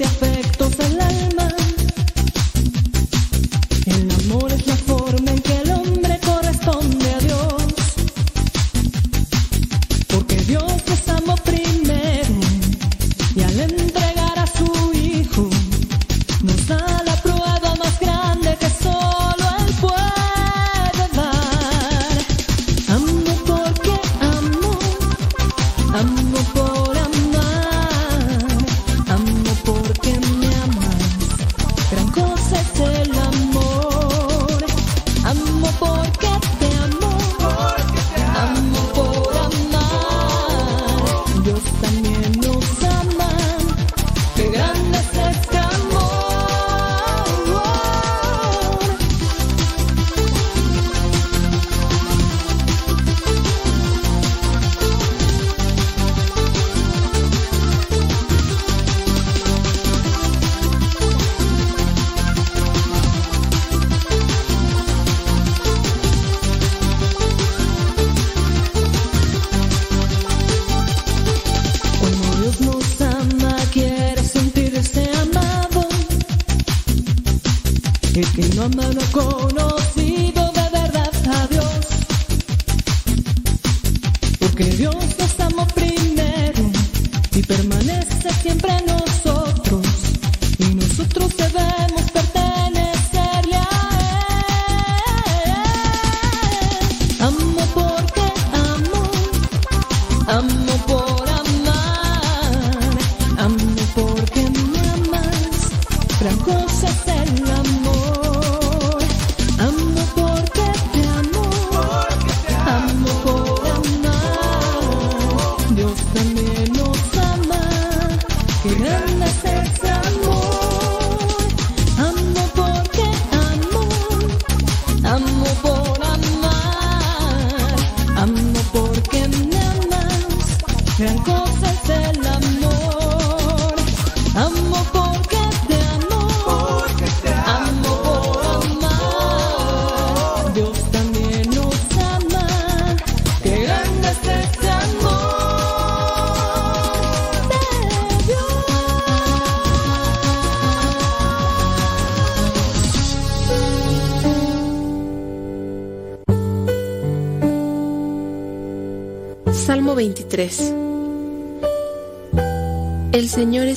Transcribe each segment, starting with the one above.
El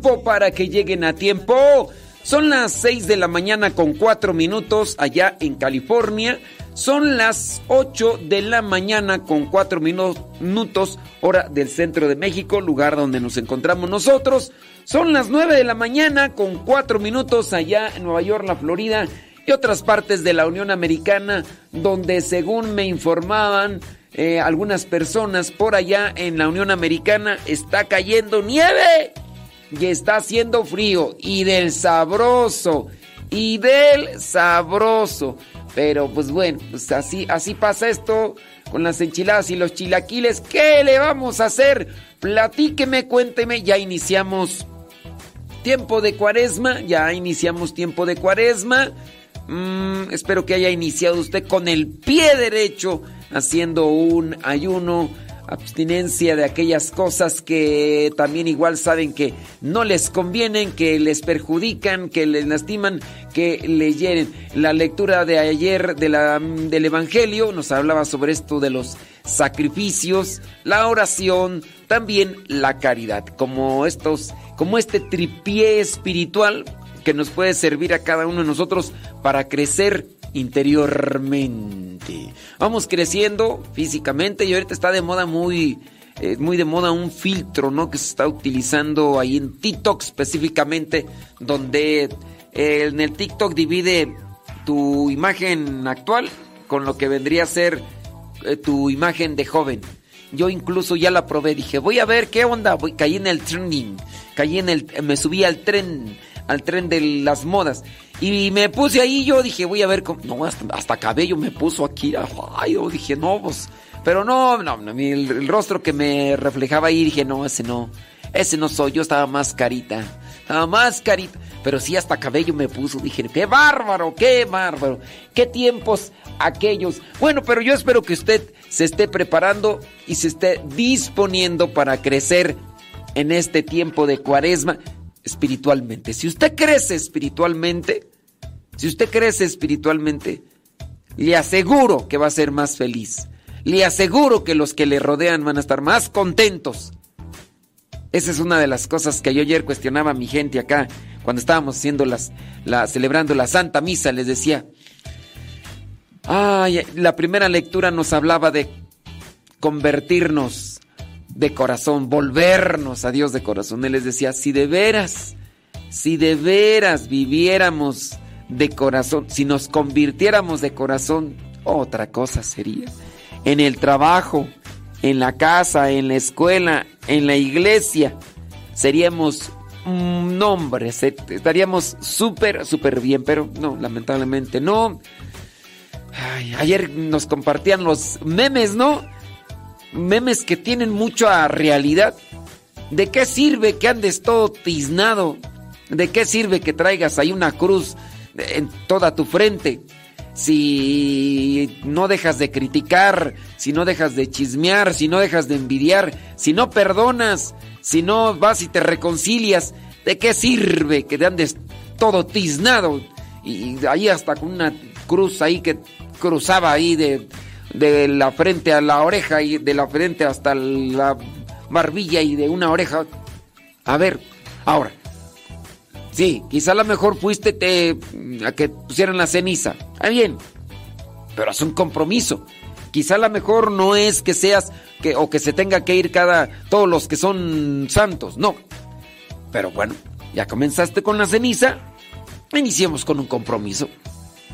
Para que lleguen a tiempo. Son las 6 de la mañana con 4 minutos allá en California. Son las 8 de la mañana con 4 minutos hora del centro de México, lugar donde nos encontramos nosotros. Son las 9 de la mañana con 4 minutos allá en Nueva York, la Florida y otras partes de la Unión Americana, donde según me informaban eh, algunas personas por allá en la Unión Americana está cayendo nieve y está haciendo frío y del sabroso y del sabroso. Pero pues bueno, pues así, así pasa esto con las enchiladas y los chilaquiles. ¿Qué le vamos a hacer? Platíqueme, cuénteme. Ya iniciamos tiempo de cuaresma, ya iniciamos tiempo de cuaresma. Mm, espero que haya iniciado usted con el pie derecho haciendo un ayuno, abstinencia de aquellas cosas que también igual saben que no les convienen, que les perjudican, que les lastiman, que le hieren. La lectura de ayer de la, del Evangelio nos hablaba sobre esto de los sacrificios, la oración, también la caridad, como estos, como este tripié espiritual que nos puede servir a cada uno de nosotros para crecer interiormente. Vamos creciendo físicamente y ahorita está de moda muy, eh, muy de moda un filtro, ¿no? Que se está utilizando ahí en TikTok específicamente, donde eh, en el TikTok divide tu imagen actual con lo que vendría a ser eh, tu imagen de joven. Yo incluso ya la probé, dije, voy a ver qué onda, voy, caí en el trending, caí en el, me subí al tren al tren de las modas. Y me puse ahí, yo dije, voy a ver cómo. No, hasta, cabello me puso aquí. Ay, yo dije, no, pues. Pero no, no, el, el, rostro que me reflejaba ahí, dije, no, ese no. Ese no soy, yo estaba más carita. Estaba más carita. Pero sí, hasta cabello me puso. Dije, qué bárbaro, qué bárbaro. Qué tiempos aquellos. Bueno, pero yo espero que usted se esté preparando y se esté disponiendo para crecer en este tiempo de cuaresma espiritualmente. Si usted crece espiritualmente, si usted crece espiritualmente, le aseguro que va a ser más feliz. Le aseguro que los que le rodean van a estar más contentos. Esa es una de las cosas que yo ayer cuestionaba a mi gente acá cuando estábamos haciendo las, la, celebrando la Santa Misa. Les decía, ay, la primera lectura nos hablaba de convertirnos de corazón, volvernos a Dios de corazón. Él les decía, si de veras, si de veras viviéramos de corazón, si nos convirtiéramos de corazón, otra cosa sería. En el trabajo, en la casa, en la escuela, en la iglesia, seríamos un nombre, estaríamos súper, súper bien, pero no, lamentablemente no. ayer nos compartían los memes, ¿no? Memes que tienen mucha realidad. ¿De qué sirve que andes todo tiznado? ¿De qué sirve que traigas ahí una cruz en toda tu frente? Si no dejas de criticar, si no dejas de chismear, si no dejas de envidiar, si no perdonas, si no vas y te reconcilias, ¿de qué sirve que te andes todo tiznado? Y ahí hasta con una cruz ahí que cruzaba ahí de, de la frente a la oreja y de la frente hasta la barbilla y de una oreja. A ver, ahora. Sí, quizá a lo mejor fuiste te, a que pusieran la ceniza. Está bien, pero es un compromiso. Quizá a lo mejor no es que seas que, o que se tenga que ir cada todos los que son santos, no. Pero bueno, ya comenzaste con la ceniza, iniciemos con un compromiso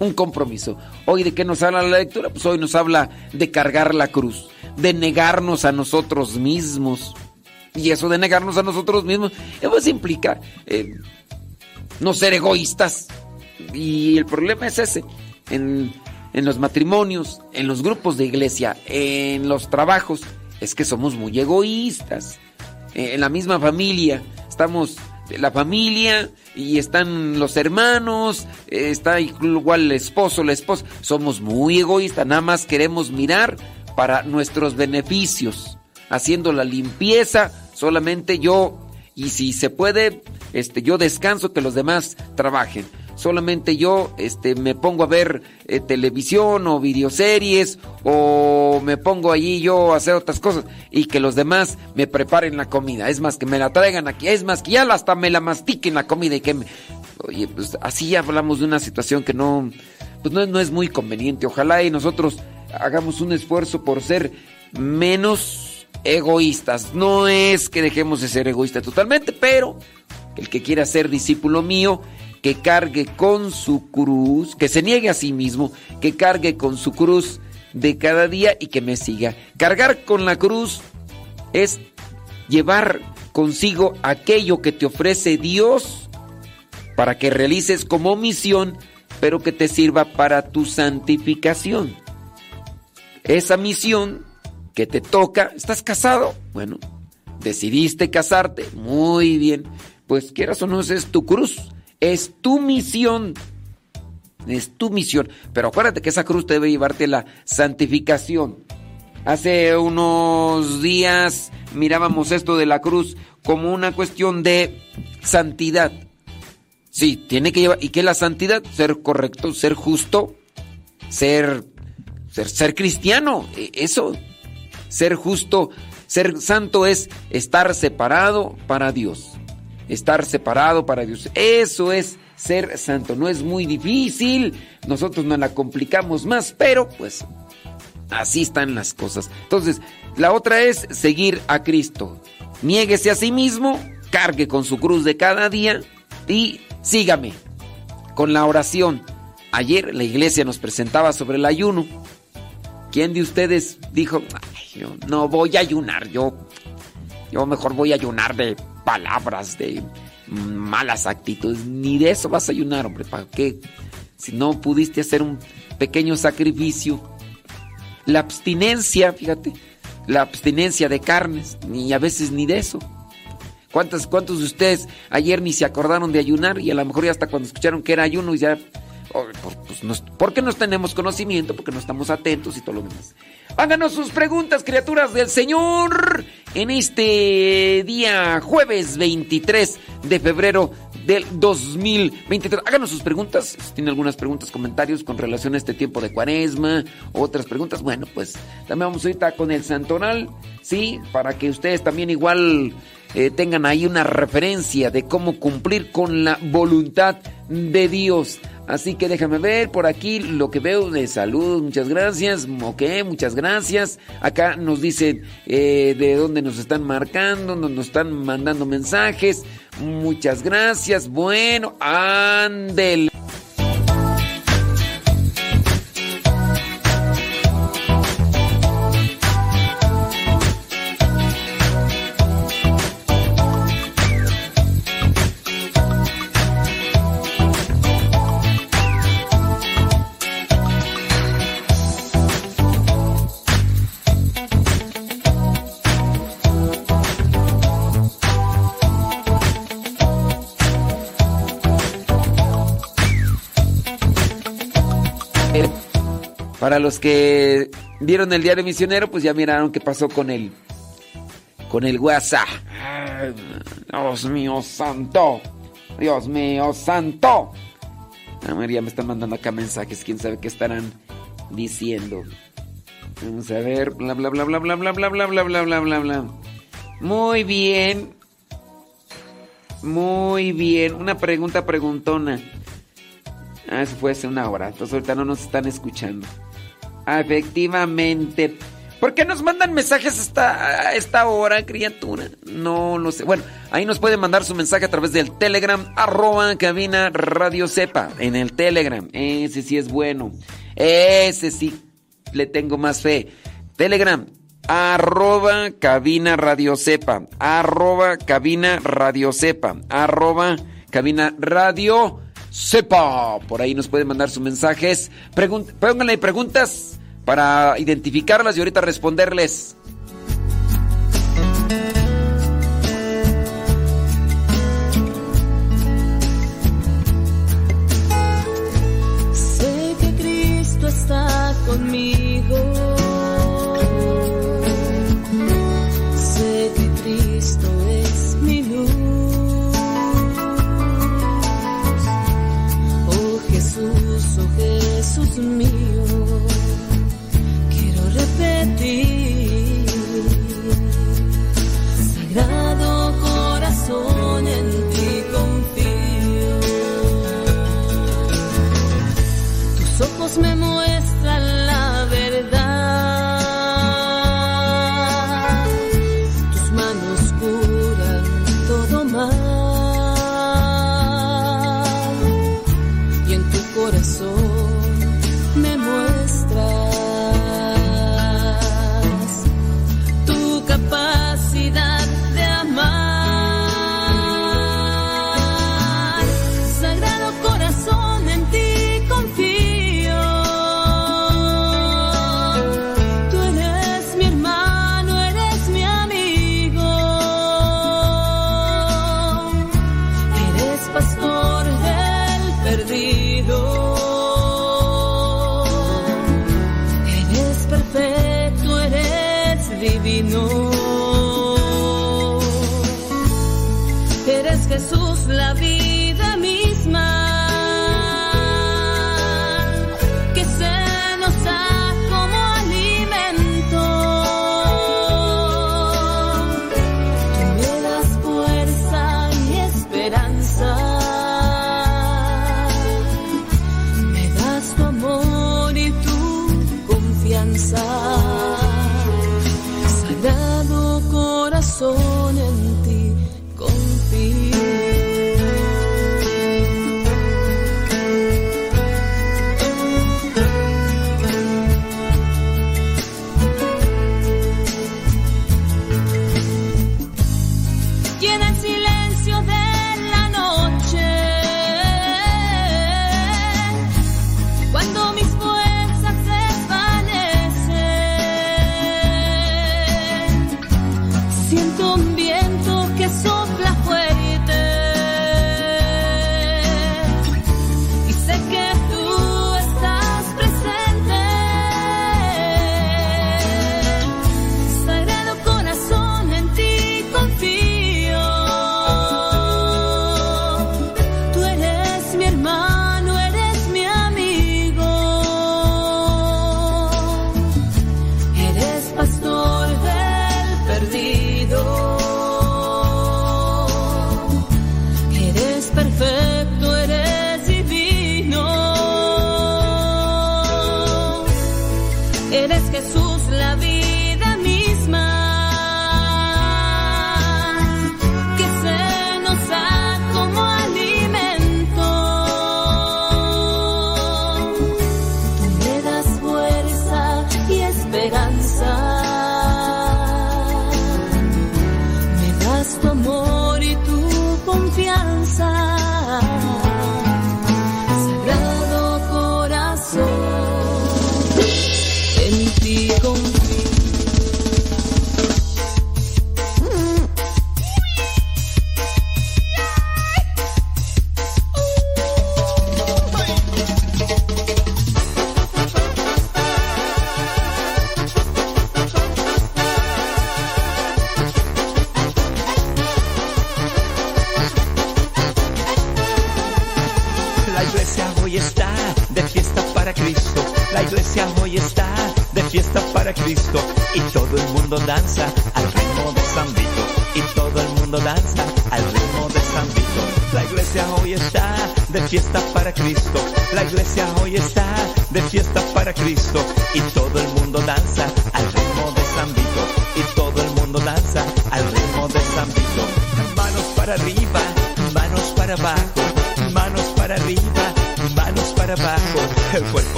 un compromiso. Hoy de qué nos habla la lectura? Pues hoy nos habla de cargar la cruz, de negarnos a nosotros mismos. Y eso de negarnos a nosotros mismos, pues implica eh, no ser egoístas. Y el problema es ese. En, en los matrimonios, en los grupos de iglesia, en los trabajos, es que somos muy egoístas. Eh, en la misma familia, estamos la familia y están los hermanos, está igual el esposo, la esposa. Somos muy egoístas, nada más queremos mirar para nuestros beneficios, haciendo la limpieza, solamente yo y si se puede, este yo descanso que los demás trabajen. Solamente yo este, me pongo a ver eh, televisión o videoseries o me pongo allí yo a hacer otras cosas y que los demás me preparen la comida. Es más, que me la traigan aquí, es más, que ya hasta me la mastiquen la comida y que me... Oye, pues así hablamos de una situación que no, pues no, no es muy conveniente. Ojalá y nosotros hagamos un esfuerzo por ser menos egoístas. No es que dejemos de ser egoístas totalmente, pero el que quiera ser discípulo mío, que cargue con su cruz, que se niegue a sí mismo, que cargue con su cruz de cada día y que me siga. Cargar con la cruz es llevar consigo aquello que te ofrece Dios para que realices como misión, pero que te sirva para tu santificación. Esa misión que te toca, ¿estás casado? Bueno, decidiste casarte, muy bien. Pues quieras o no, es tu cruz es tu misión. Es tu misión. Pero acuérdate que esa cruz debe llevarte la santificación. Hace unos días mirábamos esto de la cruz como una cuestión de santidad. Sí, tiene que llevar. ¿Y qué es la santidad? Ser correcto, ser justo, ser, ser, ser cristiano. E, eso. Ser justo, ser santo es estar separado para Dios estar separado para Dios. Eso es ser santo. No es muy difícil, nosotros no la complicamos más, pero pues así están las cosas. Entonces, la otra es seguir a Cristo. Niéguese a sí mismo, cargue con su cruz de cada día y sígame con la oración. Ayer la iglesia nos presentaba sobre el ayuno. ¿Quién de ustedes dijo, yo no voy a ayunar, yo, yo mejor voy a ayunar de palabras, de malas actitudes. Ni de eso vas a ayunar, hombre. ¿Para qué? Si no pudiste hacer un pequeño sacrificio. La abstinencia, fíjate, la abstinencia de carnes, ni a veces ni de eso. ¿Cuántos, ¿Cuántos de ustedes ayer ni se acordaron de ayunar y a lo mejor ya hasta cuando escucharon que era ayuno y ya... Oh, pues, porque no tenemos conocimiento, porque no estamos atentos y todo lo demás. Háganos sus preguntas, criaturas del Señor, en este día jueves 23 de febrero del 2023. Háganos sus preguntas, si tiene algunas preguntas, comentarios con relación a este tiempo de cuaresma, otras preguntas, bueno, pues también vamos ahorita con el santoral, ¿sí? Para que ustedes también igual eh, tengan ahí una referencia de cómo cumplir con la voluntad de Dios. Así que déjame ver por aquí lo que veo de salud. Muchas gracias. Ok, muchas gracias. Acá nos dicen eh, de dónde nos están marcando, nos están mandando mensajes. Muchas gracias. Bueno, ándele. Para los que vieron el diario misionero, pues ya miraron qué pasó con el con el WhatsApp. Dios mío santo. Dios mío santo. A María me están mandando acá mensajes, quién sabe qué estarán diciendo. Vamos a ver, bla bla bla bla bla bla bla bla bla bla bla bla bla. Muy bien. Muy bien. Una pregunta preguntona. Ah, eso fue hace una hora. Entonces ahorita no nos están escuchando. Efectivamente. ¿Por qué nos mandan mensajes hasta a esta hora, criatura? No lo sé. Bueno, ahí nos pueden mandar su mensaje a través del Telegram, arroba cabina radio sepa. En el Telegram. Ese sí es bueno. Ese sí le tengo más fe. Telegram, arroba cabina radio sepa. Arroba cabina radio sepa. Arroba cabina radio sepa. Por ahí nos pueden mandar sus mensajes. pónganle preguntas para identificarlas y ahorita responderles. Sé que Cristo está conmigo. Sé que Cristo es mi luz. Oh Jesús, oh Jesús mío. en ti confío. Tus ojos me muestran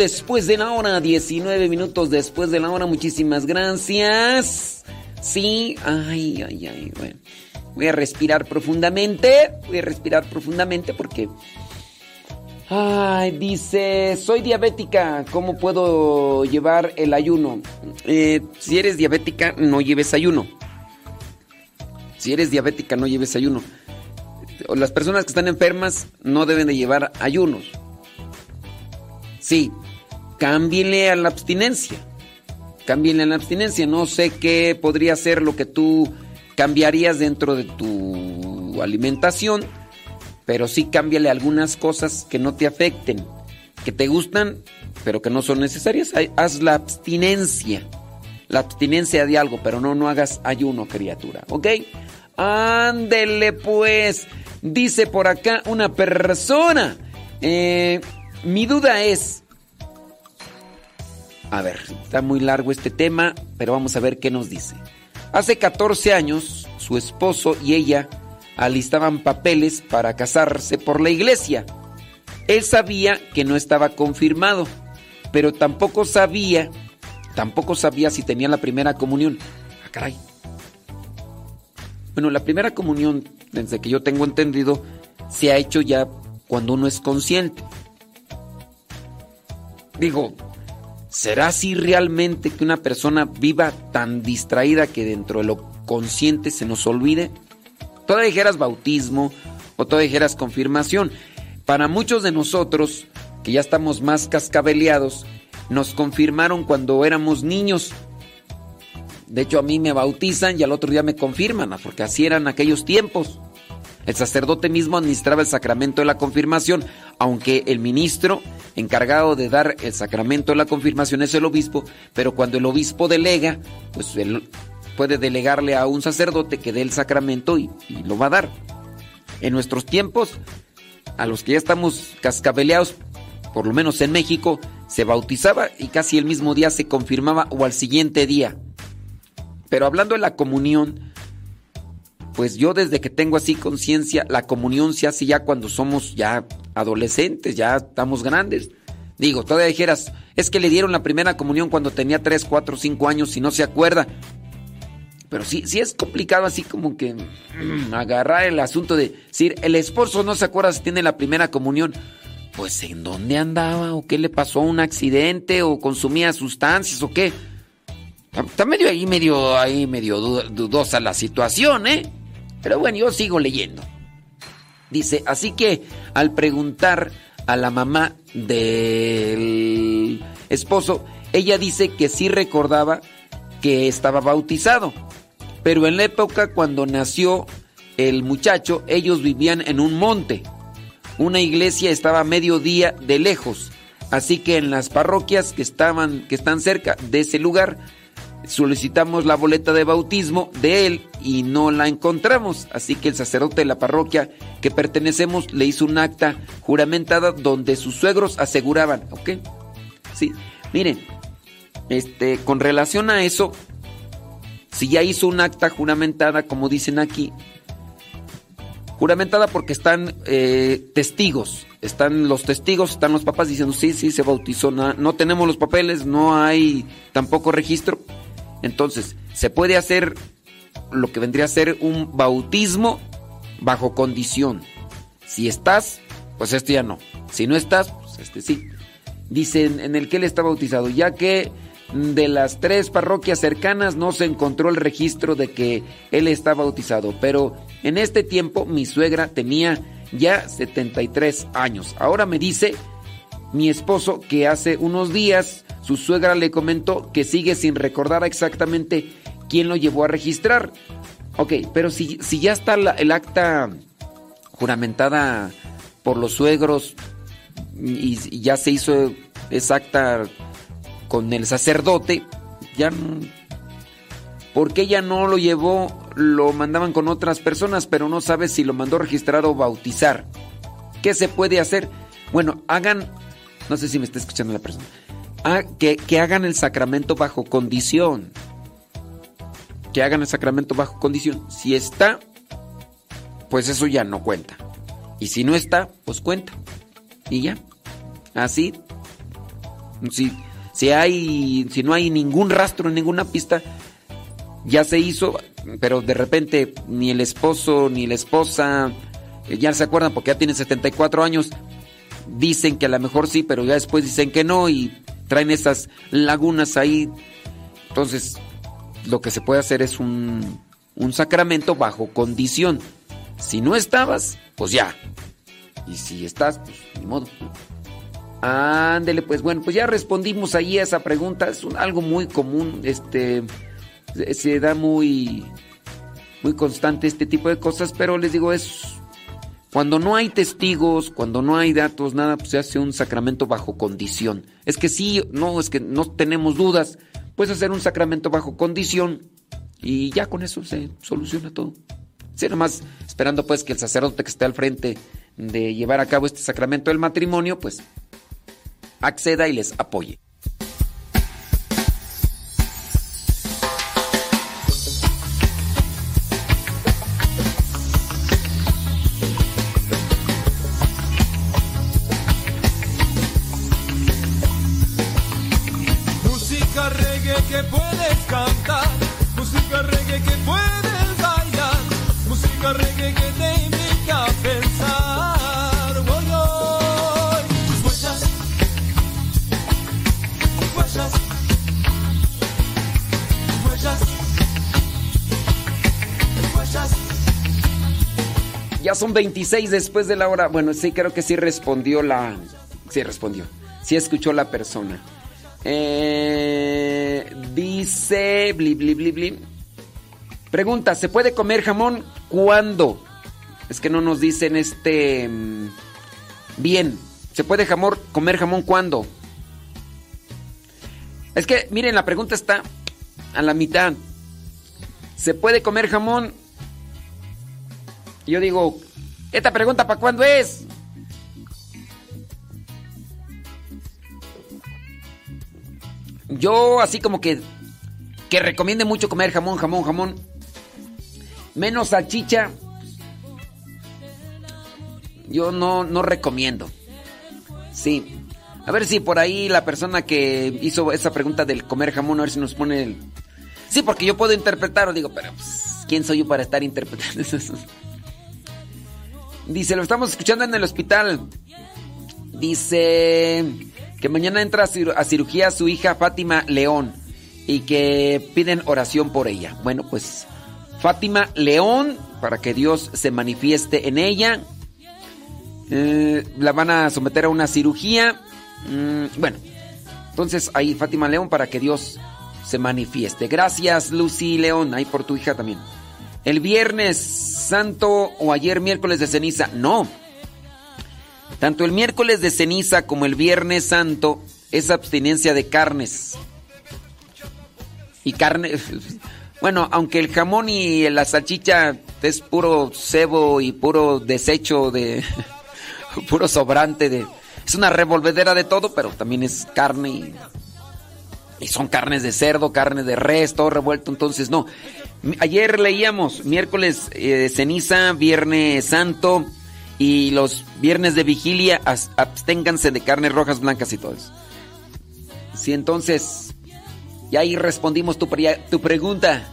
después de la hora, 19 minutos después de la hora. Muchísimas gracias. Sí, ay, ay, ay. Bueno, voy a respirar profundamente. Voy a respirar profundamente porque. Ay, dice, soy diabética, ¿cómo puedo llevar el ayuno? Eh, si eres diabética, no lleves ayuno. Si eres diabética, no lleves ayuno. Las personas que están enfermas no deben de llevar ayunos. Sí, cámbienle a la abstinencia. Cámbienle a la abstinencia. No sé qué podría ser lo que tú cambiarías dentro de tu alimentación, pero sí cámbiale algunas cosas que no te afecten, que te gustan, pero que no son necesarias. Haz la abstinencia. La abstinencia de algo, pero no, no hagas ayuno, criatura. ¿Ok? Ándele pues. Dice por acá una persona. Eh, mi duda es... A ver, está muy largo este tema, pero vamos a ver qué nos dice. Hace 14 años, su esposo y ella alistaban papeles para casarse por la iglesia. Él sabía que no estaba confirmado, pero tampoco sabía, tampoco sabía si tenía la primera comunión. Ah, caray. Bueno, la primera comunión, desde que yo tengo entendido, se ha hecho ya cuando uno es consciente. Digo, ¿será así realmente que una persona viva tan distraída que dentro de lo consciente se nos olvide? Toda dijeras bautismo o toda dijeras confirmación. Para muchos de nosotros, que ya estamos más cascabeleados, nos confirmaron cuando éramos niños de hecho, a mí me bautizan y al otro día me confirman, porque así eran aquellos tiempos. El sacerdote mismo administraba el sacramento de la confirmación, aunque el ministro encargado de dar el sacramento de la confirmación es el obispo, pero cuando el obispo delega, pues él puede delegarle a un sacerdote que dé el sacramento y, lo va a dar. En nuestros tiempos, a los que ya estamos cascabeleados, por lo menos en México, se bautizaba y casi el mismo día se confirmaba o al siguiente día. Pero hablando de la comunión, pues yo desde que tengo así conciencia, la comunión se hace ya cuando somos ya adolescentes, ya estamos grandes. Digo, todavía dijeras, es que le dieron la primera comunión cuando tenía 3, 4, 5 años y no se acuerda. Pero sí, sí es complicado así como que mm, agarrar el asunto de decir, el esposo no se acuerda si tiene la primera comunión. Pues en dónde andaba o qué le pasó, un accidente o consumía sustancias o qué. Está medio ahí, medio ahí, medio dudosa la situación, ¿eh? Pero bueno, yo sigo leyendo. Dice, así que al preguntar a la mamá del esposo, ella dice que sí recordaba que estaba bautizado. Pero en la época cuando nació el muchacho, ellos vivían en un monte. Una iglesia estaba a mediodía de lejos. Así que en las parroquias que estaban, que están cerca de ese lugar, solicitamos la boleta de bautismo de él y no la encontramos. Así que el sacerdote de la parroquia que pertenecemos le hizo un acta juramentada donde sus suegros aseguraban, ¿ok? Sí, miren, este, con relación a eso, si ya hizo un acta juramentada, como dicen aquí, juramentada porque están eh, testigos, están los testigos, están los papás diciendo, sí, sí, se bautizó, no, no tenemos los papeles, no hay tampoco registro entonces, se puede hacer lo que vendría a ser un bautismo bajo condición. Si estás, pues este ya no. Si no estás, pues este sí. Dice en el que él está bautizado, ya que de las tres parroquias cercanas no se encontró el registro de que él está bautizado, pero en este tiempo mi suegra tenía ya 73 años. Ahora me dice mi esposo que hace unos días su suegra le comentó que sigue sin recordar exactamente quién lo llevó a registrar. Ok, pero si, si ya está el acta juramentada por los suegros y, ya se hizo esa acta con el sacerdote, ya ¿Por qué ella no lo llevó? Lo mandaban con otras personas, pero no sabe si lo mandó registrar o bautizar. ¿Qué se puede hacer? Bueno, hagan no sé si me está escuchando la persona. Ah, que, hagan el sacramento bajo condición. Que hagan el sacramento bajo condición. Si está, pues eso ya no cuenta. Y si no está, pues cuenta. Y ya. Así. Si, si hay. Si no hay ningún rastro, ninguna pista. Ya se hizo. Pero de repente ni el esposo ni la esposa. Eh, ya se acuerdan porque ya tienen 74 años dicen que a lo mejor sí, pero ya después dicen que no y traen esas lagunas ahí. Entonces, lo que se puede hacer es un, un sacramento bajo condición. Si no estabas, pues ya. Y si estás, pues ni modo. Ándele, pues bueno, pues ya respondimos ahí a esa pregunta. Es algo muy común, este, se da muy, muy constante este tipo de cosas, pero les digo, es cuando no hay testigos, cuando no hay datos, nada, pues se hace un sacramento bajo condición. Es que sí, no, es que no tenemos dudas. Puedes hacer un sacramento bajo condición y ya con eso se soluciona todo. Sí, nomás esperando pues que el sacerdote que esté al frente de llevar a cabo este sacramento del matrimonio, pues acceda y les apoye. Son 26 después de la hora. Bueno, sí, creo que sí respondió la. Sí respondió. Sí escuchó la persona. Eh, dice. Bli, bli, bli, bli. Pregunta: ¿se puede comer jamón cuándo? Es que no nos dicen este. Mm, bien. ¿Se puede jamón, comer jamón cuándo? Es que, miren, la pregunta está a la mitad. ¿Se puede comer jamón? Yo digo, ¿esta pregunta para cuándo es? Yo así como que que recomiende mucho comer jamón, jamón, jamón. Menos salchicha. Yo no, no recomiendo. Sí. A ver si por ahí la persona que hizo esa pregunta del comer jamón, a ver si nos pone el... Sí, porque yo puedo interpretar, o digo, pero pues, ¿quién soy yo para estar interpretando eso? Dice, lo estamos escuchando en el hospital. Dice que mañana entra a cirugía su hija Fátima León y que piden oración por ella. Bueno, pues Fátima León, para que Dios se manifieste en ella. Eh, la van a someter a una cirugía. Mm, bueno, entonces ahí Fátima León para que Dios se manifieste. Gracias Lucy León, ahí por tu hija también. El viernes santo o ayer miércoles de ceniza. No. Tanto el miércoles de ceniza como el viernes santo es abstinencia de carnes. Y carne... Bueno, aunque el jamón y la salchicha es puro cebo y puro desecho de... puro sobrante de... Es una revolvedera de todo, pero también es carne y... y son carnes de cerdo, carne de res, todo revuelto. Entonces, no. Ayer leíamos miércoles eh, ceniza, viernes santo y los viernes de vigilia absténganse de carnes rojas, blancas y todo eso. Sí, entonces, ya ahí respondimos tu, tu pregunta.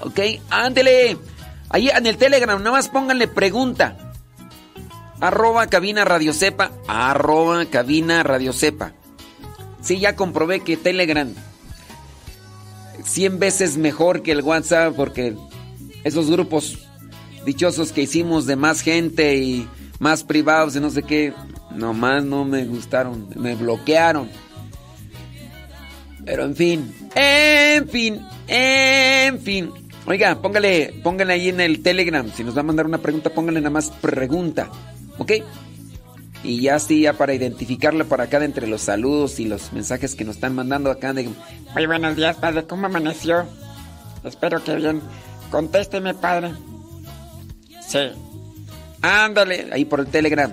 ¿Ok? Ándele. Ahí en el Telegram, nada más pónganle pregunta. Arroba cabina radio sepa. Arroba cabina radio sepa. Sí, ya comprobé que Telegram 100 veces mejor que el WhatsApp porque esos grupos dichosos que hicimos de más gente y más privados y no sé qué, nomás no me gustaron, me bloquearon. Pero en fin, en fin, en fin. Oiga, póngale, póngale ahí en el Telegram. Si nos va a mandar una pregunta, póngale nada más pregunta. ¿Ok? Y ya sí, ya para identificarla para acá de entre los saludos y los mensajes que nos están mandando acá de... Muy buenos días, padre. ¿Cómo amaneció? Espero que bien. Contésteme, padre. Sí. Ándale, ahí por el Telegram.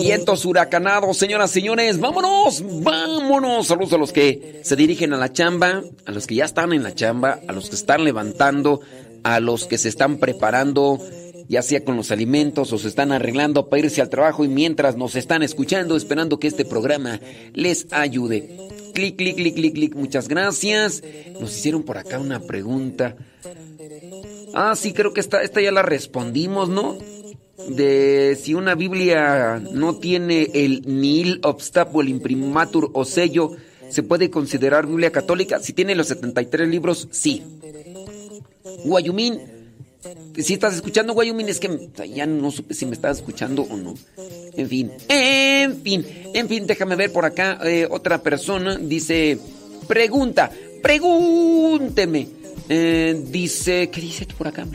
Vientos huracanados, señoras, señores, vámonos, vámonos. Saludos a los que se dirigen a la chamba, a los que ya están en la chamba, a los que están levantando, a los que se están preparando, ya sea con los alimentos o se están arreglando para irse al trabajo y mientras nos están escuchando, esperando que este programa les ayude. Clic, clic, clic, clic, clic, muchas gracias. Nos hicieron por acá una pregunta. Ah, sí, creo que esta, esta ya la respondimos, ¿no? De si una Biblia no tiene el obstapo, el imprimatur o sello, ¿se puede considerar Biblia católica? Si tiene los 73 libros, sí. Guayumín, si estás escuchando Guayumín, es que ya no supe si me estabas escuchando o no. En fin, en fin, en fin, déjame ver por acá. eh, otra persona dice, pregunta, pregúnteme. Eh, dice, ¿qué dice por acá?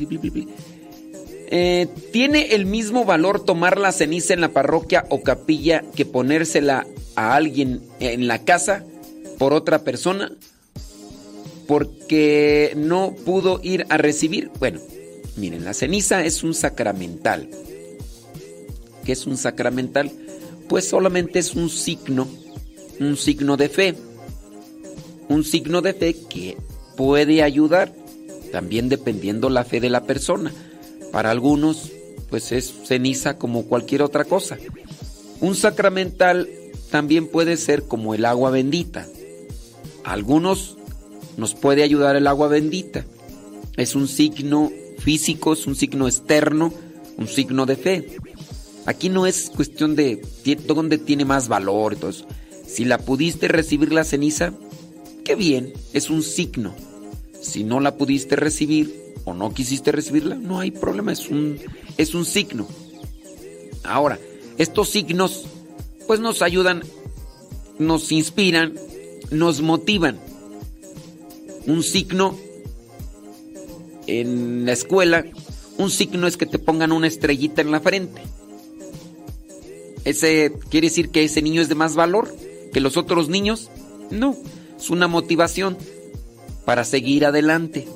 Eh, ¿Tiene el mismo valor tomar la ceniza en la parroquia o capilla que ponérsela a alguien en la casa por otra persona? Porque no pudo ir a recibir. Bueno, miren, la ceniza es un sacramental. ¿Qué es un sacramental? Pues solamente es un signo, un signo de fe. Un signo de fe que puede ayudar, también dependiendo la fe de la persona. Para algunos, pues es ceniza como cualquier otra cosa. Un sacramental también puede ser como el agua bendita. A algunos nos puede ayudar el agua bendita. Es un signo físico, es un signo externo, un signo de fe. Aquí no es cuestión de dónde tiene más valor eso. Si la pudiste recibir la ceniza, qué bien, es un signo. Si no la pudiste recibir o no quisiste recibirla, no hay problema, es un, es un signo. Ahora, estos signos pues nos ayudan, nos inspiran, nos motivan. Un signo en la escuela, un signo es que te pongan una estrellita en la frente. ¿Ese quiere decir que ese niño es de más valor que los otros niños? No, es una motivación para seguir adelante.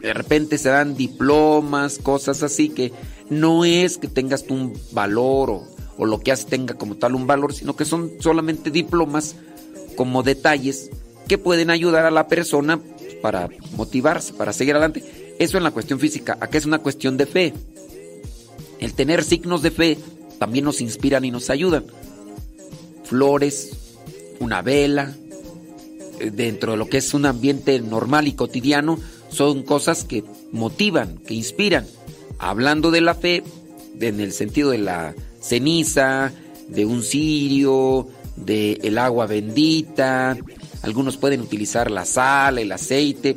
De repente se dan diplomas, cosas así que no es que tengas tú un valor o, o lo que haces tenga como tal un valor, sino que son solamente diplomas como detalles que pueden ayudar a la persona para motivarse, para seguir adelante. Eso en la cuestión física. Acá es una cuestión de fe. El tener signos de fe también nos inspiran y nos ayudan. Flores, una vela, dentro de lo que es un ambiente normal y cotidiano, son cosas que motivan, que inspiran. Hablando de la fe, en el sentido de la ceniza, de un cirio, de el agua bendita, algunos pueden utilizar la sal, el aceite.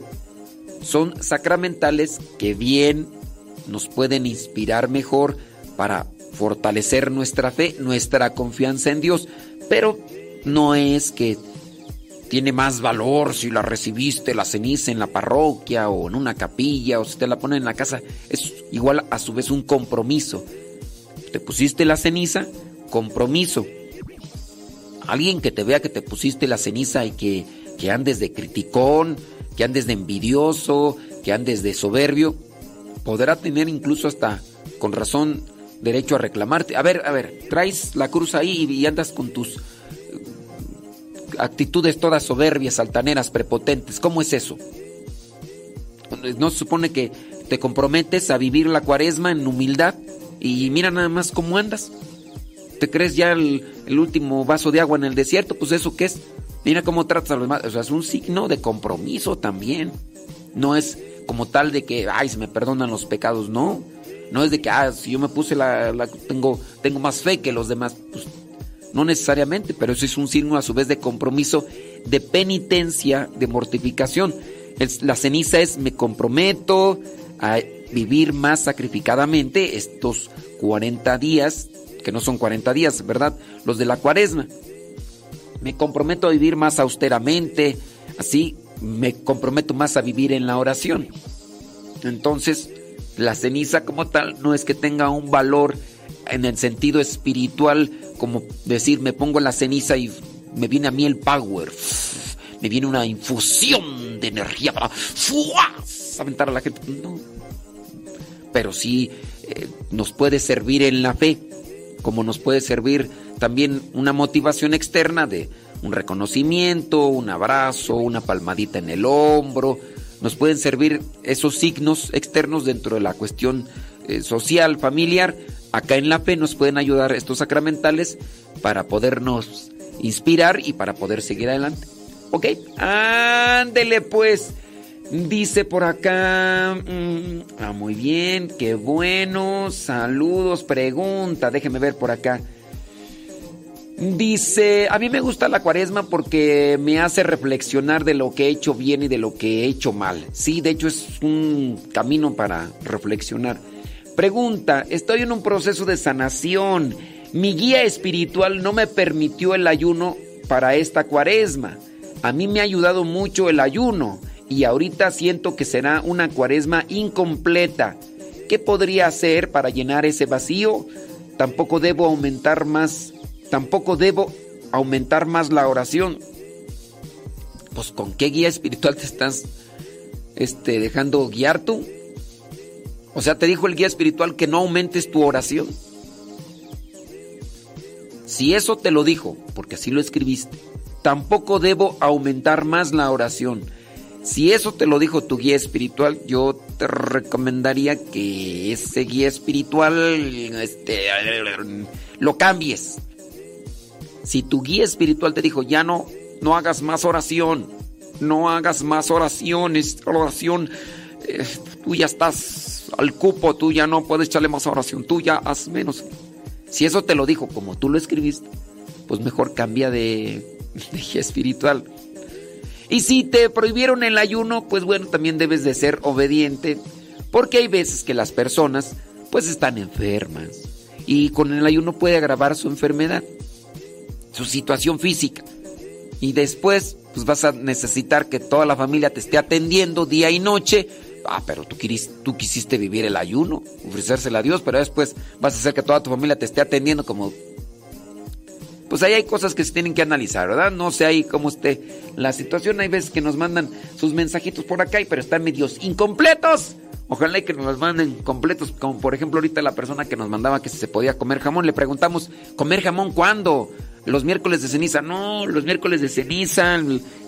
Son sacramentales que bien nos pueden inspirar mejor para fortalecer nuestra fe, nuestra confianza en Dios. Pero no es que tiene más valor si la recibiste la ceniza en la parroquia o en una capilla o si te la ponen en la casa. Es igual a su vez un compromiso. Te pusiste la ceniza, compromiso. Alguien que te vea que te pusiste la ceniza y que, que andes de criticón, que andes de envidioso, que andes de soberbio, podrá tener incluso hasta con razón derecho a reclamarte. A ver, a ver, traes la cruz ahí y andas con tus actitudes todas soberbias, altaneras, prepotentes. ¿Cómo es eso? ¿No se supone que te comprometes a vivir la cuaresma en humildad? Y mira nada más cómo andas. ¿Te crees ya el, último vaso de agua en el desierto? Pues eso qué es. Mira cómo tratas a los demás. O sea, es un signo de compromiso también. No es como tal de que, ay, se me perdonan los pecados. No. No es de que, ah, si yo me puse la, tengo, tengo más fe que los demás. Pues no necesariamente, pero eso es un signo a su vez de compromiso, de penitencia, de mortificación. la ceniza es me comprometo a vivir más sacrificadamente estos 40 días, que no son 40 días, ¿verdad? Los de la cuaresma. Me comprometo a vivir más austeramente, así me comprometo más a vivir en la oración. Entonces, la ceniza como tal no es que tenga un valor en el sentido espiritual como decir, me pongo en la ceniza y me viene a mí el power. Me viene una infusión de energía para aventar a la gente. No. Pero sí eh, nos puede servir en la fe, como nos puede servir también una motivación externa de un reconocimiento, un abrazo, una palmadita en el hombro. Nos pueden servir esos signos externos dentro de la cuestión eh, social, familiar, acá en la fe nos pueden ayudar estos sacramentales para podernos inspirar y para poder seguir adelante. ¿Ok? Ándele pues. Dice por acá. Mm, ah, muy bien, qué bueno. Saludos, pregunta. Déjeme ver por acá. Dice, a mí me gusta la cuaresma porque me hace reflexionar de lo que he hecho bien y de lo que he hecho mal. Sí, de hecho es un camino para reflexionar. Pregunta, estoy en un proceso de sanación. Mi guía espiritual no me permitió el ayuno para esta cuaresma. A mí me ha ayudado mucho el ayuno y ahorita siento que será una cuaresma incompleta. ¿Qué podría hacer para llenar ese vacío? Tampoco debo aumentar más, tampoco debo aumentar más la oración. Pues con qué guía espiritual te estás este, dejando guiar tú? O sea, te dijo el guía espiritual que no aumentes tu oración. Si eso te lo dijo, porque así lo escribiste, tampoco debo aumentar más la oración. Si eso te lo dijo tu guía espiritual, yo te recomendaría que ese guía espiritual este, lo cambies. Si tu guía espiritual te dijo, ya no, no hagas más oración, no hagas más oraciones, oración, eh, tú ya estás al cupo, tú ya no puedes echarle más oración, tú ya haz menos. Si eso te lo dijo como tú lo escribiste, pues mejor cambia de, espiritual. Y si te prohibieron el ayuno, pues bueno, también debes de ser obediente, porque hay veces que las personas pues están enfermas y con el ayuno puede agravar su enfermedad, su situación física. y después pues vas a necesitar que toda la familia te esté atendiendo día y noche. Ah, pero tú, quisiste, vivir el ayuno, ofrecérsela a Dios, pero después vas a hacer que toda tu familia te esté atendiendo como... Pues ahí hay cosas que se tienen que analizar, ¿verdad? No sé ahí cómo esté la situación. Hay veces que nos mandan sus mensajitos por acá, pero están medios incompletos. Ojalá y que nos los manden completos, como por ejemplo ahorita la persona que nos mandaba que se podía comer jamón. Le preguntamos, ¿comer jamón cuándo? Los miércoles de ceniza, no, los miércoles de ceniza,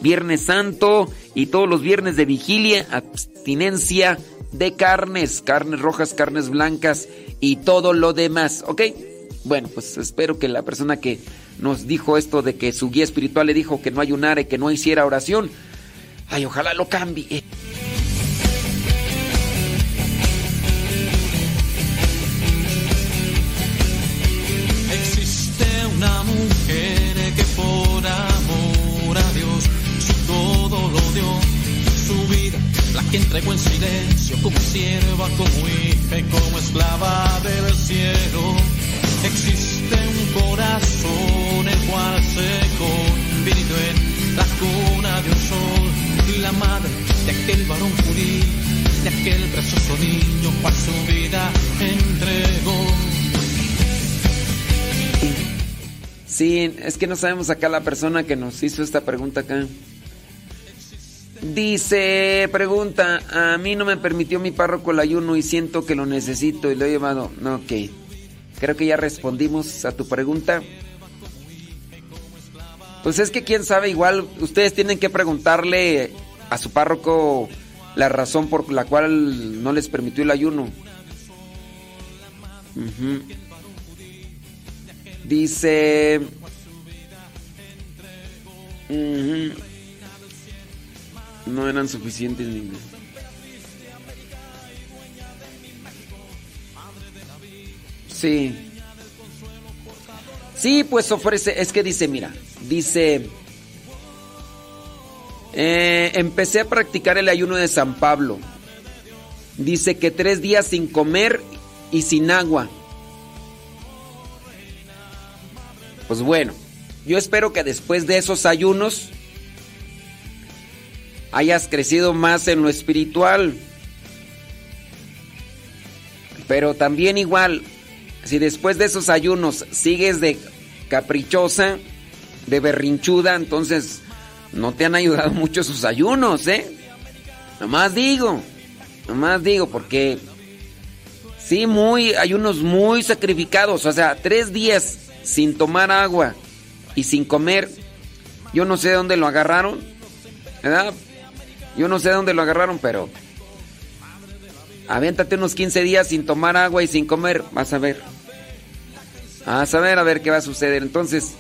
viernes santo y todos los viernes de vigilia, abstinencia de carnes, carnes rojas, carnes blancas y todo lo demás, ¿ok? Bueno, pues espero que la persona que nos dijo esto de que su guía espiritual le dijo que no ayunara y que no hiciera oración, ay, ojalá lo cambie. Que entregó en silencio como sierva, como hija y como esclava del cielo. Existe un corazón el cual se convirtió en la cuna de un sol y la madre de aquel varón judío, de aquel precioso niño cual su vida entregó. Sí, es que no sabemos acá la persona que nos hizo esta pregunta acá. Dice, pregunta, a mí no me permitió mi párroco el ayuno y siento que lo necesito y lo he llevado. Ok. Creo que ya respondimos a tu pregunta. Pues es que quién sabe, igual ustedes tienen que preguntarle a su párroco la razón por la cual no les permitió el ayuno. Dice... No eran suficientes ni... Sí. Sí, pues ofrece, es que dice, mira, dice, eh, empecé a practicar el ayuno de San Pablo. Dice que tres días sin comer y sin agua. Pues bueno, yo espero que después de esos ayunos hayas crecido más en lo espiritual. Pero también igual, si después de esos ayunos sigues de caprichosa, de berrinchuda, entonces no te han ayudado mucho esos ayunos, ¿eh? Nomás digo, nomás digo, porque sí, muy, ayunos muy sacrificados, o sea, tres días sin tomar agua y sin comer. Yo no sé de dónde lo agarraron, ¿verdad? Yo no sé de dónde lo agarraron, pero aviéntate unos 15 días sin tomar agua y sin comer, vas a ver. Vas a ver a ver qué va a suceder. Entonces,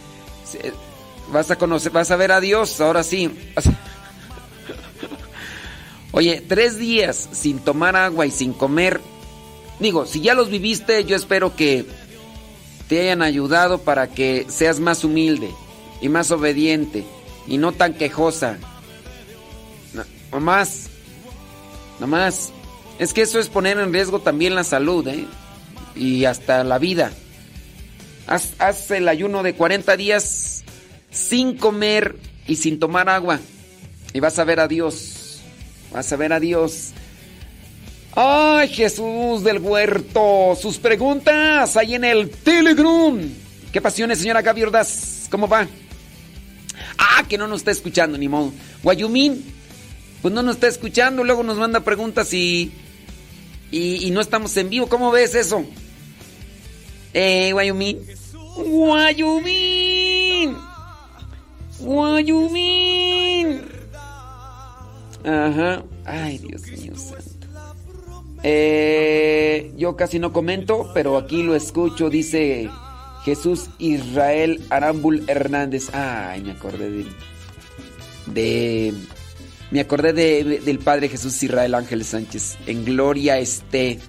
vas a conocer, vas a ver a Dios, ahora sí. Oye, tres días sin tomar agua y sin comer. Digo, si ya los viviste, yo espero que te hayan ayudado para que seas más humilde y más obediente y no tan quejosa. No, más. No más. Es que eso es poner en riesgo también la salud, ¿eh? Y hasta la vida. Haz, el ayuno de 40 días sin comer y sin tomar agua. Y vas a ver a Dios. Vas a ver a Dios. Ay, Jesús del huerto. Sus preguntas ahí en el Telegram. ¿Qué pasiones, señora Gaby Ordaz? ¿Cómo va? Ah, que no nos está escuchando, ni modo. Guayumín, pues no nos está escuchando. Luego nos manda preguntas y, y, y no estamos en vivo. ¿Cómo ves eso? Eh, Guayumín. Guayumín. Guayumín. Ajá. Ay, Dios mío santo. Eh, yo casi no comento, pero aquí lo escucho, dice Jesús Israel Arambul Hernández. Ay, me acordé de. de me acordé de, del Padre Jesús Israel Ángel Sánchez. En gloria esté.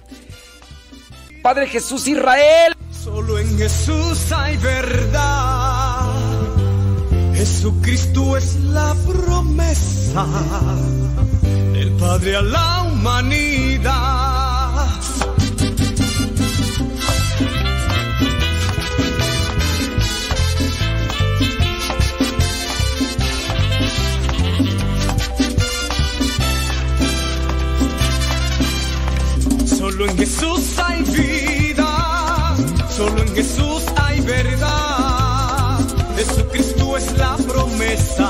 Padre Jesús Israel. Solo en Jesús hay verdad. Jesucristo es la promesa del Padre a la humanidad. En Jesús hay vida, solo en Jesús hay verdad. Jesucristo es la promesa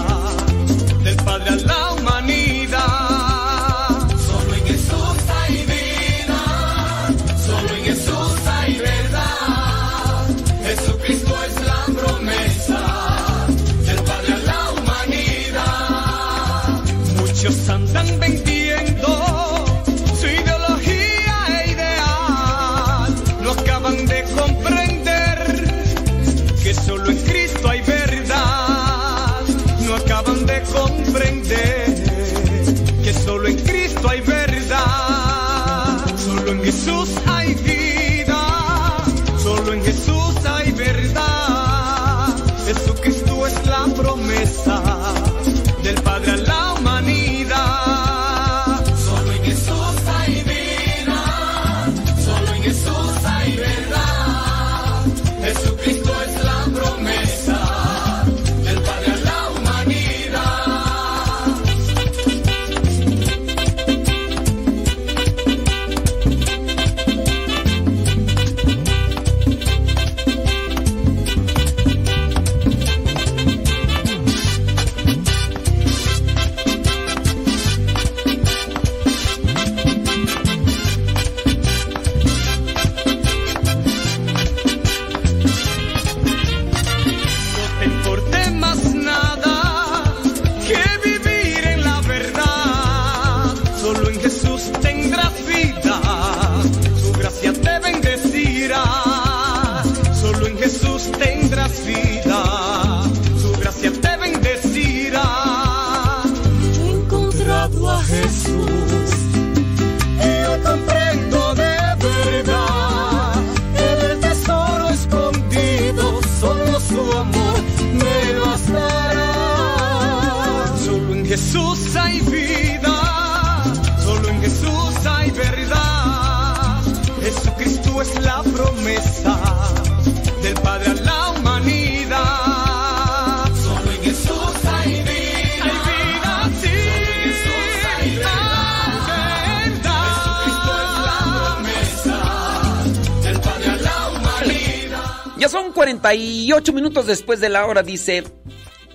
48 minutos después de la hora, dice.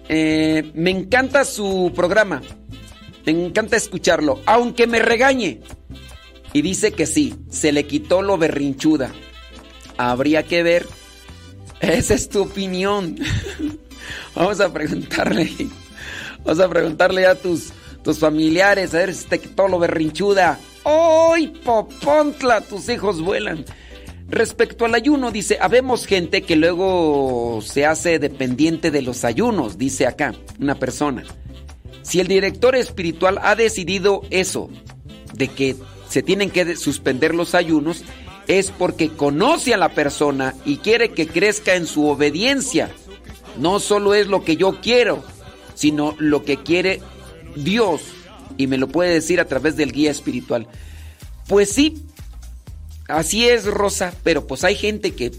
eh, me encanta su programa. Me encanta escucharlo, aunque me regañe. Y dice que sí, se le quitó lo berrinchuda. Habría que ver. Esa es tu opinión. Vamos a preguntarle. Vamos a preguntarle a tus, tus familiares a ver si te quitó lo berrinchuda. ¡Ay, Popontla! Tus hijos vuelan. Respecto al ayuno, dice, habemos gente que luego se hace dependiente de los ayunos, dice acá una persona. Si el director espiritual ha decidido eso, de que se tienen que de- suspender los ayunos, es porque conoce a la persona y quiere que crezca en su obediencia. No solo es lo que yo quiero, sino lo que quiere Dios. Y me lo puede decir a través del guía espiritual. Pues sí, así es, Rosa, pero pues hay gente que,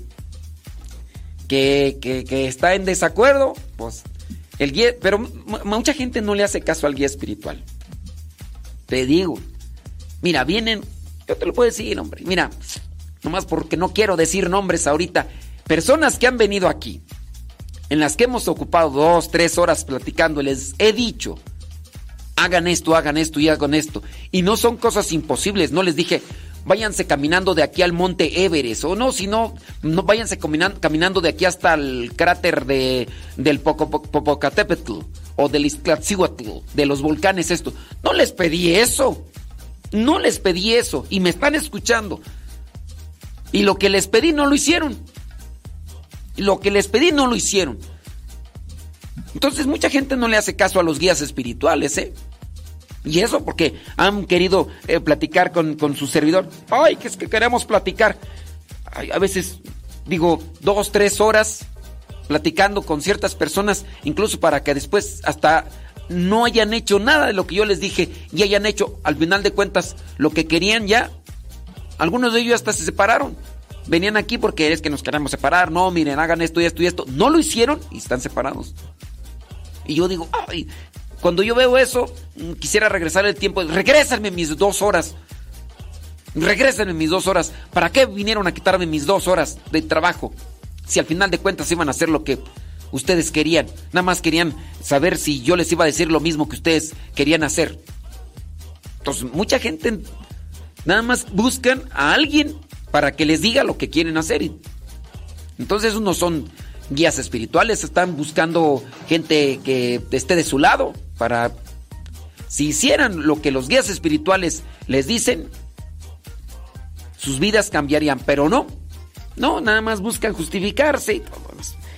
que, que, que está en desacuerdo, pues el guía, pero mucha gente no le hace caso al guía espiritual. Te digo, mira, vienen, yo te lo puedo decir, hombre, mira, nomás porque no quiero decir nombres ahorita, personas que han venido aquí, en las que hemos ocupado dos, tres horas platicando, les he dicho, hagan esto, hagan esto y hagan esto. Y no son cosas imposibles, no les dije, váyanse caminando de aquí al monte Everest, o no, si no, no váyanse caminando, de aquí hasta el cráter de, del Popocatépetl, o del Iztaccíhuatl, de los volcanes, esto. No les pedí eso, no les pedí eso, y me están escuchando. Y lo que les pedí no lo hicieron. Lo que les pedí no lo hicieron. Entonces mucha gente no le hace caso a los guías espirituales, ¿eh? Y eso porque han querido eh, platicar con, con su servidor. Ay, que es que queremos platicar. A veces digo dos, tres horas platicando con ciertas personas, incluso para que después hasta no hayan hecho nada de lo que yo les dije y hayan hecho, al final de cuentas, lo que querían ya. Algunos de ellos hasta se separaron. Venían aquí porque es que nos queremos separar. No, miren, hagan esto y esto y esto. No lo hicieron y están separados. Y yo digo, ay, cuando yo veo eso, mm, quisiera regresar el tiempo. Regrésame mis dos horas. Regresen mis dos horas. ¿Para qué vinieron a quitarme mis dos horas de trabajo? Si al final de cuentas iban a hacer lo que ustedes querían. Nada más querían saber si yo les iba a decir lo mismo que ustedes querían hacer. Entonces, mucha gente nada más buscan a alguien para que les diga lo que quieren hacer. Entonces, no son guías espirituales, están buscando gente que esté de su lado para si hicieran lo que los guías espirituales les dicen, sus vidas cambiarían, pero no. No, nada más buscan justificarse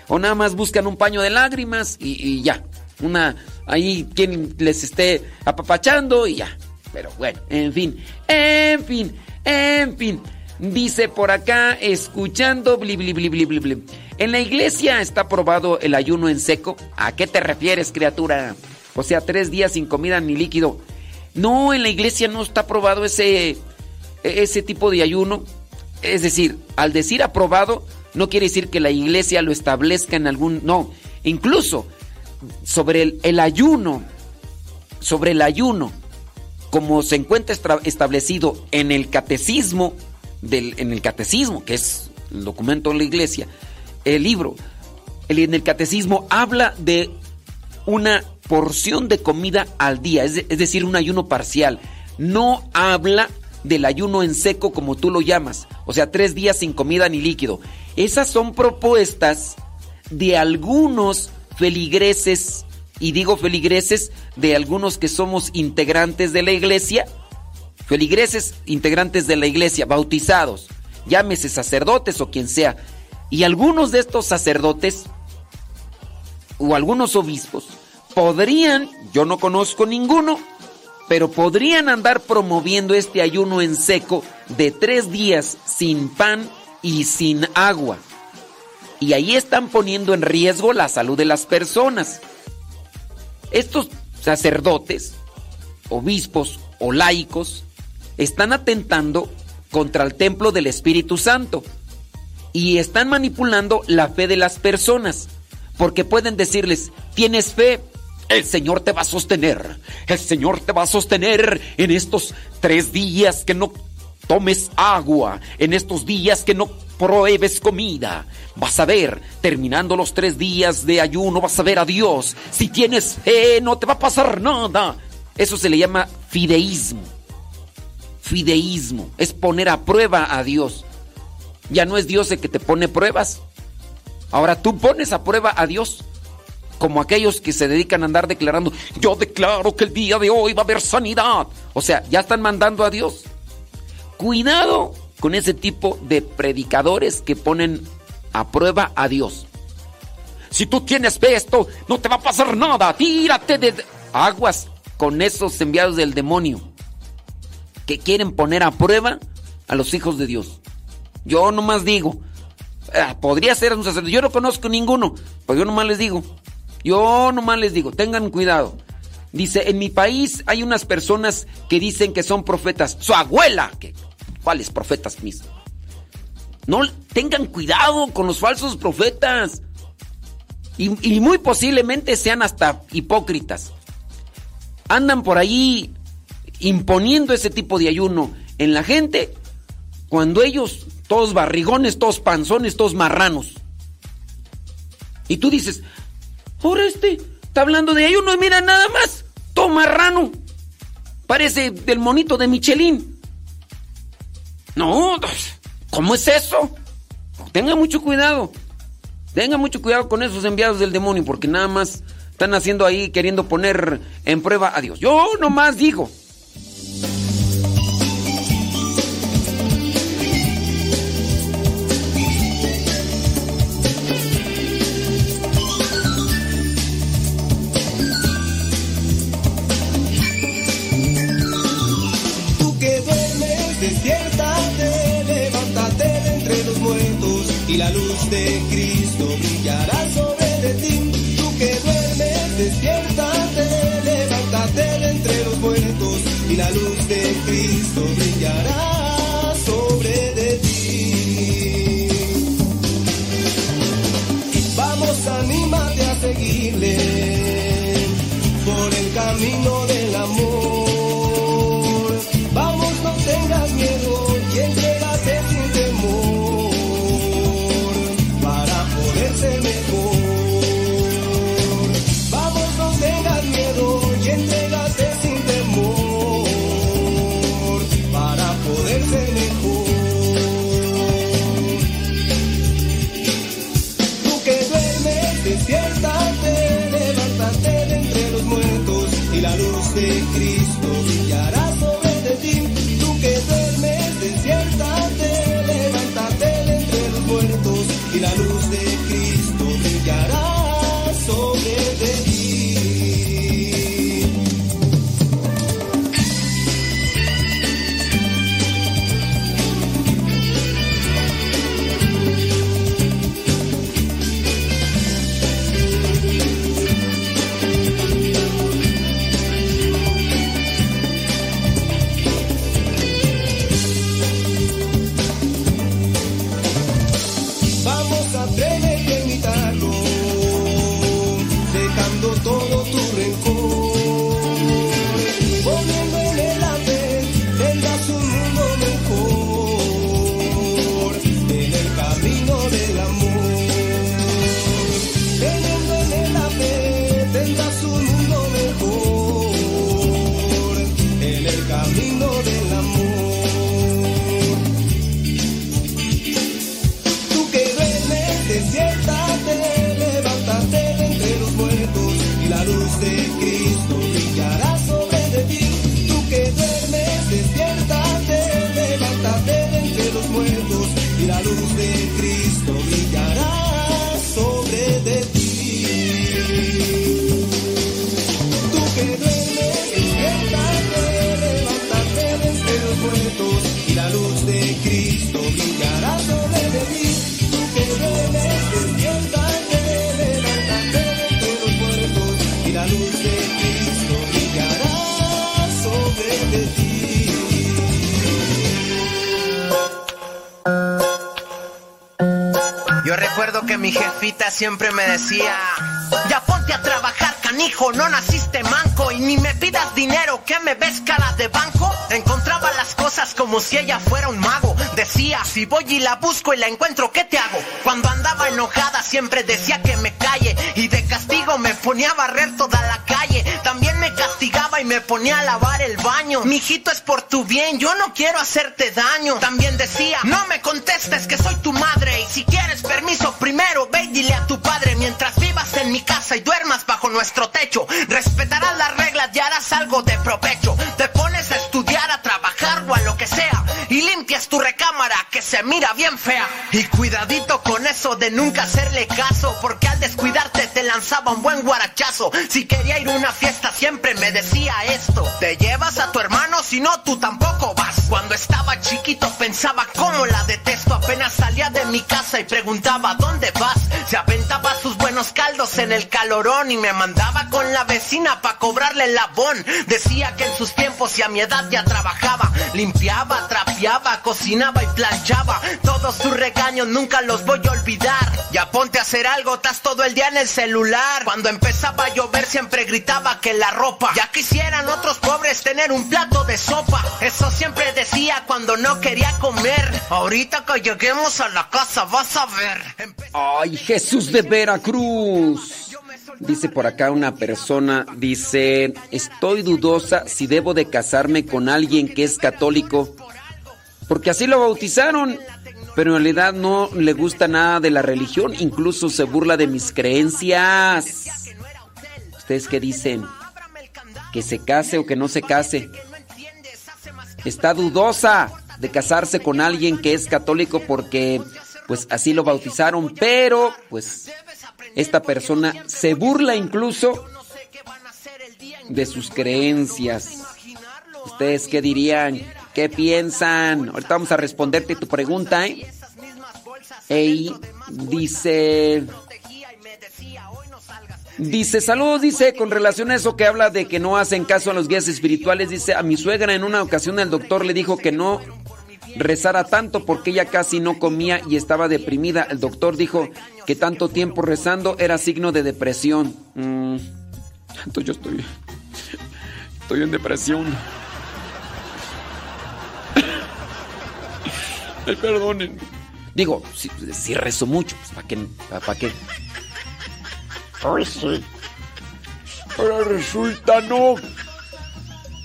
o nada más buscan un paño de lágrimas y, ya. Una ahí quien les esté apapachando y ya. Pero bueno, en fin, en fin, en fin. Dice por acá, escuchando, bli, bli, bli, bli, bli, En la iglesia está aprobado el ayuno en seco. ¿A qué te refieres, criatura? O sea, tres días sin comida ni líquido. No, en la iglesia no está aprobado ese, ese tipo de ayuno. Es decir, al decir aprobado, no quiere decir que la iglesia lo establezca en algún... No, incluso sobre el, el ayuno, sobre el ayuno, como se encuentra establecido en el catecismo, del, en el catecismo, que es el documento de la iglesia, el libro, en el catecismo habla de una porción de comida al día, es, es decir, un ayuno parcial. No habla del ayuno en seco como tú lo llamas, o sea, tres días sin comida ni líquido. Esas son propuestas de algunos feligreses, y digo feligreses, de algunos que somos integrantes de la iglesia, feligreses integrantes de la iglesia, bautizados, llámese sacerdotes o quien sea, y algunos de estos sacerdotes o algunos obispos podrían, yo no conozco ninguno, pero podrían andar promoviendo este ayuno en seco de tres días sin pan y sin agua. Y ahí están poniendo en riesgo la salud de las personas. Estos sacerdotes, obispos o laicos están atentando contra el templo del Espíritu Santo y están manipulando la fe de las personas, porque pueden decirles, tienes fe, el Señor te va a sostener. El Señor te va a sostener en estos tres días que no tomes agua, en estos días que no pruebes comida. Vas a ver, terminando los tres días de ayuno, vas a ver a Dios. Si tienes fe, no te va a pasar nada. Eso se le llama fideísmo. Fideísmo es poner a prueba a Dios. Ya no es Dios el que te pone pruebas. Ahora tú pones a prueba a Dios como aquellos que se dedican a andar declarando, yo declaro que el día de hoy va a haber sanidad. O sea, ya están mandando a Dios. Cuidado con ese tipo de predicadores que ponen a prueba a Dios. Si tú tienes fe esto, no te va a pasar nada. Tírate de aguas con esos enviados del demonio que quieren poner a prueba a los hijos de Dios. Yo nomás digo, ah, podría ser un sacerdote. Yo no conozco ninguno, pero yo nomás les digo, yo nomás les digo, tengan cuidado. Dice, en mi país hay unas personas que dicen que son profetas. Su abuela, ¿cuáles profetas mis? No, tengan cuidado con los falsos profetas. Y, y, muy posiblemente sean hasta hipócritas. Andan por ahí imponiendo ese tipo de ayuno en la gente cuando ellos, todos barrigones, todos panzones, todos marranos. Y tú dices, por este está hablando de ayuno, mira nada más. Toma rano. Parece del monito de Michelin. No, ¿cómo es eso? Tenga mucho cuidado. Tenga mucho cuidado con esos enviados del demonio, porque nada más están haciendo ahí queriendo poner en prueba a Dios. Yo nomás digo. Y la luz de Cristo brillará sobre ti. Tú que duermes, despiértate, levántate de entre los muertos y la luz de Cristo brillará siempre me decía, ya ponte a trabajar, canijo, no naciste manco y ni me pidas dinero, que me ves cara de banco. Encontraba las cosas como si ella fuera un mago. Decía, si voy y la busco y la encuentro, ¿qué te hago? Cuando andaba enojada siempre decía que me calle y de castigo me ponía a barrer toda la me ponía a lavar el baño. Mijito es por tu bien, yo no quiero hacerte daño. También decía, no me contestes que soy tu madre y si quieres permiso primero ve y dile a tu padre mientras vivas en mi casa y duermas bajo nuestro techo. Respetarás las reglas y harás algo de provecho. Limpias tu recámara que se mira bien fea. Y cuidadito con eso de nunca hacerle caso porque al descuidarte te lanzaba un buen guarachazo. Si quería ir a una fiesta siempre me decía esto. Te llevas a tu hermano si no tú tampoco vas. Cuando estaba chiquito pensaba cómo la detesto. Apenas salía de mi casa y preguntaba ¿dónde vas? Se aventaba sus buenos caldos en el calorón y me mandaba con la vecina pa' cobrarle el labón. Decía que en sus tiempos y a mi edad ya trabajaba. Limpiaba, trapeaba, cocinaba y planchaba. Todos sus regaños nunca los voy a olvidar. Ya ponte a hacer algo, estás todo el día en el celular. Cuando empezaba a llover siempre gritaba que la ropa. Ya quisieran otros pobres tener un plato de sopa. Eso siempre decía cuando no quería comer. Ahorita que lleguemos a la casa vas a ver. Ay, Jesús de Veracruz. Dice por acá una persona, dice, estoy dudosa si debo de casarme con alguien que es católico, porque así lo bautizaron, pero en realidad no le gusta nada de la religión, incluso se burla de mis creencias. ¿Ustedes qué dicen? ¿Que se case o que no se case? Está dudosa de casarse con alguien que es católico porque pues así lo bautizaron, pero pues esta persona se burla incluso de sus creencias. ¿Ustedes qué dirían? ¿Qué piensan? Ahorita vamos a responderte tu pregunta, ¿eh? Ey, dice... Dice, saludos, dice, con relación a eso que habla de que no hacen caso a los guías espirituales, dice, a mi suegra en una ocasión el doctor le dijo que no rezara tanto porque ella casi no comía y estaba deprimida. El doctor dijo que tanto tiempo rezando era signo de depresión. Mm, entonces yo estoy, estoy en depresión. Ay, perdonen. Digo, si, si rezo mucho, pues ¿para qué? ¿Para qué? Uy, sí. Ahora resulta no.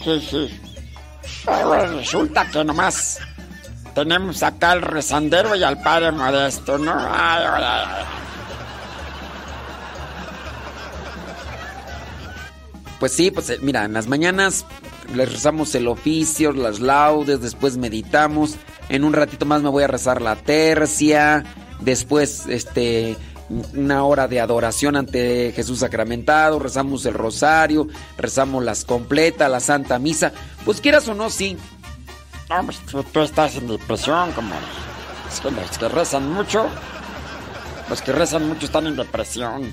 Sí, sí. Ahora resulta que nomás tenemos acá al rezandero y al padre modesto, ¿no? Pues sí, pues eh, mira, en las mañanas les rezamos el oficio, las laudes, después meditamos. En un ratito más me voy a rezar la tercia. Después, este, una hora de adoración ante Jesús sacramentado. Rezamos el rosario, rezamos las completas, la Santa Misa. Pues quieras o no, sí. No, pues tú, estás en depresión, como. Los que rezan mucho. Los que rezan mucho están en depresión.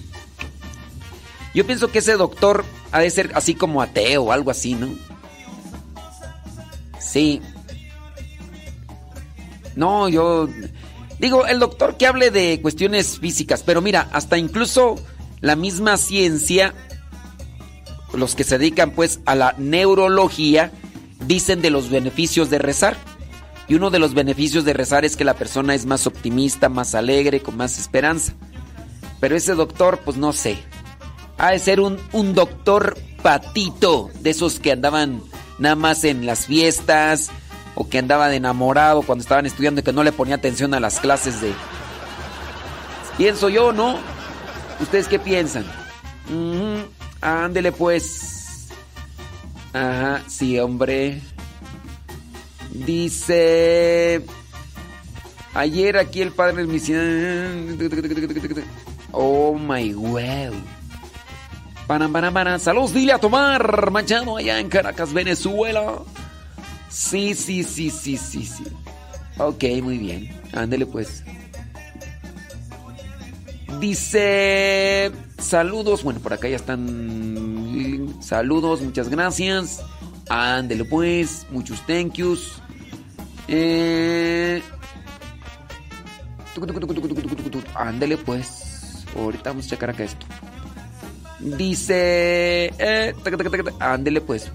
Yo pienso que ese doctor ha de ser así como ateo o algo así, ¿no? Sí. No, yo digo, el doctor que hable de cuestiones físicas, pero mira, hasta incluso la misma ciencia, los que se dedican pues a la neurología, dicen de los beneficios de rezar. Y uno de los beneficios de rezar es que la persona es más optimista, más alegre, con más esperanza. Pero ese doctor, pues no sé. Ha de ser un, un doctor patito, de esos que andaban nada más en las fiestas o que andaba de enamorado cuando estaban estudiando y que no le ponía atención a las clases de... Pienso yo, ¿no? ¿Ustedes qué piensan? Ándele pues. Ajá, sí, hombre. Dice... Ayer aquí el padre me Oh my wow. Para, para, para. Saludos, dile a tomar Machado allá en Caracas, Venezuela. Sí, sí, sí, sí, sí, sí. Ok, muy bien. Ándele pues. Dice. Saludos. Bueno, por acá ya están. Saludos, muchas gracias. Ándele pues. Muchos thank yous. Eh. Ándele pues. Ahorita vamos a checar acá esto. Dice. Eh, ándele pues.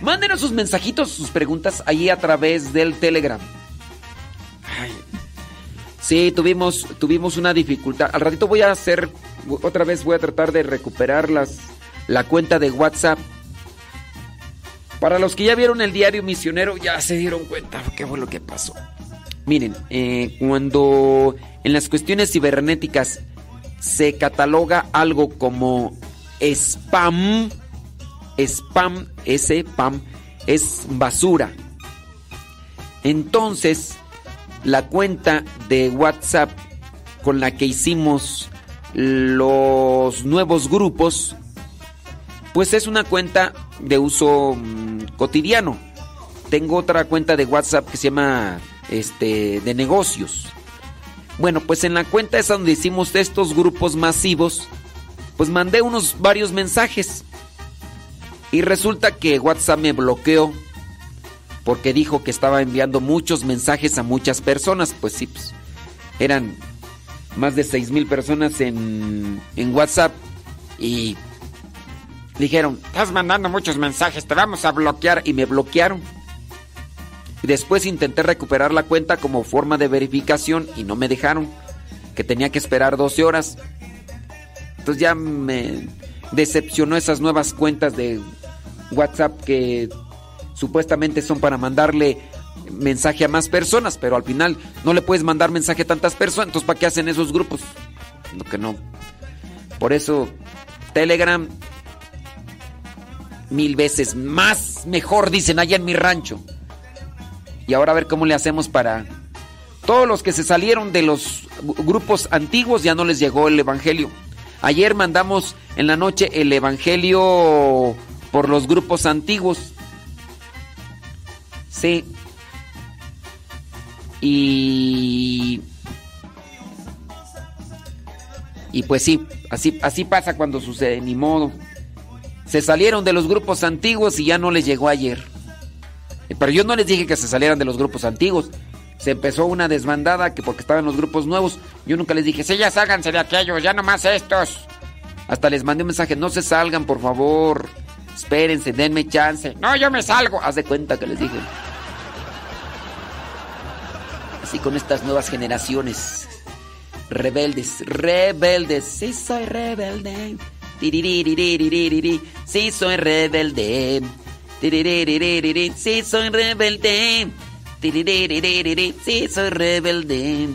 Mándenos sus mensajitos, sus preguntas ahí a través del Telegram. Sí, tuvimos, tuvimos una dificultad. Al ratito voy a hacer, otra vez voy a tratar de recuperar las, la cuenta de WhatsApp. Para los que ya vieron el diario misionero, ya se dieron cuenta qué fue lo que pasó. Miren, eh, cuando en las cuestiones cibernéticas se cataloga algo como spam, spam, ese spam, es basura. Entonces, la cuenta de WhatsApp con la que hicimos los nuevos grupos, pues es una cuenta de uso mm, cotidiano. Tengo otra cuenta de WhatsApp que se llama este de negocios. Bueno, pues en la cuenta esa donde hicimos estos grupos masivos, pues mandé unos varios mensajes. Y resulta que WhatsApp me bloqueó porque dijo que estaba enviando muchos mensajes a muchas personas. Pues sí, pues, eran más de 6 mil personas en, en WhatsApp y dijeron, Estás mandando muchos mensajes, te vamos a bloquear. y me bloquearon. Después intenté recuperar la cuenta como forma de verificación y no me dejaron, que tenía que esperar 12 horas. Entonces ya me decepcionó esas nuevas cuentas de WhatsApp que supuestamente son para mandarle mensaje a más personas, pero al final no le puedes mandar mensaje a tantas personas, entonces ¿para qué hacen esos grupos? Lo que no. Por eso Telegram mil veces más mejor dicen allá en mi rancho. Y ahora a ver cómo le hacemos para todos los que se salieron de los grupos antiguos ya no les llegó el evangelio. Ayer mandamos en la noche el evangelio por los grupos antiguos. Sí. Y y pues sí, así así pasa cuando sucede, ni modo. Se salieron de los grupos antiguos y ya no les llegó ayer. Pero yo no les dije que se salieran de los grupos antiguos. Se empezó una desbandada que porque estaban los grupos nuevos. Yo nunca les dije, sí, ya sálganse de aquellos, ya nomás estos. Hasta les mandé un mensaje, no se salgan, por favor. Espérense, denme chance. No, yo me salgo. Haz de cuenta que les dije. Así con estas nuevas generaciones. Rebeldes, rebeldes. Sí, soy rebelde. Sí, soy rebelde. Sí, soy rebelde. Sí, soy rebelde.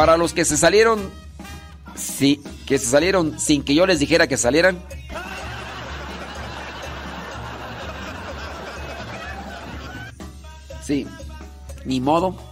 Para los que se salieron, sí, que se salieron sin que yo les dijera que salieran. Sí, ni modo.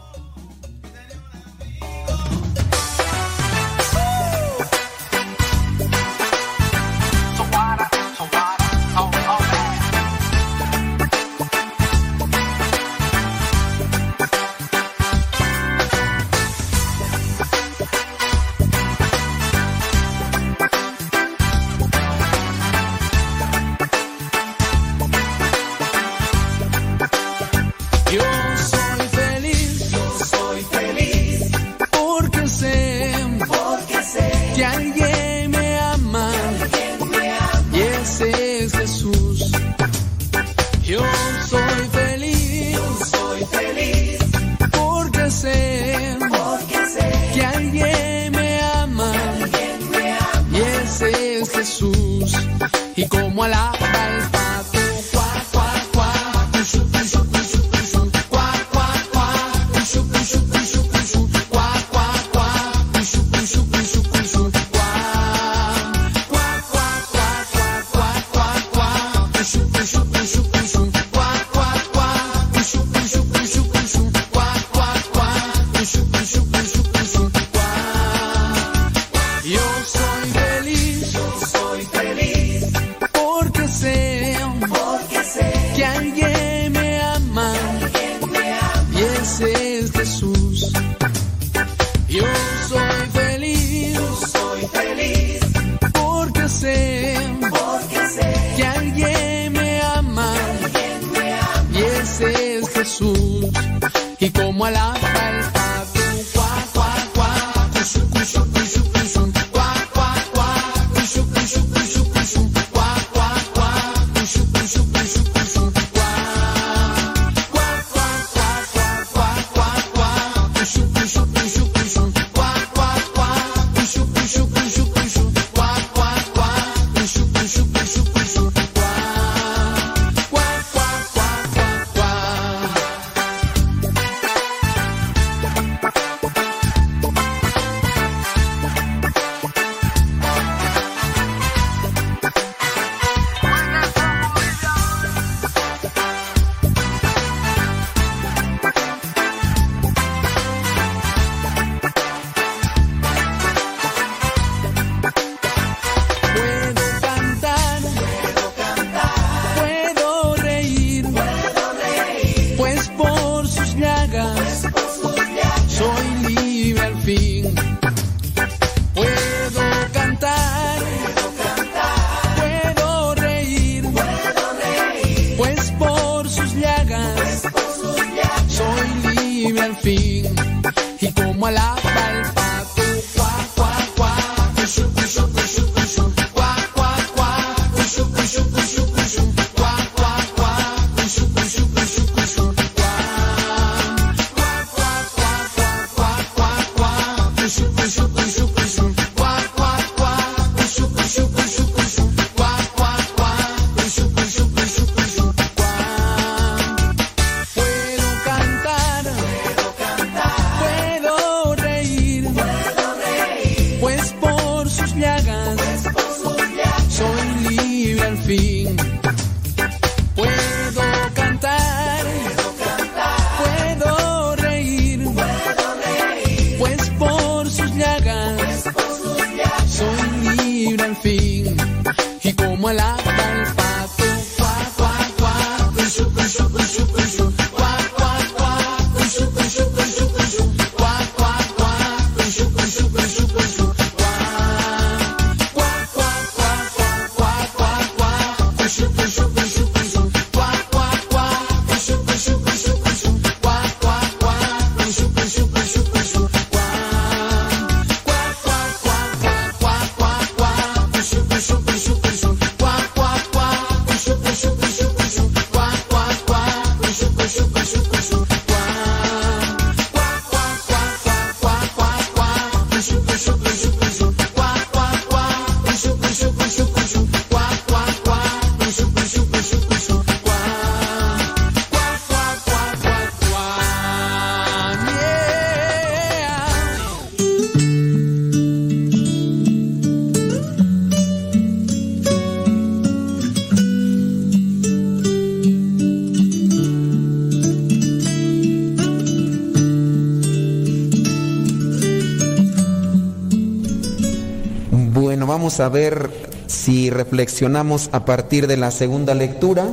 A ver si reflexionamos a partir de la segunda lectura.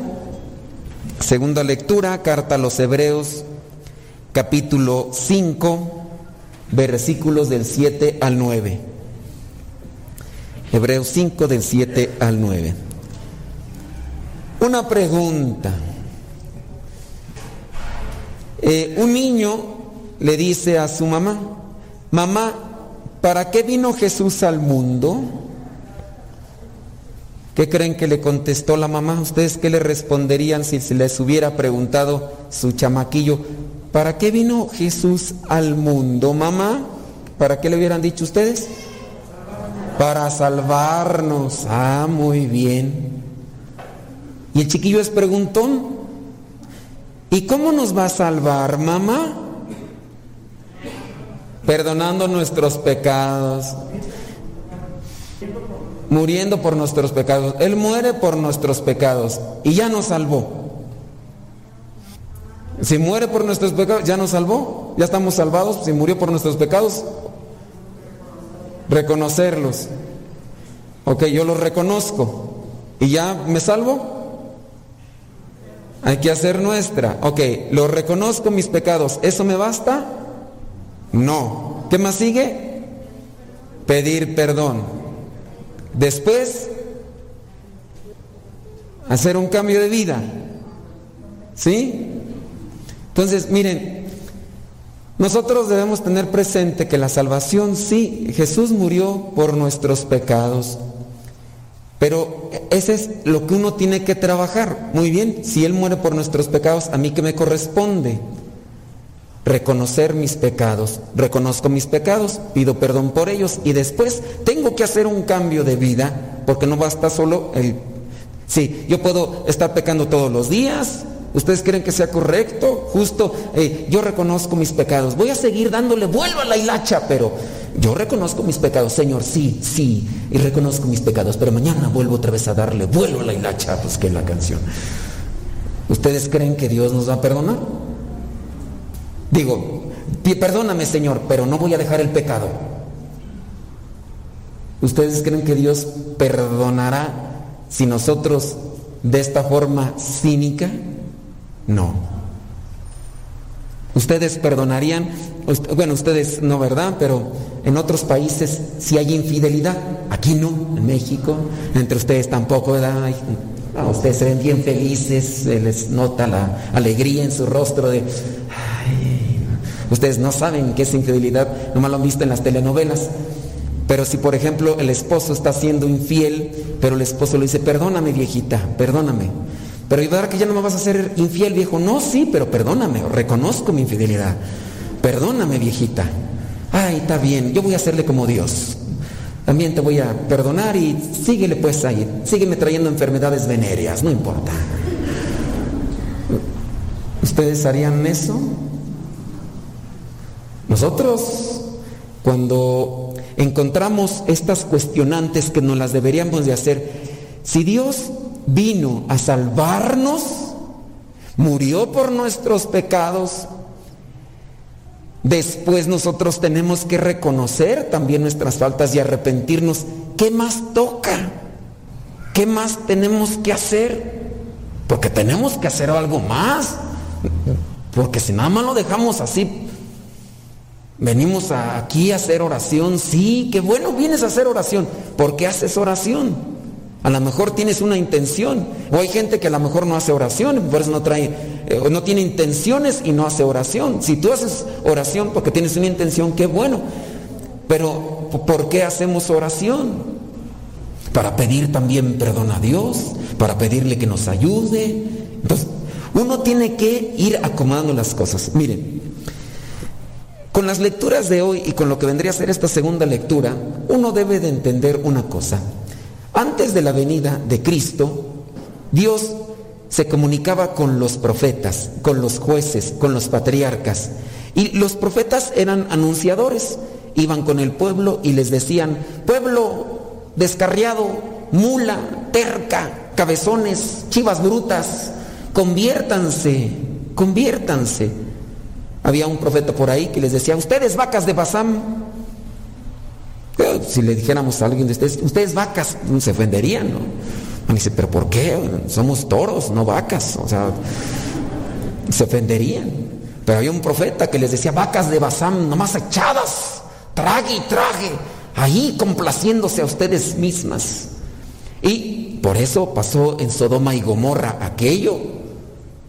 Segunda lectura, carta a los Hebreos, capítulo 5, versículos del 7 al 9. Hebreos 5 del 7 al 9. Una pregunta. Eh, un niño le dice a su mamá, mamá, ¿para qué vino Jesús al mundo? ¿Qué creen que le contestó la mamá? ¿Ustedes qué le responderían si se les hubiera preguntado su chamaquillo? ¿Para qué vino Jesús al mundo, mamá? ¿Para qué le hubieran dicho ustedes? Para salvarnos. Ah, muy bien. Y el chiquillo es preguntón. ¿Y cómo nos va a salvar, mamá? Perdonando nuestros pecados. Muriendo por nuestros pecados. Él muere por nuestros pecados y ya nos salvó. Si muere por nuestros pecados, ya nos salvó. Ya estamos salvados. Si murió por nuestros pecados, reconocerlos. Ok, yo los reconozco. ¿Y ya me salvo? Hay que hacer nuestra. Ok, lo reconozco mis pecados. ¿Eso me basta? No. ¿Qué más sigue? Pedir perdón. Después, hacer un cambio de vida. ¿Sí? Entonces, miren, nosotros debemos tener presente que la salvación, sí, Jesús murió por nuestros pecados, pero ese es lo que uno tiene que trabajar. Muy bien, si Él muere por nuestros pecados, a mí que me corresponde reconocer mis pecados. Reconozco mis pecados, pido perdón por ellos y después tengo que hacer un cambio de vida, porque no basta solo el... Sí, yo puedo estar pecando todos los días, ¿Ustedes creen que sea correcto? Justo, eh, yo reconozco mis pecados. Voy a seguir dándole vuelvo a la hilacha, pero yo reconozco mis pecados, Señor, sí, sí, y reconozco mis pecados, pero mañana vuelvo otra vez a darle vuelvo a la hilacha, pues que la canción. ¿Ustedes creen que Dios nos va a perdonar? Digo, perdóname, Señor, pero no voy a dejar el pecado. ¿Ustedes creen que Dios perdonará si nosotros de esta forma cínica? No. Ustedes perdonarían, bueno, ustedes no, ¿verdad? Pero en otros países sí hay infidelidad. Aquí no, en México, entre ustedes tampoco, ¿verdad? ustedes se ven bien felices, se les nota la alegría en su rostro de... ustedes no saben qué es infidelidad, nomás lo han visto en las telenovelas. Pero si por ejemplo el esposo está siendo infiel, pero el esposo le dice, perdóname viejita, perdóname. Pero ¿y verdad que ya no me vas a hacer infiel, viejo? No, sí, pero perdóname, reconozco mi infidelidad. Perdóname, viejita. Ay, está bien, yo voy a hacerle como Dios. También te voy a perdonar y síguele pues ahí. Sígueme trayendo enfermedades venéreas, no importa. ¿Ustedes harían eso? Nosotros, cuando encontramos estas cuestionantes que nos las deberíamos de hacer, si Dios vino a salvarnos, murió por nuestros pecados, después nosotros tenemos que reconocer también nuestras faltas y arrepentirnos. ¿Qué más toca? ¿Qué más tenemos que hacer? Porque tenemos que hacer algo más. Porque si nada más lo dejamos así, venimos aquí a hacer oración, sí, qué bueno vienes a hacer oración. ¿Por qué haces oración? A lo mejor tienes una intención. O hay gente que a lo mejor no hace oración, por eso no trae, eh, no tiene intenciones y no hace oración. Si tú haces oración porque tienes una intención, qué bueno. Pero ¿por qué hacemos oración? Para pedir también perdón a Dios, para pedirle que nos ayude. Entonces, uno tiene que ir acomodando las cosas. Miren, con las lecturas de hoy y con lo que vendría a ser esta segunda lectura, uno debe de entender una cosa. Antes de la venida de Cristo, Dios se comunicaba con los profetas, con los jueces, con los patriarcas. Y los profetas eran anunciadores, iban con el pueblo y les decían, pueblo descarriado, mula, terca, cabezones, chivas brutas, conviértanse, conviértanse. Había un profeta por ahí que les decía, ustedes vacas de Basam, si le dijéramos a alguien de ustedes, ustedes vacas, se ofenderían, ¿no? Me dice, pero ¿por qué? Somos toros, no vacas. O sea, se ofenderían. Pero había un profeta que les decía, vacas de Basán, nomás echadas, trague y trague, ahí complaciéndose a ustedes mismas. Y por eso pasó en Sodoma y Gomorra aquello.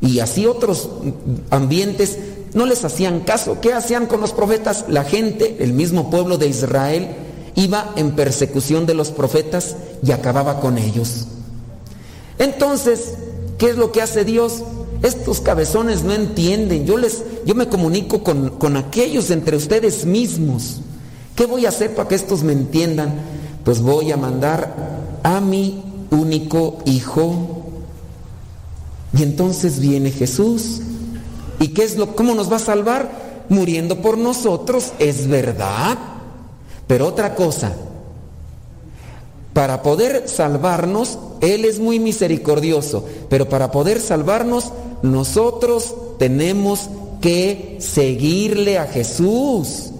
Y así otros ambientes no les hacían caso. ¿Qué hacían con los profetas? La gente, el mismo pueblo de Israel, iba en persecución de los profetas y acababa con ellos. Entonces, ¿qué es lo que hace Dios? Estos cabezones no entienden. Yo les, yo me comunico con, con aquellos entre ustedes mismos. ¿Qué voy a hacer para que estos me entiendan? Pues voy a mandar a mi único hijo. Y entonces viene Jesús. ¿Y qué es lo, cómo nos va a salvar? Muriendo por nosotros, es verdad. Pero otra cosa, para poder salvarnos, Él es muy misericordioso, pero para poder salvarnos, nosotros tenemos que seguirle a Jesús.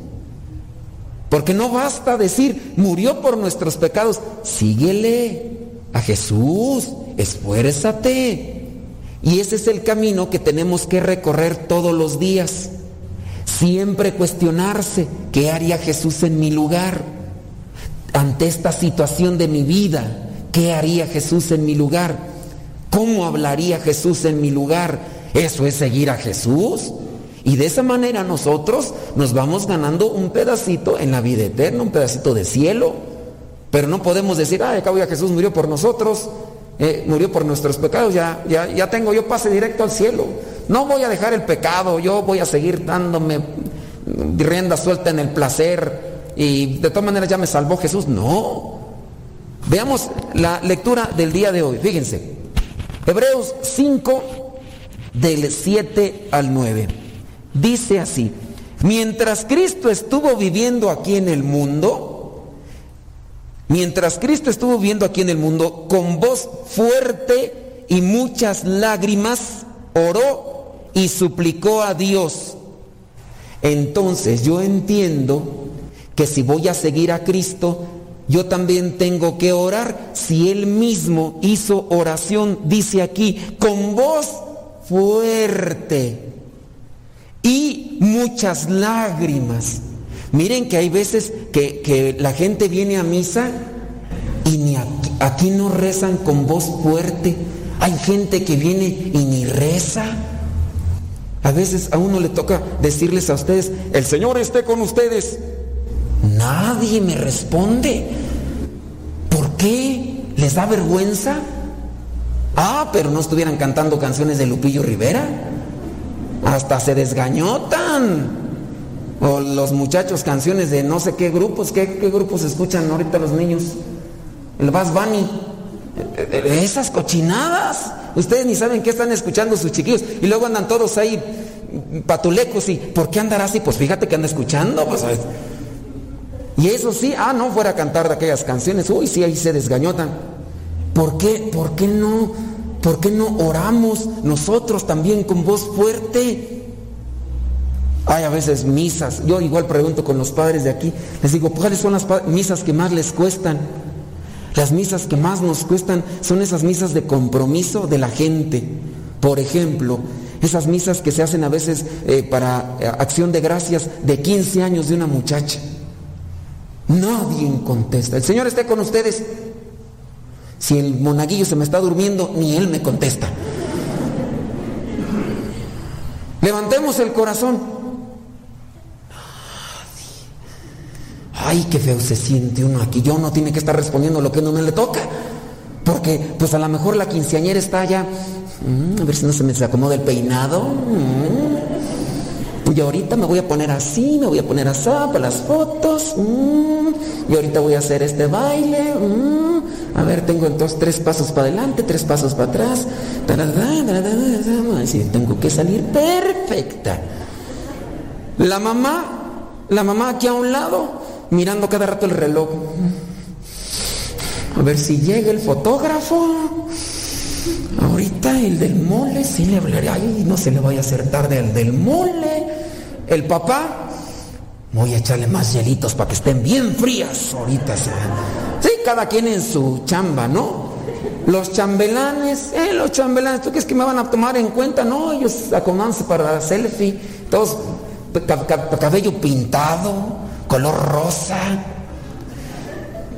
Porque no basta decir, murió por nuestros pecados, síguele a Jesús, esfuérzate. Y ese es el camino que tenemos que recorrer todos los días. Siempre cuestionarse, ¿qué haría Jesús en mi lugar? Ante esta situación de mi vida, ¿qué haría Jesús en mi lugar? ¿Cómo hablaría Jesús en mi lugar? Eso es seguir a Jesús. Y de esa manera nosotros nos vamos ganando un pedacito en la vida eterna, un pedacito de cielo. Pero no podemos decir, ay, acabo Jesús murió por nosotros, eh, murió por nuestros pecados, ya, ya, ya tengo yo pase directo al cielo. No voy a dejar el pecado, yo voy a seguir dándome rienda suelta en el placer y de todas maneras ya me salvó Jesús. No. Veamos la lectura del día de hoy. Fíjense. Hebreos 5 del 7 al 9. Dice así, mientras Cristo estuvo viviendo aquí en el mundo, mientras Cristo estuvo viviendo aquí en el mundo, con voz fuerte y muchas lágrimas, oró y suplicó a Dios. Entonces yo entiendo que si voy a seguir a Cristo, yo también tengo que orar. Si Él mismo hizo oración, dice aquí, con voz fuerte y muchas lágrimas. Miren que hay veces que, la gente viene a misa y ni aquí, aquí no rezan con voz fuerte. Hay gente que viene y ni reza. A veces a uno le toca decirles a ustedes, el Señor esté con ustedes. Nadie me responde. ¿Por qué? ¿Les da vergüenza? Ah, pero no estuvieran cantando canciones de Lupillo Rivera. Hasta se desgañotan. O los muchachos canciones de no sé qué grupos, qué, qué grupos escuchan ahorita los niños. El Bass Bunny. Esas cochinadas. Ustedes ni saben qué están escuchando sus chiquillos. Y luego andan todos ahí patulecos y ¿por qué andará así? Pues fíjate que anda escuchando. Pues, y eso sí, ah, no fuera a cantar de aquellas canciones. Uy, sí, ahí se desgañotan. ¿Por qué, por qué no, por qué no oramos nosotros también con voz fuerte? Hay a veces misas. Yo igual pregunto con los padres de aquí. Les digo, ¿cuáles son las misas que más les cuestan? Las misas que más nos cuestan son esas misas de compromiso de la gente. Por ejemplo, esas misas que se hacen a veces eh, para eh, acción de gracias de 15 años de una muchacha. Nadie contesta. El Señor esté con ustedes. Si el monaguillo se me está durmiendo, ni él me contesta. Levantemos el corazón. Ay, qué feo se siente uno aquí. Yo no tiene que estar respondiendo lo que no me le toca. Porque, pues a lo mejor la quinceañera está allá. Mm, a ver si no se me acomoda el peinado. Mm. Y ahorita me voy a poner así, me voy a poner así para las fotos. Mm. Y ahorita voy a hacer este baile. A ver, tengo entonces tres pasos para adelante, tres pasos para atrás. Tengo que salir perfecta. La mamá, la mamá aquí a un lado, mirando cada rato el reloj. A ver si llega el fotógrafo. Ahorita el del mole, sí le hablaré. Ay, no se le vaya a hacer tarde al del mole. El papá, voy a echarle más hielitos para que estén bien frías. Ahorita se Sí, cada quien en su chamba, ¿no? Los chambelanes, eh, los chambelanes, ¿tú crees que me van a tomar en cuenta? No, ellos acomodanse para selfie, todos cabello pintado, color rosa,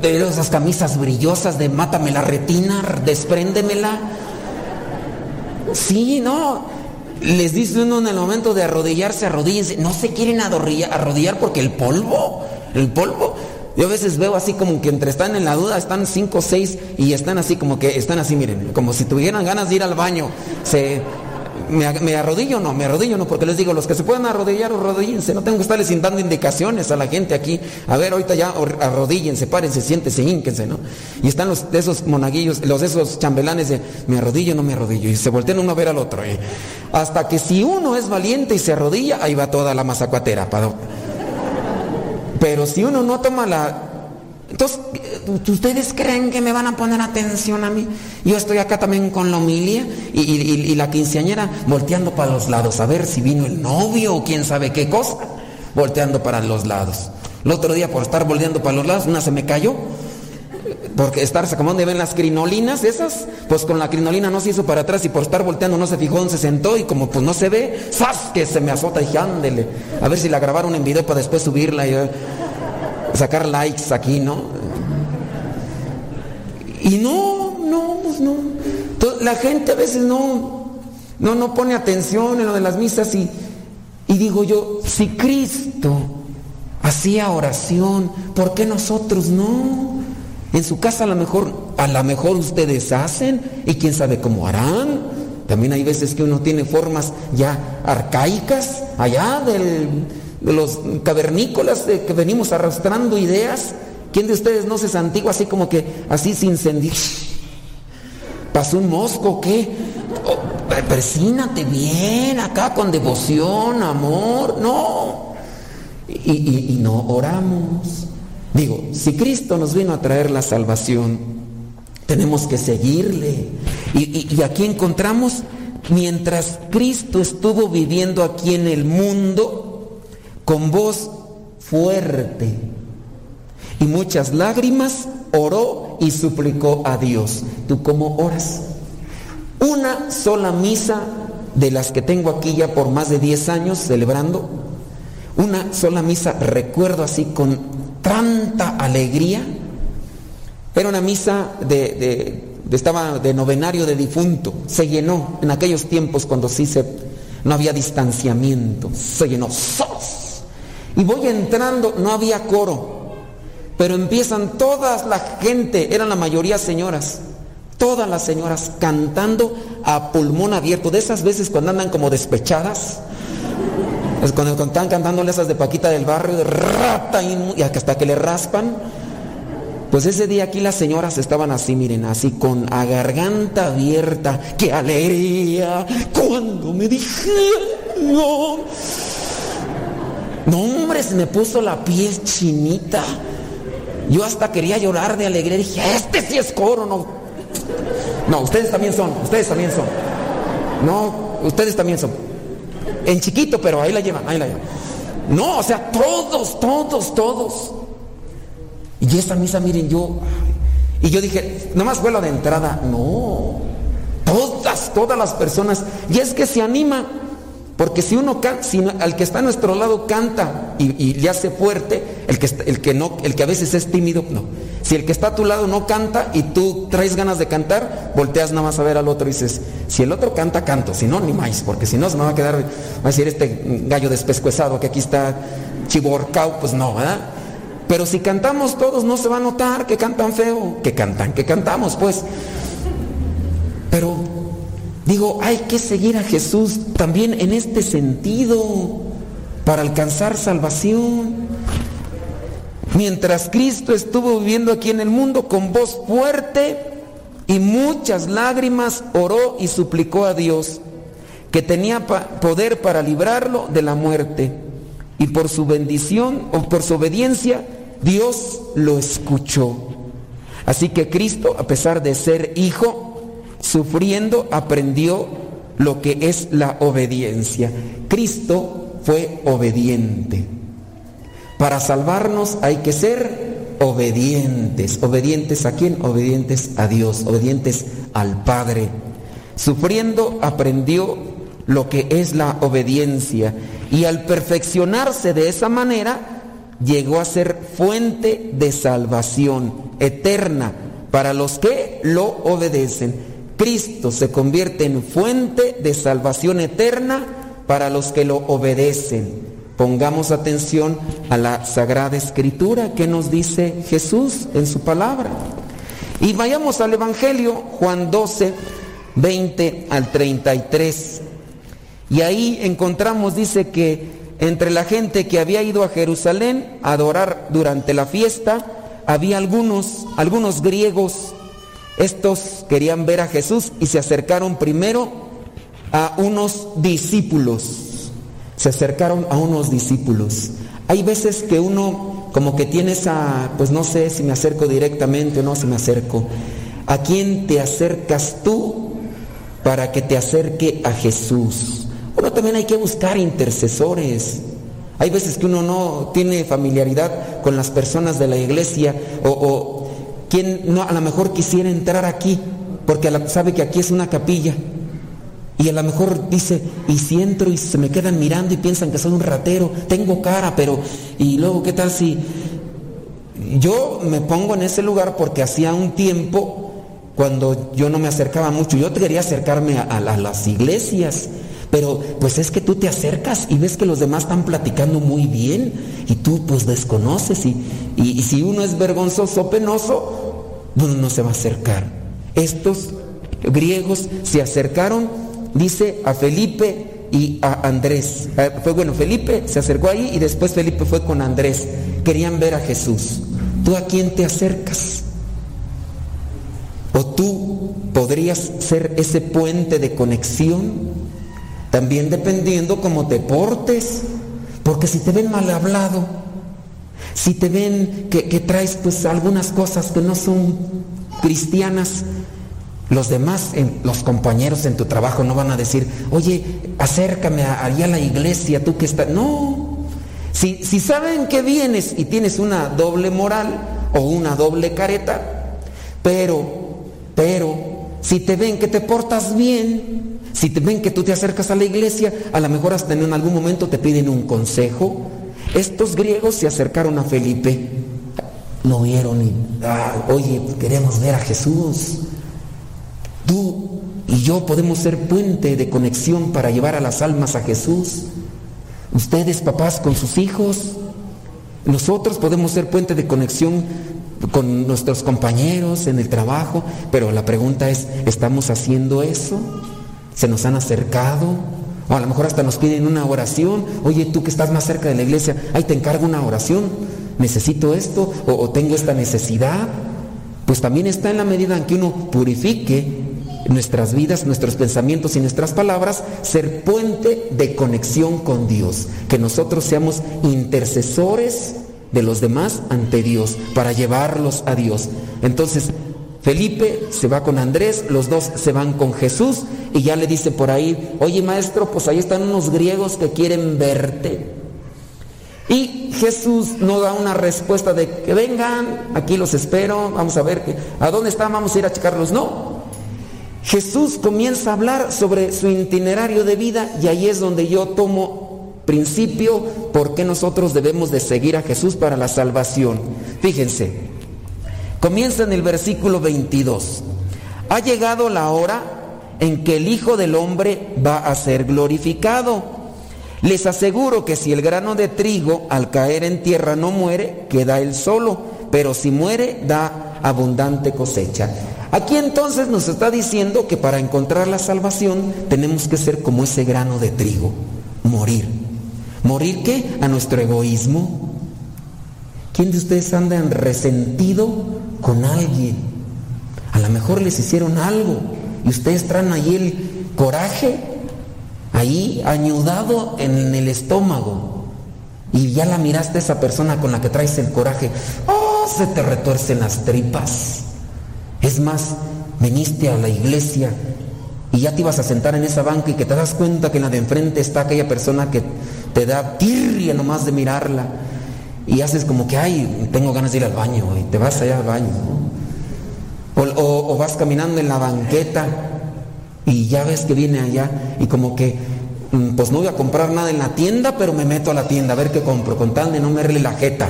de esas camisas brillosas de mátame la retina, despréndemela. Sí, no. Les dice uno en el momento de arrodillarse, arrodíllense. No se quieren arrodillar, porque el polvo, el polvo. Yo a veces veo así como que entre están en la duda, están cinco o seis y están así como que están así, miren, como si tuvieran ganas de ir al baño. Se, me, arrodillo no, me arrodillo no, porque les digo, los que se pueden arrodillar, arrodíllense, no tengo que estarles dando indicaciones a la gente aquí. A ver, ahorita ya arrodíllense, párense, siéntense, ínquense, ¿no? Y están los de esos monaguillos, los de esos chambelanes de me arrodillo, no me arrodillo, y se voltean uno a ver al otro. Hasta que si uno es valiente y se arrodilla, ahí va toda la mazacuatera. Pero si uno no toma la entonces, ¿ustedes creen que me van a poner atención a mí? Yo estoy acá también con la homilia y, la quinceañera volteando para los lados, a ver si vino el novio o quién sabe qué cosa, volteando para los lados. El otro día por estar volteando para los lados, una se me cayó, porque estar, como donde ven las crinolinas esas, pues con la crinolina no se hizo para atrás y por estar volteando no se fijó dónde se sentó y como pues no se ve, ¡zas! que se me azota y dije, ándele, a ver si la grabaron en video para después subirla y sacar likes aquí, ¿no? Y no, no, pues no. La gente a veces no, no, no pone atención en lo de las misas y, y digo yo, si Cristo hacía oración, ¿por qué nosotros no? En su casa a lo mejor, a lo mejor ustedes hacen y quién sabe cómo harán. También hay veces que uno tiene formas ya arcaicas, allá del, de los cavernícolas de que venimos arrastrando ideas. ¿Quién de ustedes no se santigua así como que así sin sentir? ¿Pasó un mosco qué? Oh, persínate bien acá con devoción, amor. No. Y, no oramos. Digo, si Cristo nos vino a traer la salvación, tenemos que seguirle. Y aquí encontramos, mientras Cristo estuvo viviendo aquí en el mundo, con voz fuerte y muchas lágrimas, oró y suplicó a Dios. ¿Tú cómo oras? Una sola misa de las que tengo aquí ya por más de 10 años celebrando, una sola misa, recuerdo así con tanta alegría. Era una misa de, de- estaba de novenario de difunto, se llenó en aquellos tiempos cuando sí se, no había distanciamiento, se llenó. ¡Sos! Y voy entrando, no había coro, pero empiezan toda la gente, eran la mayoría señoras, todas las señoras cantando a pulmón abierto, de esas veces cuando andan como despechadas, es cuando, están cantándole esas de Paquita del barrio, de rata y hasta que le raspan. Pues ese día aquí las señoras estaban así, miren, así con a garganta abierta. ¡Qué alegría! Cuando me dijeron. No, hombre, se me puso la piel chinita. Yo hasta quería llorar de alegría. Dije, este sí es coro, no. No, ustedes también son, ustedes también son. No, ustedes también son. En chiquito, pero ahí la llevan, ahí la llevan. No, o sea, todos, todos, todos. Y esa misa, miren, yo. Y yo dije, nomás fue la de entrada. No. Todas, todas las personas. Y es que se anima. Porque si uno can- si al que está a nuestro lado canta y, le hace fuerte, el que, el que no, el que a veces es tímido, no. Si el que está a tu lado no canta y tú traes ganas de cantar, volteas nada más a ver al otro y dices, si el otro canta, canto, si no, ni más, porque si no se me va a quedar, va a decir este gallo despescuezado que aquí está chiborcao, pues no, ¿verdad? Pero si cantamos todos, no se va a notar que cantan feo, que cantan, que cantamos, pues. Pero digo, hay que seguir a Jesús también en este sentido para alcanzar salvación. Mientras Cristo estuvo viviendo aquí en el mundo con voz fuerte y muchas lágrimas, oró y suplicó a Dios que tenía poder para librarlo de la muerte. Y por su bendición o por su obediencia, Dios lo escuchó. Así que Cristo, a pesar de ser hijo, sufriendo, aprendió lo que es la obediencia. Cristo fue obediente. Para salvarnos hay que ser obedientes. ¿Obedientes a quién? Obedientes a Dios, obedientes al Padre. Sufriendo aprendió lo que es la obediencia y al perfeccionarse de esa manera llegó a ser fuente de salvación eterna para los que lo obedecen. Cristo se convierte en fuente de salvación eterna para los que lo obedecen. Pongamos atención a la Sagrada Escritura que nos dice Jesús en su palabra. Y vayamos al Evangelio, Juan 12, 20 al 33. Y ahí encontramos, dice que entre la gente que había ido a Jerusalén a adorar durante la fiesta, había algunos, algunos griegos. Estos querían ver a Jesús y se acercaron primero a unos discípulos. Se acercaron a unos discípulos. Hay veces que uno como que tiene esa, pues no sé si me acerco directamente o no si me acerco. ¿A quién te acercas tú para que te acerque a Jesús? Uno también hay que buscar intercesores. Hay veces que uno no tiene familiaridad con las personas de la iglesia o, o quien no, a lo mejor quisiera entrar aquí porque sabe que aquí es una capilla. Y a lo mejor dice, y si entro y se me quedan mirando y piensan que soy un ratero, tengo cara, pero, y luego, ¿qué tal si yo me pongo en ese lugar porque hacía un tiempo cuando yo no me acercaba mucho. Yo quería acercarme a las iglesias, pero pues es que tú te acercas y ves que los demás están platicando muy bien y tú pues desconoces y, y- si uno es vergonzoso, penoso, uno no se va a acercar. Estos griegos se acercaron, dice, a Felipe y a Andrés. Eh, Fue bueno, Felipe se acercó ahí y después Felipe fue con Andrés. Querían ver a Jesús. ¿Tú a quién te acercas? ¿O tú podrías ser ese puente de conexión? También dependiendo cómo te portes. Porque si te ven mal hablado, si te ven que, que traes pues algunas cosas que no son cristianas, los demás, los compañeros en tu trabajo no van a decir, oye, acércame a- allá a la iglesia, tú que estás... No, si, si saben que vienes y tienes una doble moral o una doble careta, pero, pero, si te ven que te portas bien, si te ven que tú te acercas a la iglesia, a lo mejor hasta en algún momento te piden un consejo. Estos griegos se acercaron a Felipe, lo vieron y, "Ah, oye, queremos ver a Jesús. Tú y yo podemos ser puente de conexión para llevar a las almas a Jesús. Ustedes, papás, con sus hijos. Nosotros podemos ser puente de conexión con nuestros compañeros en el trabajo, pero la pregunta es, ¿estamos haciendo eso? ¿Se nos han acercado? O a lo mejor hasta nos piden una oración. Oye, tú que estás más cerca de la iglesia, ahí te encargo una oración. Necesito esto o, o tengo esta necesidad. Pues también está en la medida en que uno purifique nuestras vidas, nuestros pensamientos y nuestras palabras, ser puente de conexión con Dios. Que nosotros seamos intercesores de los demás ante Dios para llevarlos a Dios. Entonces, Felipe se va con Andrés, los dos se van con Jesús y ya le dice por ahí, oye maestro, pues ahí están unos griegos que quieren verte. Y Jesús no da una respuesta de que vengan, aquí los espero, vamos a ver que, a dónde están, vamos a ir a checarlos. No. Jesús comienza a hablar sobre su itinerario de vida y ahí es donde yo tomo principio por qué nosotros debemos de seguir a Jesús para la salvación. Fíjense, comienza en el versículo 22. Ha llegado la hora en que el Hijo del Hombre va a ser glorificado. Les aseguro que si el grano de trigo al caer en tierra no muere, queda él solo, pero si muere da abundante cosecha. Aquí entonces nos está diciendo que para encontrar la salvación tenemos que ser como ese grano de trigo, morir. ¿Morir qué? A nuestro egoísmo. ¿Quién de ustedes anda en resentido con alguien? A lo mejor les hicieron algo y ustedes traen ahí el coraje ahí añudado en el estómago y ya la miraste a esa persona con la que traes el coraje, oh, se te retuercen las tripas. Es más, viniste a la iglesia y ya te ibas a sentar en esa banca y que te das cuenta que en la de enfrente está aquella persona que te da tirria nomás de mirarla y haces como que, ay, tengo ganas de ir al baño y te vas allá al baño. O, o- vas caminando en la banqueta y ya ves que viene allá y como que, mm, pues no voy a comprar nada en la tienda, pero me meto a la tienda a ver qué compro, con tal de no verle la jeta.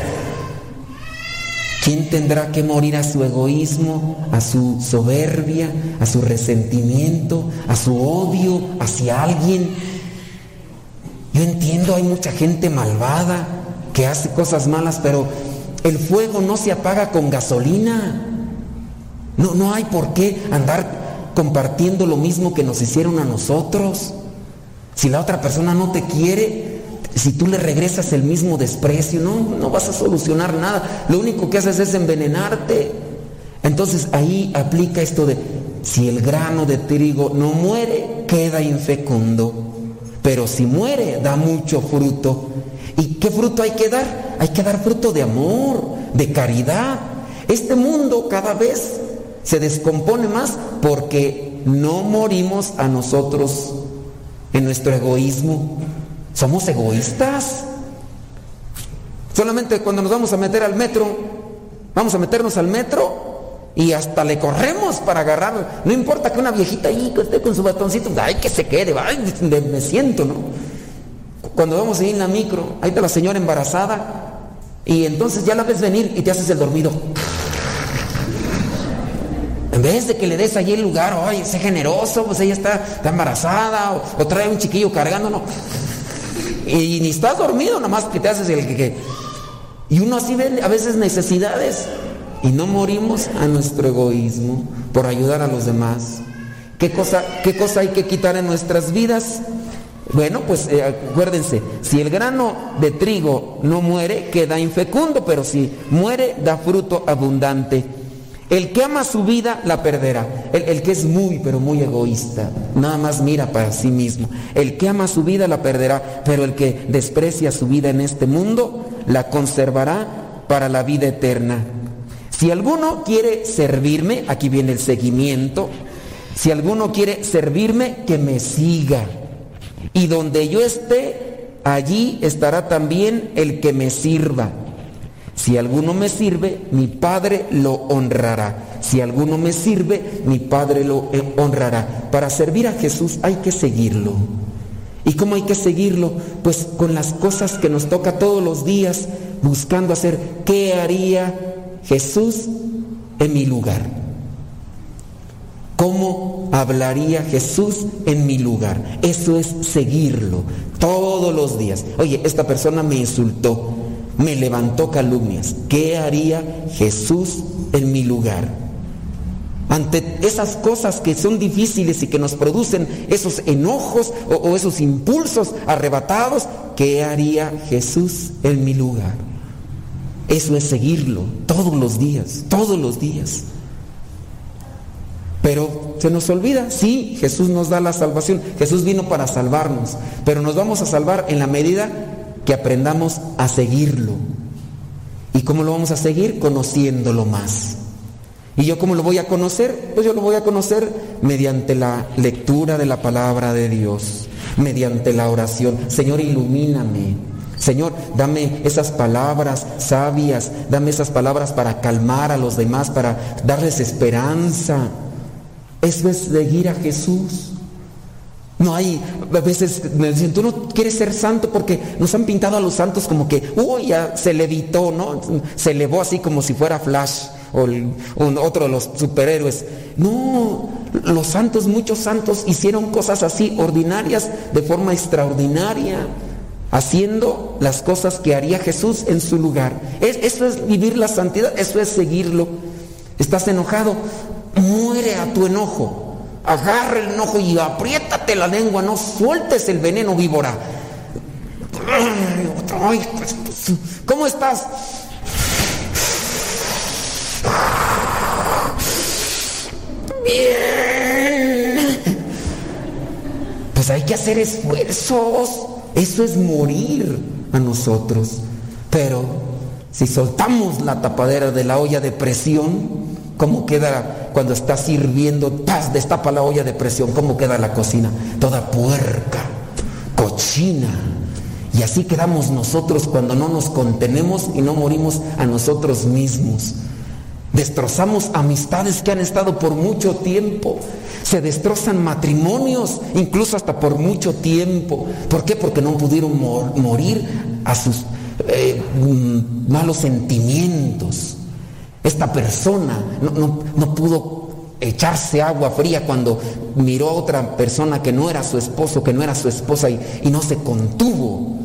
¿Quién tendrá que morir a su egoísmo, a su soberbia, a su resentimiento, a su odio hacia alguien? Yo entiendo, hay mucha gente malvada que hace cosas malas, pero el fuego no se apaga con gasolina. No, no hay por qué andar compartiendo lo mismo que nos hicieron a nosotros. Si la otra persona no te quiere, si tú le regresas el mismo desprecio, no, no vas a solucionar nada. Lo único que haces es envenenarte. Entonces ahí aplica esto de, si el grano de trigo no muere, queda infecundo. Pero si muere, da mucho fruto. ¿Y qué fruto hay que dar? Hay que dar fruto de amor, de caridad. Este mundo cada vez se descompone más porque no morimos a nosotros en nuestro egoísmo. Somos egoístas. Solamente cuando nos vamos a meter al metro, vamos a meternos al metro y hasta le corremos para agarrar. No importa que una viejita ahí que esté con su batoncito, ay, que se quede, ay, me siento, ¿no? Cuando vamos a ir en la micro, ahí está la señora embarazada y entonces ya la ves venir y te haces el dormido. En vez de que le des allí el lugar, oye, sé generoso, pues ella está, está embarazada, o, trae un chiquillo cargando, no. Y ni estás dormido, nomás que te haces el que, que- Y uno así ve a veces necesidades. Y no morimos a nuestro egoísmo por ayudar a los demás. ¿Qué cosa, qué cosa hay que quitar en nuestras vidas? Bueno, pues eh, acuérdense, si el grano de trigo no muere, queda infecundo, pero si muere, da fruto abundante. El que ama su vida la perderá. El, el que es muy, pero muy egoísta, nada más mira para sí mismo. El que ama su vida la perderá, pero el que desprecia su vida en este mundo la conservará para la vida eterna. Si alguno quiere servirme, aquí viene el seguimiento, si alguno quiere servirme, que me siga. Y donde yo esté, allí estará también el que me sirva. Si alguno me sirve, mi Padre lo honrará. Si alguno me sirve, mi Padre lo eh, honrará. Para servir a Jesús hay que seguirlo. ¿Y cómo hay que seguirlo? Pues con las cosas que nos toca todos los días, buscando hacer qué haría Jesús en mi lugar. ¿Cómo hablaría Jesús en mi lugar? Eso es seguirlo todos los días. Oye, esta persona me insultó, me levantó calumnias. ¿Qué haría Jesús en mi lugar? Ante esas cosas que son difíciles y que nos producen esos enojos o, esos impulsos arrebatados, ¿qué haría Jesús en mi lugar? Eso es seguirlo todos los días, todos los días. Pero se nos olvida, sí, Jesús nos da la salvación, Jesús vino para salvarnos, pero nos vamos a salvar en la medida que aprendamos a seguirlo. ¿Y cómo lo vamos a seguir? Conociéndolo más. ¿Y yo cómo lo voy a conocer? Pues yo lo voy a conocer mediante la lectura de la palabra de Dios, mediante la oración. Señor, ilumíname. Señor, dame esas palabras sabias, dame esas palabras para calmar a los demás, para darles esperanza. Eso es seguir a Jesús. No hay, a veces me dicen, tú no quieres ser santo porque nos han pintado a los santos como que, uy, ya se levitó, ¿no? Se elevó así como si fuera Flash o otro de los superhéroes. No, los santos, muchos santos hicieron cosas así ordinarias de forma extraordinaria, haciendo las cosas que haría Jesús en su lugar. Es- eso es vivir la santidad, eso es seguirlo. ¿Estás enojado? Muere a tu enojo. Agarra el enojo y la lengua, no sueltes el veneno víbora. Pues, ¿Cómo estás? Bien. Pues hay que hacer esfuerzos. Eso es morir a nosotros. Pero si soltamos la tapadera de la olla de presión, ¿cómo queda cuando está sirviendo? Paz, destapa la olla de presión. ¿Cómo queda la cocina? Toda puerca, cochina. Y así quedamos nosotros cuando no nos contenemos y no morimos a nosotros mismos. Destrozamos amistades que han estado por mucho tiempo. Se destrozan matrimonios, incluso hasta por mucho tiempo. ¿Por qué? Porque no pudieron mor- morir a sus eh, malos sentimientos. Esta persona no, pudo echarse agua fría cuando miró a otra persona que no era su esposo, que no era su esposa y, y no se contuvo.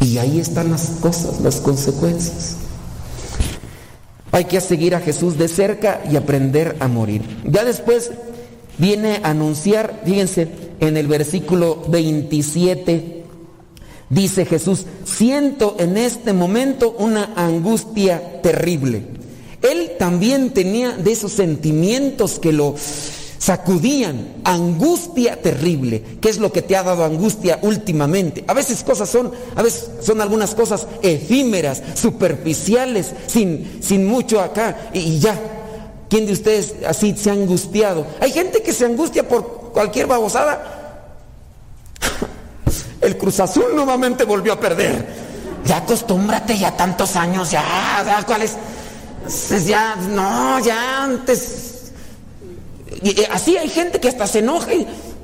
Y ahí están las cosas, las consecuencias. Hay que seguir a Jesús de cerca y aprender a morir. Ya después viene a anunciar, fíjense, en el versículo 27, dice Jesús, siento en este momento una angustia terrible. Él también tenía de esos sentimientos que lo sacudían, angustia terrible. ¿Qué es lo que te ha dado angustia últimamente? A veces cosas son, a veces son algunas cosas efímeras, superficiales, sin, sin mucho acá y, y ya. ¿Quién de ustedes así se ha angustiado? Hay gente que se angustia por cualquier babosada. El Cruz Azul nuevamente volvió a perder. Ya acostúmbrate, ya tantos años, ya, ¿cuál es? Es Ya, no, ya antes. Y, así hay gente que hasta se enoja.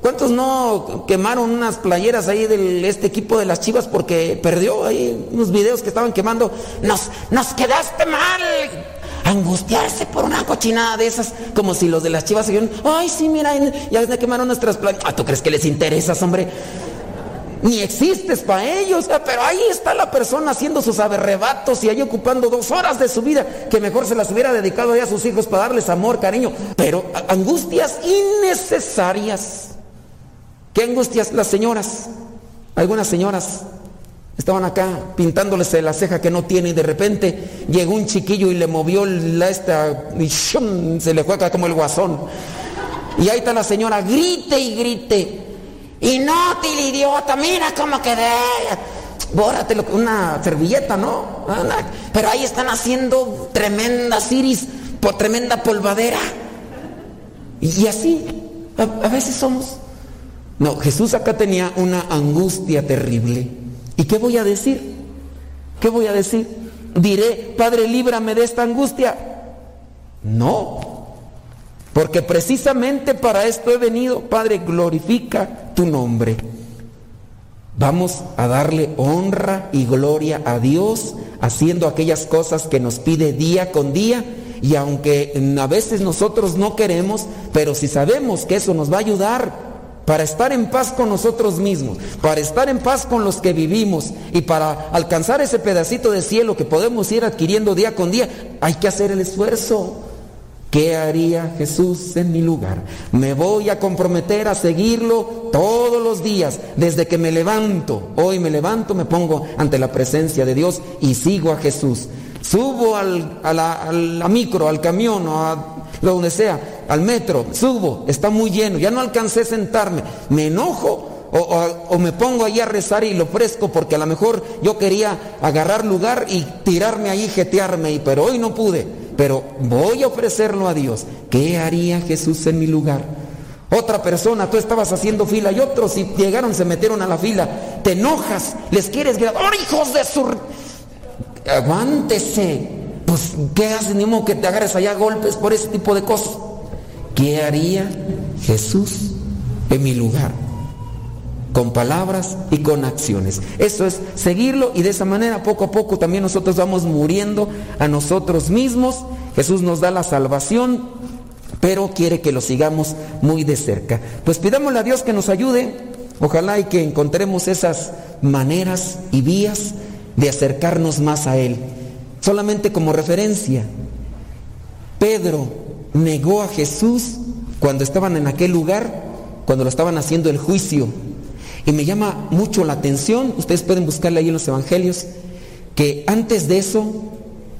¿Cuántos no quemaron unas playeras ahí de este equipo de las Chivas porque perdió ahí unos videos que estaban quemando? Nos, nos quedaste mal. Angustiarse por una cochinada de esas, como si los de las chivas dijeran, ay, sí, mira, ya se quemaron nuestras plantas. Ah, ¿tú crees que les interesas, hombre? Ni existes para ellos, pero ahí está la persona haciendo sus aberrebatos y ahí ocupando dos horas de su vida, que mejor se las hubiera dedicado a sus hijos para darles amor, cariño, pero angustias innecesarias. ¿Qué angustias las señoras? Algunas señoras estaban acá pintándoles la ceja que no tiene y de repente llegó un chiquillo y le movió la esta y se le acá como el guasón. Y ahí está la señora, grite y grite. Inútil, idiota, mira cómo quedé. Bórate una servilleta, ¿no? Pero ahí están haciendo tremenda iris, por tremenda polvadera. Y así, a veces somos. No, Jesús acá tenía una angustia terrible. ¿Y qué voy a decir? ¿Qué voy a decir? Diré, Padre, líbrame de esta angustia. No, porque precisamente para esto he venido. Padre, glorifica tu nombre. Vamos a darle honra y gloria a Dios haciendo aquellas cosas que nos pide día con día. Y aunque a veces nosotros no queremos, pero si sabemos que eso nos va a ayudar para estar en paz con nosotros mismos, para estar en paz con los que vivimos y para alcanzar ese pedacito de cielo que podemos ir adquiriendo día con día, hay que hacer el esfuerzo. ¿Qué haría Jesús en mi lugar? Me voy a comprometer a seguirlo todos los días, desde que me levanto. Hoy me levanto, me pongo ante la presencia de Dios y sigo a Jesús. Subo al, a, la, micro, al camión o a donde sea, al metro, subo, está muy lleno, ya no alcancé a sentarme, me enojo o, me pongo ahí a rezar y lo ofrezco porque a lo mejor yo quería agarrar lugar y tirarme ahí, jetearme, pero hoy no pude. Pero voy a ofrecerlo a Dios. ¿Qué haría Jesús en mi lugar? Otra persona, tú estabas haciendo fila y otros y llegaron, se metieron a la fila. Te enojas, les quieres gritar, ¡Oh, hijos de su... Aguántese. Pues, ¿qué haces? Ni modo que te agarres allá golpes por ese tipo de cosas. ¿Qué haría Jesús en mi lugar? Con palabras y con acciones. Eso es seguirlo y de esa manera poco a poco también nosotros vamos muriendo a nosotros mismos. Jesús nos da la salvación, pero quiere que lo sigamos muy de cerca. Pues pidámosle a Dios que nos ayude. Ojalá y que encontremos esas maneras y vías de acercarnos más a Él. Solamente como referencia, Pedro negó a Jesús cuando estaban en aquel lugar, cuando lo estaban haciendo el juicio. Y me llama mucho la atención, ustedes pueden buscarle ahí en los evangelios, que antes de eso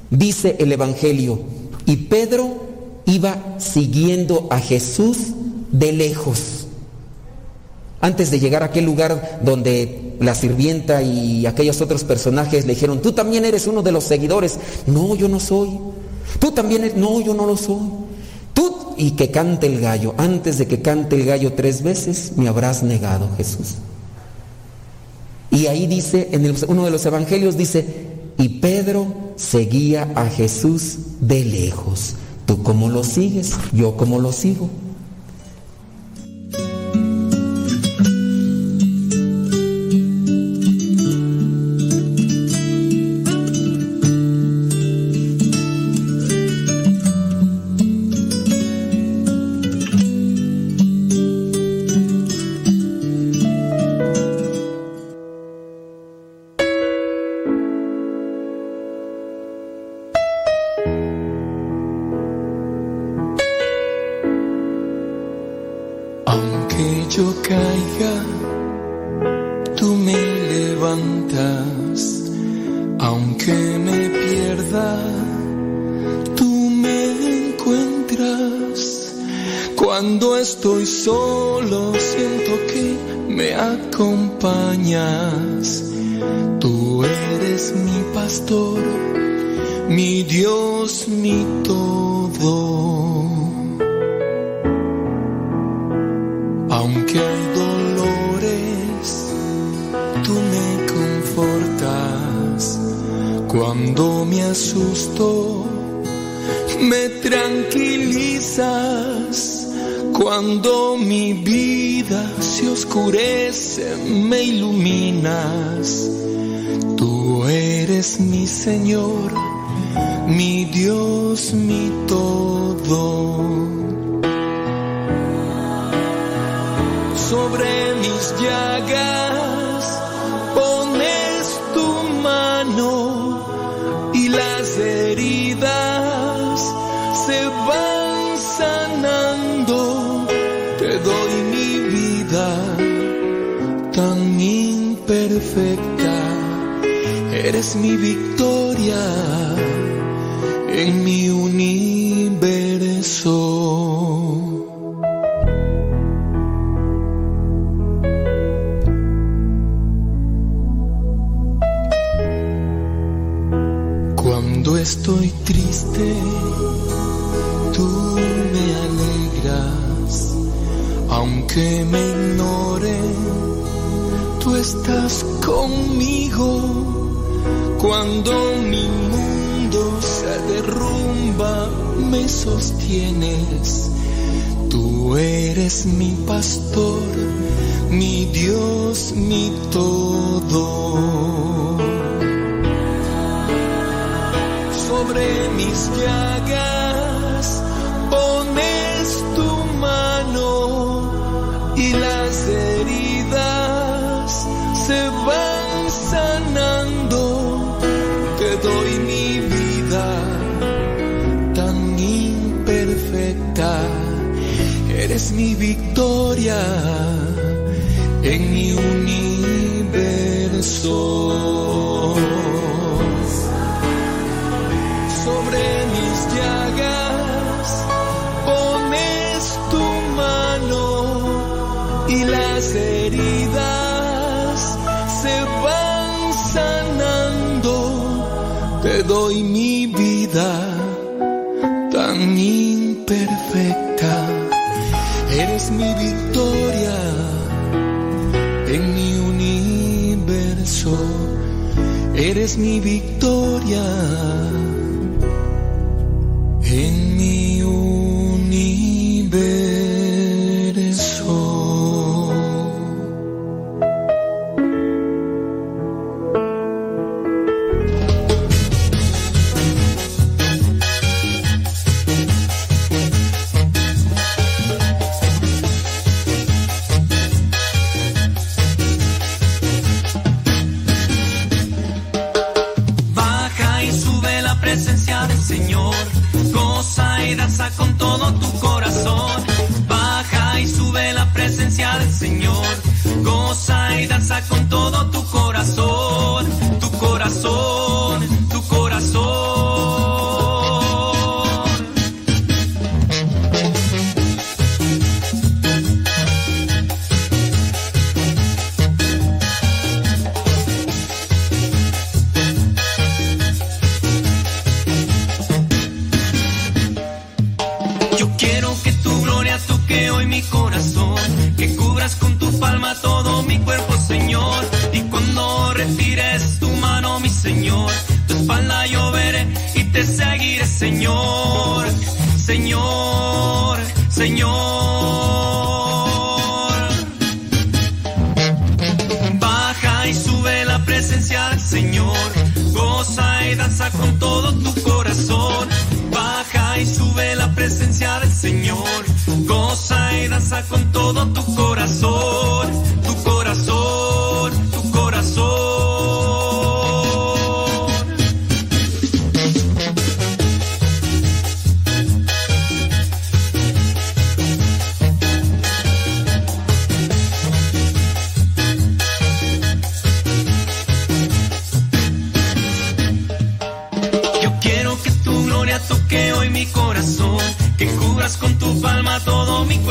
dice el evangelio, y Pedro iba siguiendo a Jesús de lejos. Antes de llegar a aquel lugar donde la sirvienta y aquellos otros personajes le dijeron, tú también eres uno de los seguidores. No, yo no soy. Tú también eres, no, yo no lo soy. Tú y que cante el gallo. Antes de que cante el gallo tres veces, me habrás negado, Jesús. Y ahí dice, en uno de los evangelios dice, y Pedro seguía a Jesús de lejos. ¿Tú cómo lo sigues? Yo cómo lo sigo.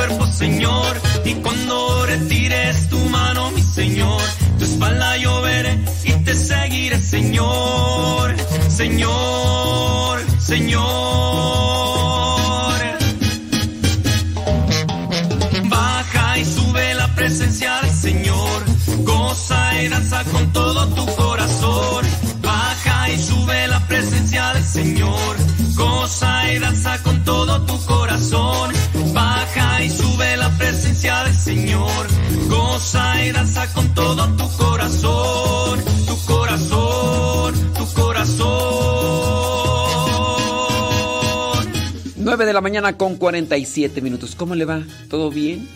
cuerpo, Señor. Y cuando retires tu mano, mi Señor, tu espalda yo veré y te seguiré, Señor. Señor, Señor. Baja y sube la presencia del Señor. Goza y danza con todo tu corazón. Baja y sube la presencia del Señor. Goza y danza con todo tu corazón. goza y danza con todo tu corazón, tu corazón, tu corazón. 9 de la mañana con 47 minutos. ¿Cómo le va? ¿Todo bien?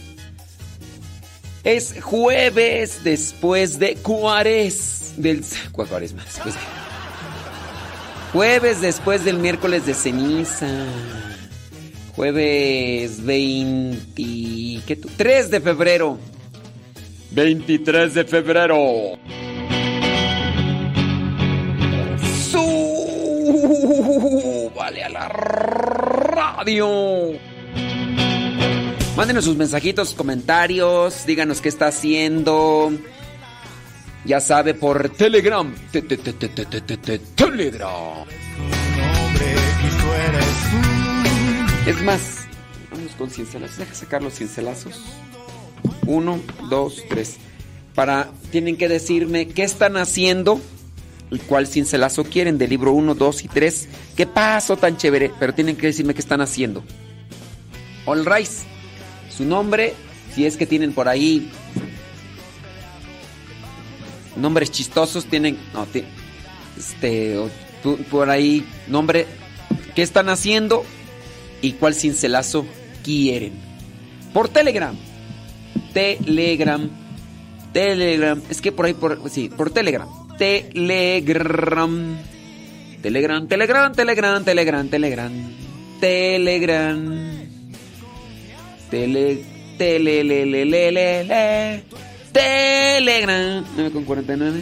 Es jueves después de Cuares. Del. Cuares más? Después de, jueves después del miércoles de ceniza. Jueves 23 de febrero 23 de febrero. Vale a la radio. Mándenos sus mensajitos, comentarios, díganos qué está haciendo. Ya sabe por Telegram. Te- te- te- te- te- te- te- te- Telegram. Es más, vamos con cincelazos. Deja sacar los cincelazos. Uno, dos, tres. Para, tienen que decirme qué están haciendo y cuál cincelazo quieren del libro 1, 2 y 3. ¿Qué pasó tan chévere? Pero tienen que decirme qué están haciendo. All Rise. Su nombre, si es que tienen por ahí nombres chistosos, tienen. No, este. por ahí, nombre. ¿Qué están haciendo? Y cuál cincelazo quieren. Por Telegram. Telegram. Telegram. Es que por ahí, por, sí, por Telegram. Telegram. Telegram, Telegram, Telegram, Telegram, Telegram. Telegram. Tele. Telelelelelele. Telegram. 9 con 49.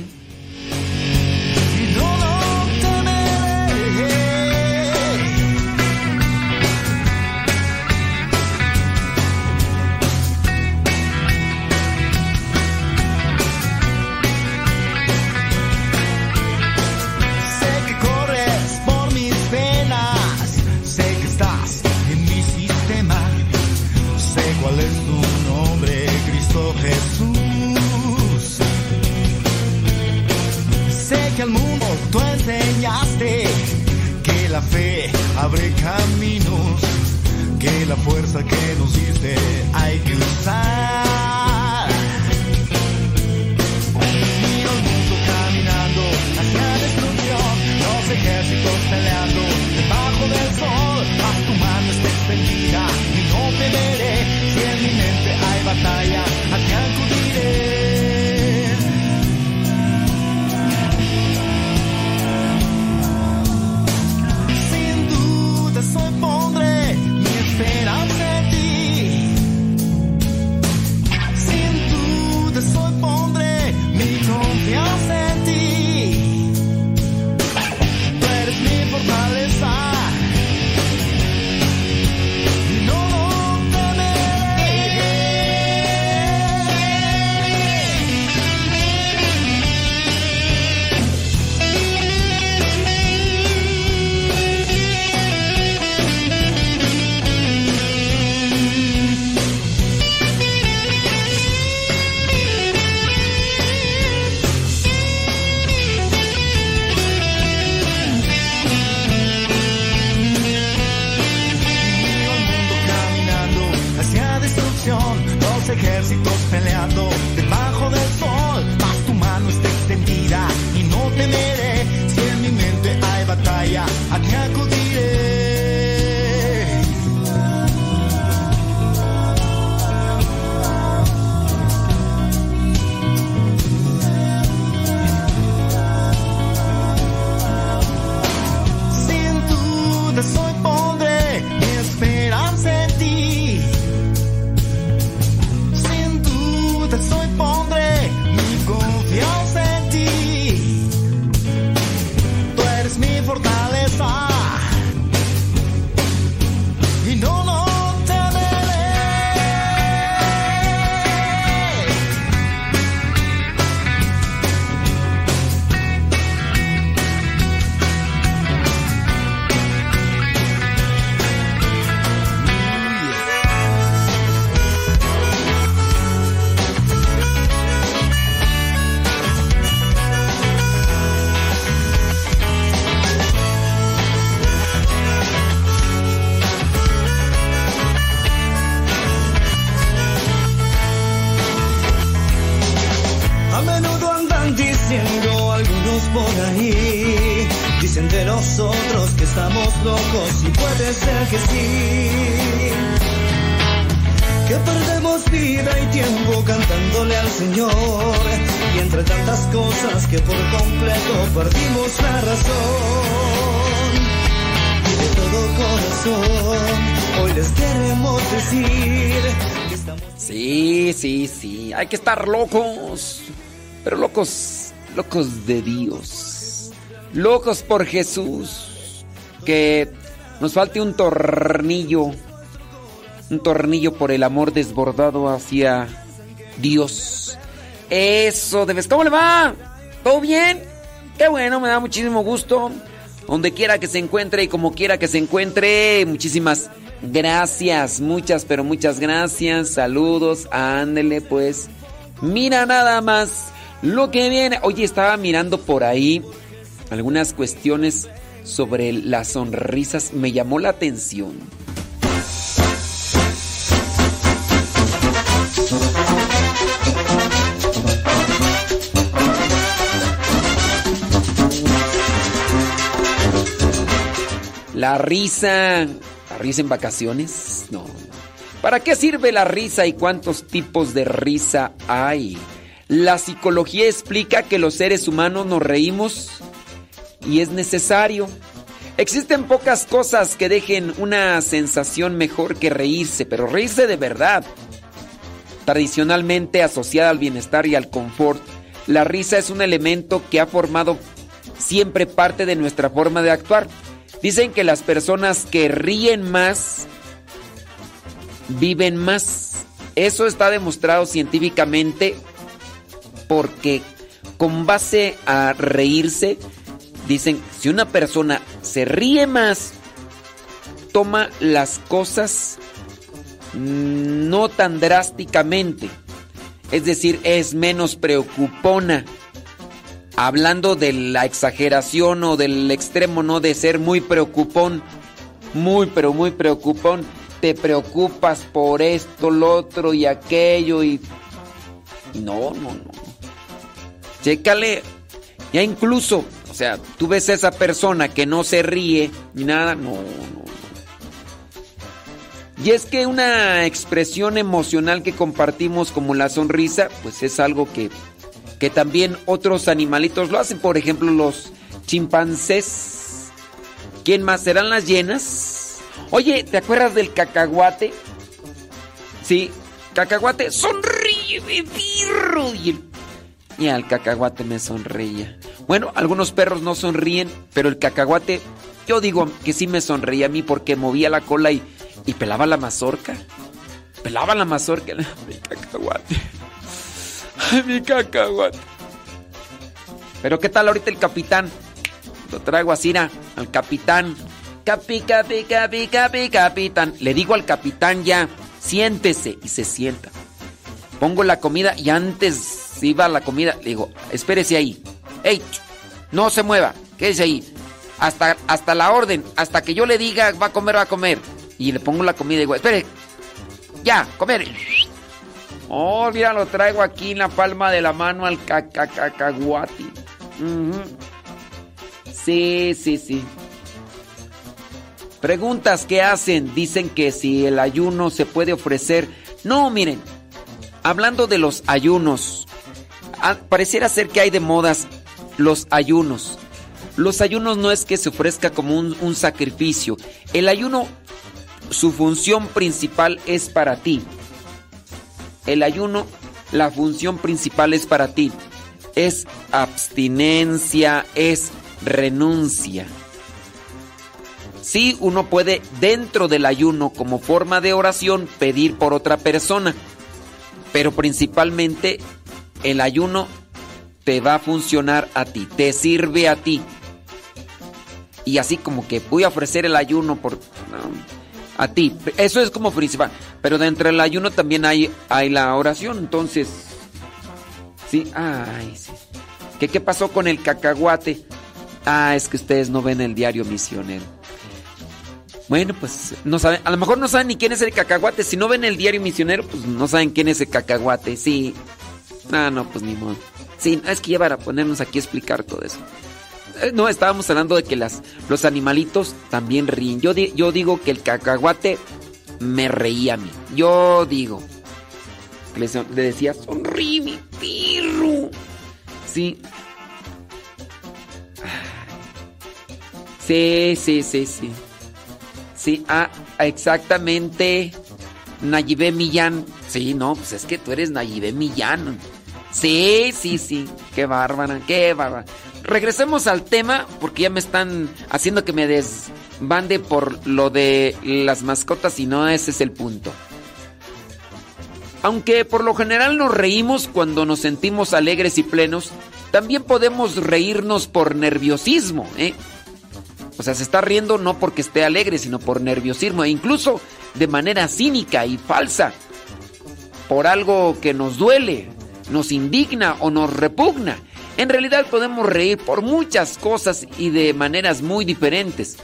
La fe abre caminos, que la fuerza que nos diste hay que usar. Diciendo algunos por ahí Dicen de nosotros que estamos locos y puede ser que sí. Que perdemos vida y tiempo cantándole al Señor. Y entre tantas cosas que por completo perdimos la razón. Y de todo corazón, hoy les queremos decir. Sí, sí, sí. Hay que estar locos. Pero locos, locos de Dios. Locos por Jesús. Que nos falte un tornillo. Un tornillo por el amor desbordado hacia Dios. Eso debes. ¿Cómo le va? ¿Todo bien? Qué bueno, me da muchísimo gusto. Donde quiera que se encuentre y como quiera que se encuentre, muchísimas gracias. Muchas, pero muchas gracias. Saludos. Ándele, pues. Mira nada más lo que viene. Oye, estaba mirando por ahí algunas cuestiones sobre las sonrisas. Me llamó la atención. La risa. ¿La risa en vacaciones? No. ¿Para qué sirve la risa y cuántos tipos de risa hay? La psicología explica que los seres humanos nos reímos y es necesario. Existen pocas cosas que dejen una sensación mejor que reírse, pero reírse de verdad. Tradicionalmente asociada al bienestar y al confort, la risa es un elemento que ha formado siempre parte de nuestra forma de actuar. Dicen que las personas que ríen más viven más. Eso está demostrado científicamente porque con base a reírse, dicen, si una persona se ríe más, toma las cosas no tan drásticamente. Es decir, es menos preocupona. Hablando de la exageración o del extremo, no de ser muy preocupón. Muy, pero muy preocupón. Te preocupas por esto, lo otro y aquello y... No, no, no. Chécale. Ya incluso, o sea, tú ves a esa persona que no se ríe ni nada. No, no. Y es que una expresión emocional que compartimos como la sonrisa, pues es algo que, que también otros animalitos lo hacen. Por ejemplo, los chimpancés. ¿Quién más serán las llenas? Oye, ¿te acuerdas del cacahuate? Sí, cacahuate, sonríe, birro. Y, el, y al cacahuate me sonreía. Bueno, algunos perros no sonríen, pero el cacahuate, yo digo que sí me sonreía a mí porque movía la cola y, y pelaba la mazorca. Pelaba la mazorca. Mi cacahuate. Ay, mi cacahuate. Pero ¿qué tal ahorita el capitán? Lo traigo así, ¿na? al capitán. Capi, capi, capi, capi, capitán. Le digo al capitán ya, siéntese y se sienta. Pongo la comida y antes iba la comida, le digo, espérese ahí. ¡Ey! No se mueva, quédese ahí. Hasta, hasta la orden, hasta que yo le diga va a comer, va a comer. Y le pongo la comida y digo, espere, ya, comer. Oh, mira, lo traigo aquí en la palma de la mano al cacacacahuati. Sí, sí, sí. Preguntas que hacen, dicen que si el ayuno se puede ofrecer. No, miren, hablando de los ayunos, pareciera ser que hay de modas los ayunos. Los ayunos no es que se ofrezca como un, un sacrificio. El ayuno su función principal es para ti. El ayuno, la función principal es para ti. Es abstinencia, es renuncia. Sí, uno puede dentro del ayuno como forma de oración pedir por otra persona, pero principalmente el ayuno te va a funcionar a ti, te sirve a ti. Y así como que voy a ofrecer el ayuno por... a ti. Eso es como principal. Pero dentro del ayuno también hay, hay la oración. Entonces, sí, ay. ¿Qué, ¿Qué pasó con el cacahuate? Ah, es que ustedes no ven el diario misionero. Bueno, pues no saben, a lo mejor no saben ni quién es el cacahuate. Si no ven el diario misionero, pues no saben quién es el cacahuate. Sí. Ah, no, pues ni modo. Sí, es que ya para ponernos aquí a explicar todo eso. Eh, No, estábamos hablando de que las, los animalitos también ríen. Yo, di- yo digo que el cacahuate me reía a mí. Yo digo. Le, le decía, sonríe mi pirro. Sí. Sí, sí, sí, sí. Sí, ah, exactamente. Nayibé Millán. Sí, no, pues es que tú eres Nayibé Millán. Sí, sí, sí. Qué bárbara, qué bárbara. Regresemos al tema porque ya me están haciendo que me desbande por lo de las mascotas y no ese es el punto. Aunque por lo general nos reímos cuando nos sentimos alegres y plenos, también podemos reírnos por nerviosismo, ¿eh? O sea, se está riendo no porque esté alegre, sino por nerviosismo e incluso de manera cínica y falsa. Por algo que nos duele, nos indigna o nos repugna. En realidad podemos reír por muchas cosas y de maneras muy diferentes.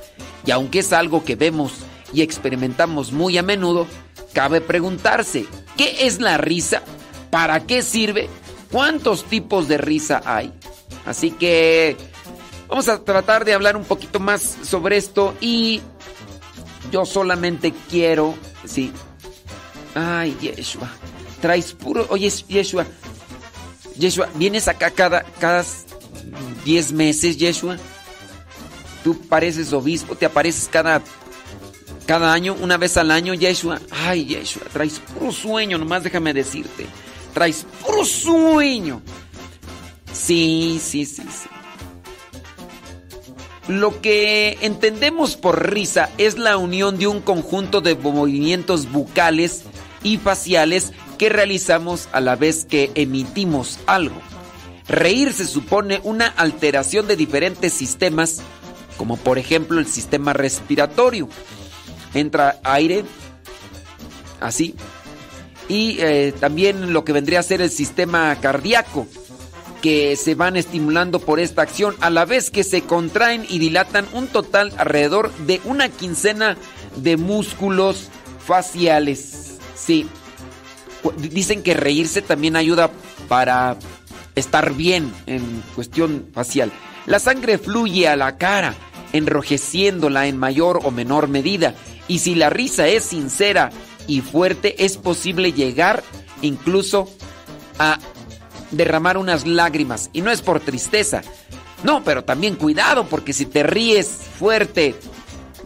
Y aunque es algo que vemos y experimentamos muy a menudo, cabe preguntarse, ¿qué es la risa? ¿Para qué sirve? ¿Cuántos tipos de risa hay? Así que vamos a tratar de hablar un poquito más sobre esto y yo solamente quiero, sí. Ay, Yeshua, traes puro, oye, Yeshua, Yeshua, vienes acá cada cada 10 meses, Yeshua. Tú pareces obispo, te apareces cada cada año, una vez al año, Yeshua. Ay, Yeshua, traes puro sueño, nomás déjame decirte. Traes puro sueño. Sí, sí, sí, sí. Lo que entendemos por risa es la unión de un conjunto de movimientos bucales y faciales que realizamos a la vez que emitimos algo. Reír se supone una alteración de diferentes sistemas, como por ejemplo el sistema respiratorio. Entra aire, así, y eh, también lo que vendría a ser el sistema cardíaco, que se van estimulando por esta acción, a la vez que se contraen y dilatan un total alrededor de una quincena de músculos faciales. Sí. Dicen que reírse también ayuda para estar bien en cuestión facial. La sangre fluye a la cara, enrojeciéndola en mayor o menor medida. Y si la risa es sincera y fuerte, es posible llegar incluso a derramar unas lágrimas. Y no es por tristeza. No, pero también cuidado, porque si te ríes fuerte,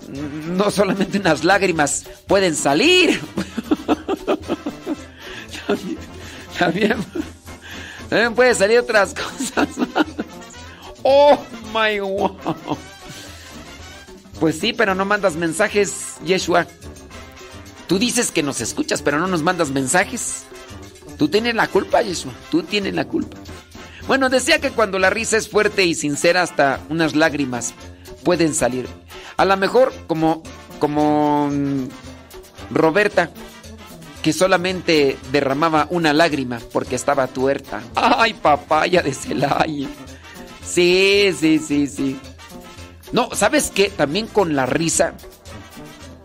no solamente unas lágrimas pueden salir. también, también, pueden salir otras cosas. oh my wow. Pues sí, pero no mandas mensajes, Yeshua. Tú dices que nos escuchas, pero no nos mandas mensajes. Tú tienes la culpa, Yeshua. Tú tienes la culpa. Bueno, decía que cuando la risa es fuerte y sincera, hasta unas lágrimas pueden salir. A lo mejor, como, como mm, Roberta, que solamente derramaba una lágrima porque estaba tuerta. ¡Ay, papaya de Celaya! Sí, sí, sí, sí. No, ¿sabes qué? También con la risa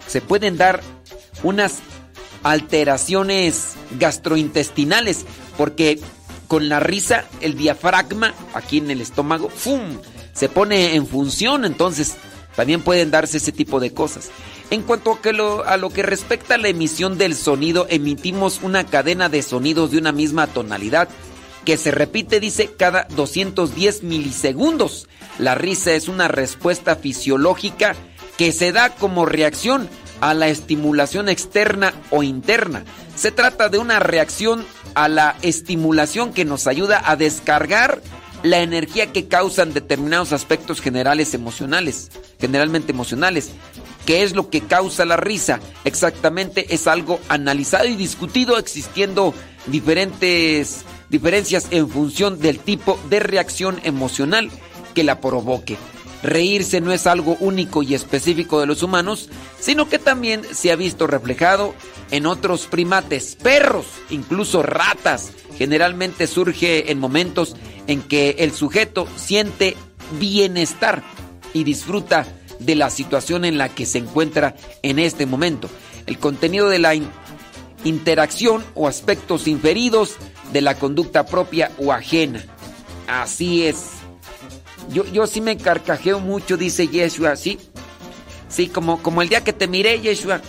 se pueden dar unas alteraciones gastrointestinales, porque con la risa el diafragma aquí en el estómago, ¡fum! se pone en función, entonces también pueden darse ese tipo de cosas. En cuanto a, lo, lo que respecta a la emisión del sonido, emitimos una cadena de sonidos de una misma tonalidad que se repite, dice, cada 210 milisegundos. La risa es una respuesta fisiológica que se da como reacción a la estimulación externa o interna. Se trata de una reacción a la estimulación que nos ayuda a descargar la energía que causan determinados aspectos generales emocionales, generalmente emocionales. ¿Qué es lo que causa la risa? Exactamente es algo analizado y discutido existiendo diferentes diferencias en función del tipo de reacción emocional que la provoque. Reírse no es algo único y específico de los humanos, sino que también se ha visto reflejado en otros primates, perros, incluso ratas. Generalmente surge en momentos en que el sujeto siente bienestar y disfruta de la situación en la que se encuentra en este momento. El contenido de la in- interacción o aspectos inferidos de la conducta propia o ajena. Así es. Yo, yo sí me carcajeo mucho, dice Yeshua, ¿sí? Sí, como, como el día que te miré, Yeshua,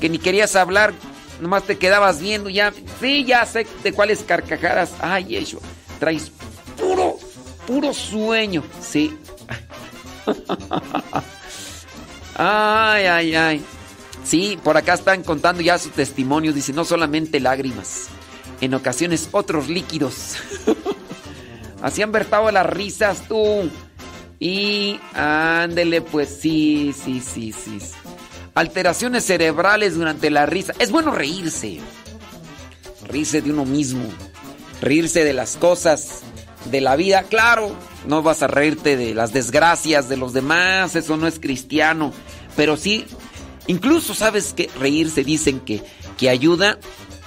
que ni querías hablar, nomás te quedabas viendo, ya. Sí, ya sé de cuáles carcajadas. Ay, Yeshua, traes puro, puro sueño, sí. Ay, ay, ay. Sí, por acá están contando ya su testimonio. Dice, no solamente lágrimas, en ocasiones otros líquidos. Así han vertado las risas tú. Y ándele, pues sí, sí, sí, sí. Alteraciones cerebrales durante la risa. Es bueno reírse. Reírse de uno mismo. Reírse de las cosas de la vida. Claro, no vas a reírte de las desgracias de los demás. Eso no es cristiano. Pero sí, incluso sabes que reírse dicen que, que ayuda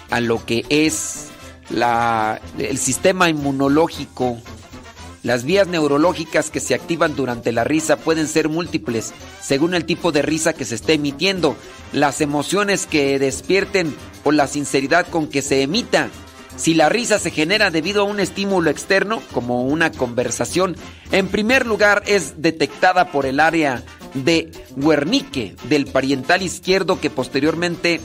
a lo que es la, el sistema inmunológico. Las vías neurológicas que se activan durante la risa pueden ser múltiples, según el tipo de risa que se esté emitiendo, las emociones que despierten o la sinceridad con que se emita. Si la risa se genera debido a un estímulo externo, como una conversación, en primer lugar es detectada por el área de Wernicke del parietal izquierdo que posteriormente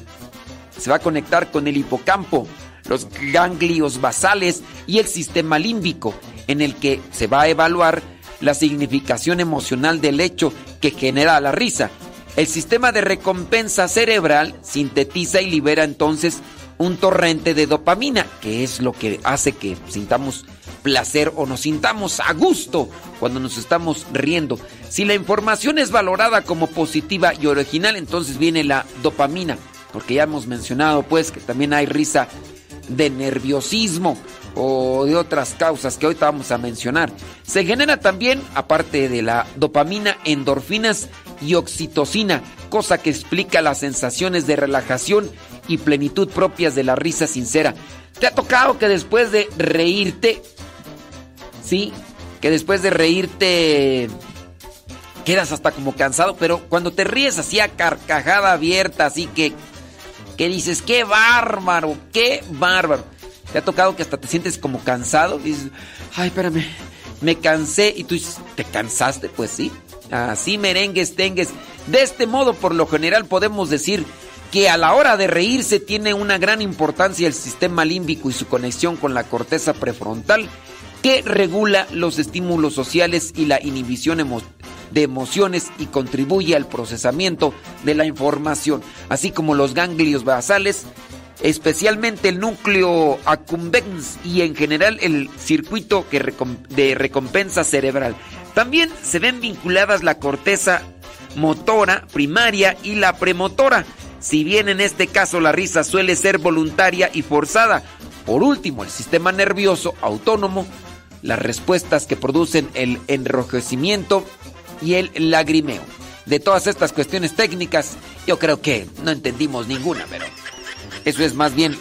se va a conectar con el hipocampo, los ganglios basales y el sistema límbico, en el que se va a evaluar la significación emocional del hecho que genera la risa. El sistema de recompensa cerebral sintetiza y libera entonces un torrente de dopamina, que es lo que hace que sintamos placer o nos sintamos a gusto cuando nos estamos riendo. Si la información es valorada como positiva y original, entonces viene la dopamina, porque ya hemos mencionado pues que también hay risa de nerviosismo o de otras causas que ahorita vamos a mencionar. Se genera también, aparte de la dopamina, endorfinas y oxitocina, cosa que explica las sensaciones de relajación y plenitud propias de la risa sincera. ¿Te ha tocado que después de reírte, sí, que después de reírte quedas hasta como cansado, pero cuando te ríes así a carcajada abierta, así que que dices, qué bárbaro, qué bárbaro. ¿Te ha tocado que hasta te sientes como cansado? Dices, ay, espérame, me cansé. Y tú dices, ¿te cansaste? Pues sí. Así merengues, tengues. De este modo, por lo general, podemos decir que a la hora de reírse tiene una gran importancia el sistema límbico y su conexión con la corteza prefrontal que regula los estímulos sociales y la inhibición de emociones y contribuye al procesamiento de la información, así como los ganglios basales, especialmente el núcleo accumbens y en general el circuito que de recompensa cerebral. También se ven vinculadas la corteza motora primaria y la premotora, si bien en este caso la risa suele ser voluntaria y forzada. Por último, el sistema nervioso autónomo las respuestas que producen el enrojecimiento y el lagrimeo. De todas estas cuestiones técnicas, yo creo que no entendimos ninguna, pero eso es más bien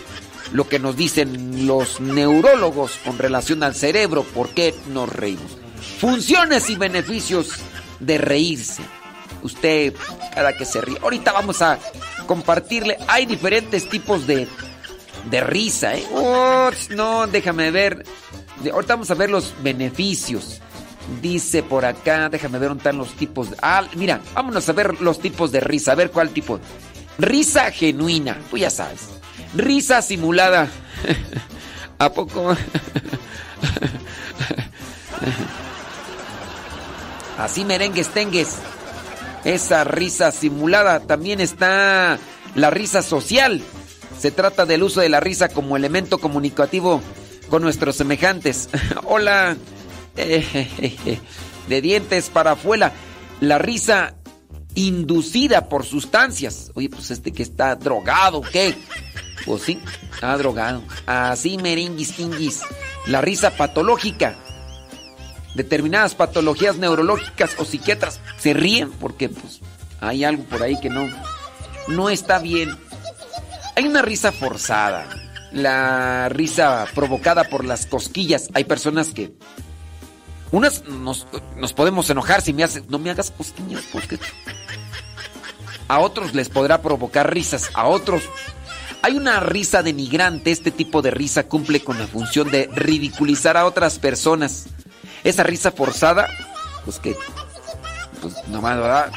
lo que nos dicen los neurólogos con relación al cerebro, por qué nos reímos. Funciones y beneficios de reírse. Usted, cada que se ríe. Ahorita vamos a compartirle. Hay diferentes tipos de, de risa, ¿eh? no, déjame ver. Ahorita vamos a ver los beneficios. Dice por acá, déjame ver dónde están los tipos. De, mira, vámonos a ver los tipos de risa. A ver cuál tipo. Risa genuina, tú ya sabes. Risa simulada. ¿A poco? Así merengues tengues. Esa risa simulada. También está la risa social. Se trata del uso de la risa como elemento comunicativo con nuestros semejantes. Hola, de dientes para afuera. La risa inducida por sustancias. Oye, pues este que está drogado, ¿qué? Pues sí, está drogado. Así merenguis, tinguis. La risa patológica. Determinadas patologías neurológicas o psiquiatras se ríen porque pues hay algo por ahí que no, no está bien. Hay una risa forzada la risa provocada por las cosquillas. Hay personas que. Unas nos, podemos enojar si me haces. No me hagas cosquillas, porque. A otros les podrá provocar risas, a otros. Hay una risa denigrante. Este tipo de risa cumple con la función de ridiculizar a otras personas. Esa risa forzada, pues que, pues nomás, ¿verdad?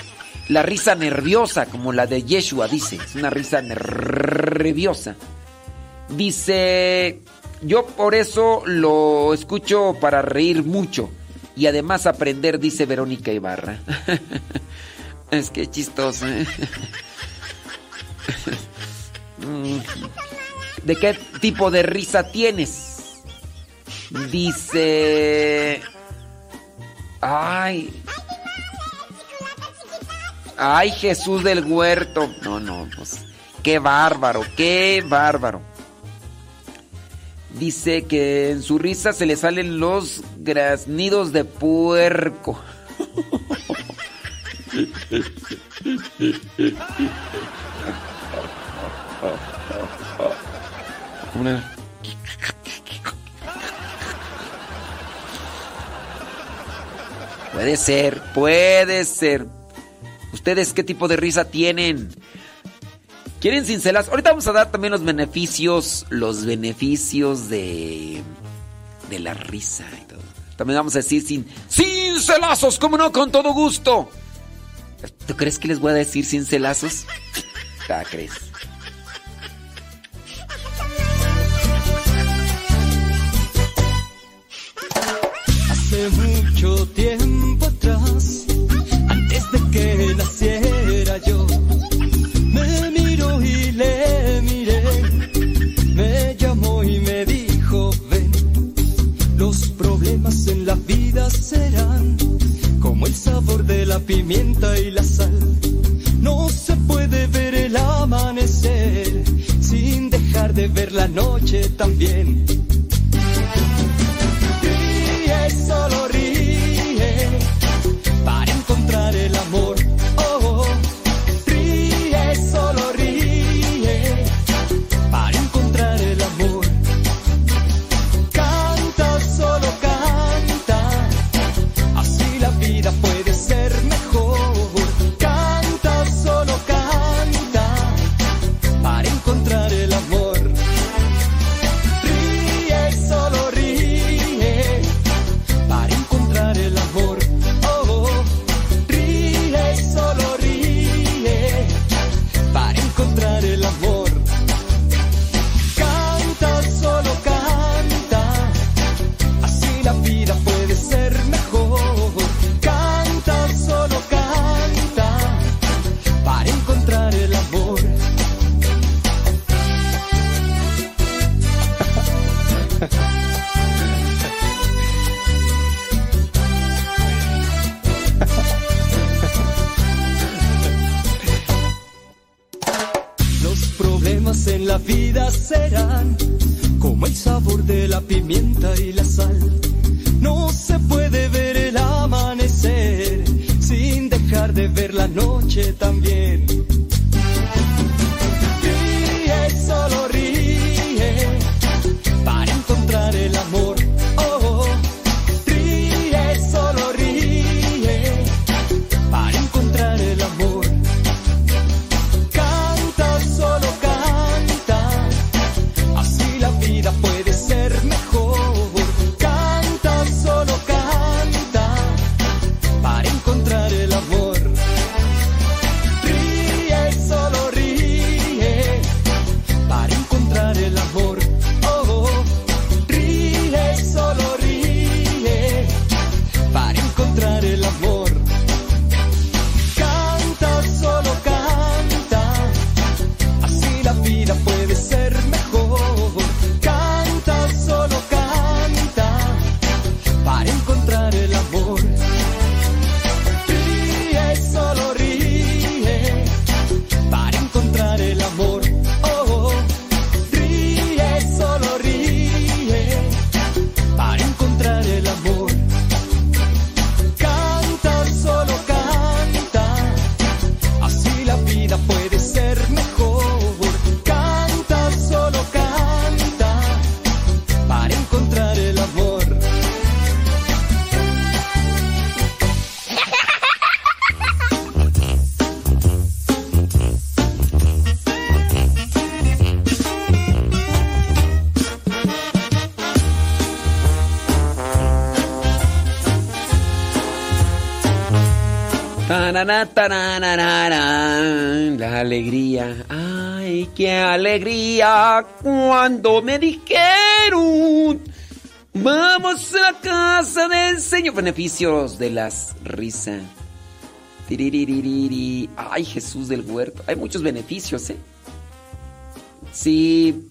La risa nerviosa, como la de Yeshua, dice. Es una risa nerviosa. Dice, yo por eso lo escucho para reír mucho y además aprender, dice Verónica Ibarra. es que chistoso. ¿eh? ¿De qué tipo de risa tienes? Dice... Ay. Ay, Jesús del huerto. No, no, pues... Qué bárbaro, qué bárbaro. Dice que en su risa se le salen los graznidos de puerco. Puede ser, puede ser. ¿Ustedes qué tipo de risa tienen? ¿Quieren cincelas? Ahorita vamos a dar también los beneficios, los beneficios de de la risa y todo. También vamos a decir sin cincelazos, como no, con todo gusto. ¿Tú crees que les voy a decir cincelazos? ¿Qué crees? Hace mucho tiempo atrás, antes de que naciera yo, me miró y le miré, me llamó y me dijo, ven, los problemas en la vida serán como el sabor de la pimienta y la sal. No se puede ver el amanecer sin dejar de ver la noche también. Solo ríe, La alegría. Ay, qué alegría cuando me dijeron. Vamos a la casa del Señor. Beneficios de las risas. Ay, Jesús del huerto. Hay muchos beneficios, ¿eh? Si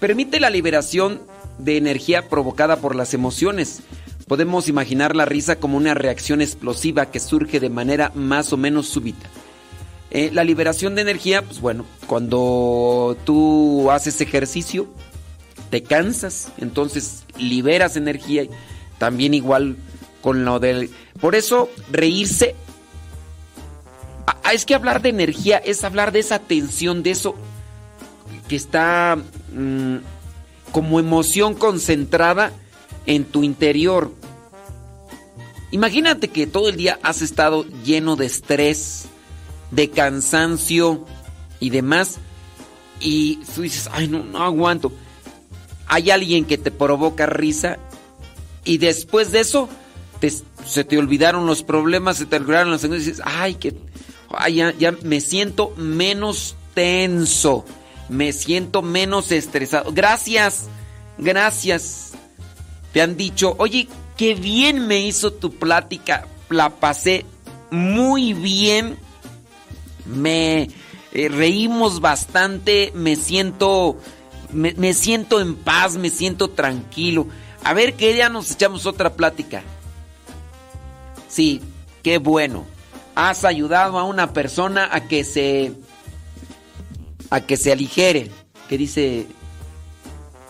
permite la liberación de energía provocada por las emociones. Podemos imaginar la risa como una reacción explosiva que surge de manera más o menos súbita. Eh, la liberación de energía, pues bueno, cuando tú haces ejercicio, te cansas, entonces liberas energía. También igual con lo del... Por eso reírse... Ah, es que hablar de energía es hablar de esa tensión, de eso que está mm, como emoción concentrada en tu interior. Imagínate que todo el día has estado lleno de estrés, de cansancio y demás, y tú dices, ay, no, no aguanto. Hay alguien que te provoca risa y después de eso se te olvidaron los problemas, se te olvidaron las y dices, ay, que ya, ya me siento menos tenso, me siento menos estresado. Gracias, gracias te han dicho, oye, qué bien me hizo tu plática, la pasé muy bien, me eh, reímos bastante, me siento, me, siento en paz, me siento tranquilo. A ver qué día nos echamos otra plática. Sí, qué bueno. Has ayudado a una persona a que se a que se aligere. Que dice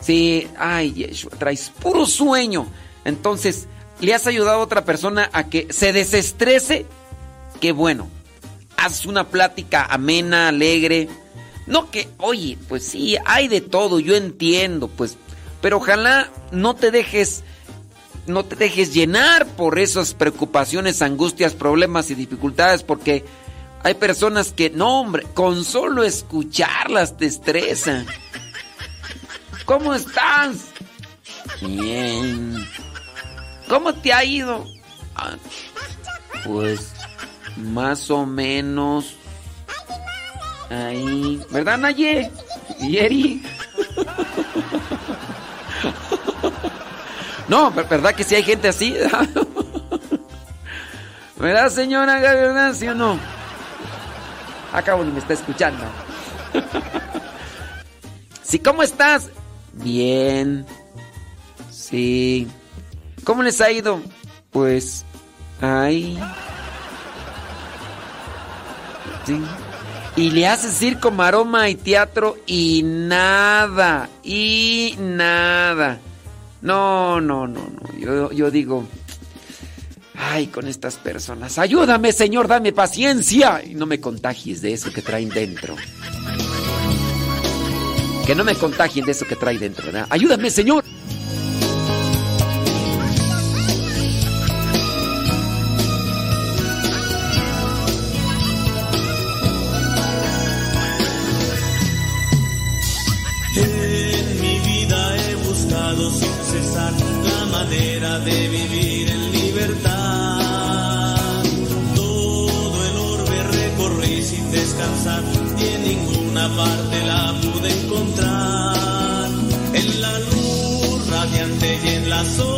Sí, ay, Yeshua, traes puro sueño. Entonces, le has ayudado a otra persona a que se desestrese. Qué bueno. Haz una plática amena, alegre. No que, oye, pues sí, hay de todo, yo entiendo, pues. Pero ojalá no te dejes, no te dejes llenar por esas preocupaciones, angustias, problemas y dificultades, porque hay personas que, no, hombre, con solo escucharlas te estresan. ¿Cómo estás? Bien. ¿Cómo te ha ido? Ah, pues más o menos. Ahí. ¿Verdad, Naye? Yeri. No, ¿verdad que si hay gente así? ¿Verdad, señora? ¿Verdad, sí o no? Acabo ni me está escuchando. Sí, ¿cómo estás? Bien. Sí. ¿Cómo les ha ido? Pues... Ay. Sí. Y le hace circo, maroma y teatro y nada. Y nada. No, no, no, no. Yo, yo digo... Ay, con estas personas. Ayúdame, Señor, dame paciencia. Y no me contagies de eso que traen dentro. Que no me contagien de eso que trae dentro, ¿verdad? Ayúdame, Señor. En mi vida he buscado sin cesar la manera de vivir en libertad. Todo el orbe recorrí sin descansar y en ninguna parte la radiante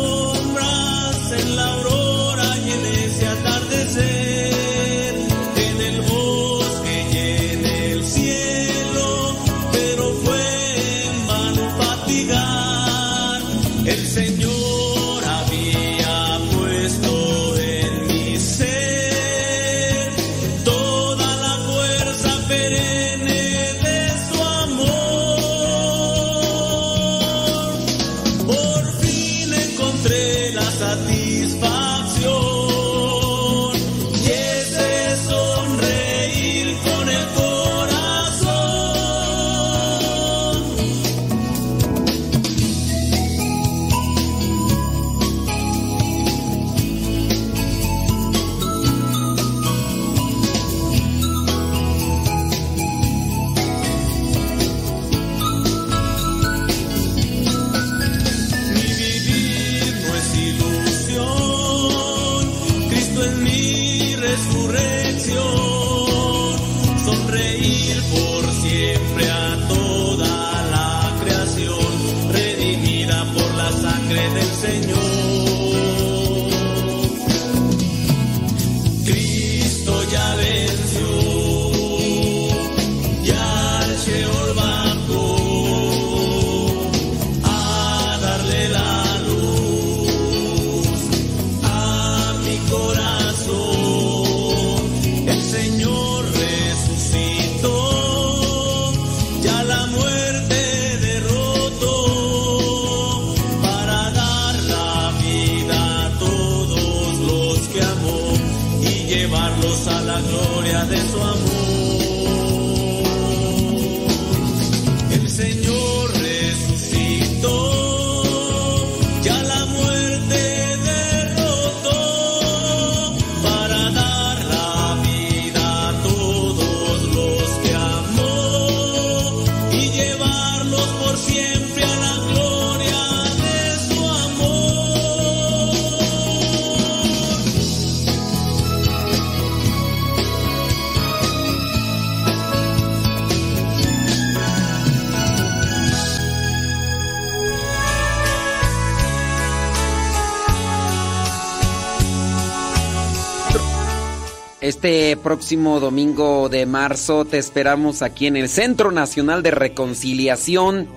próximo domingo de marzo te esperamos aquí en el Centro Nacional de Reconciliación,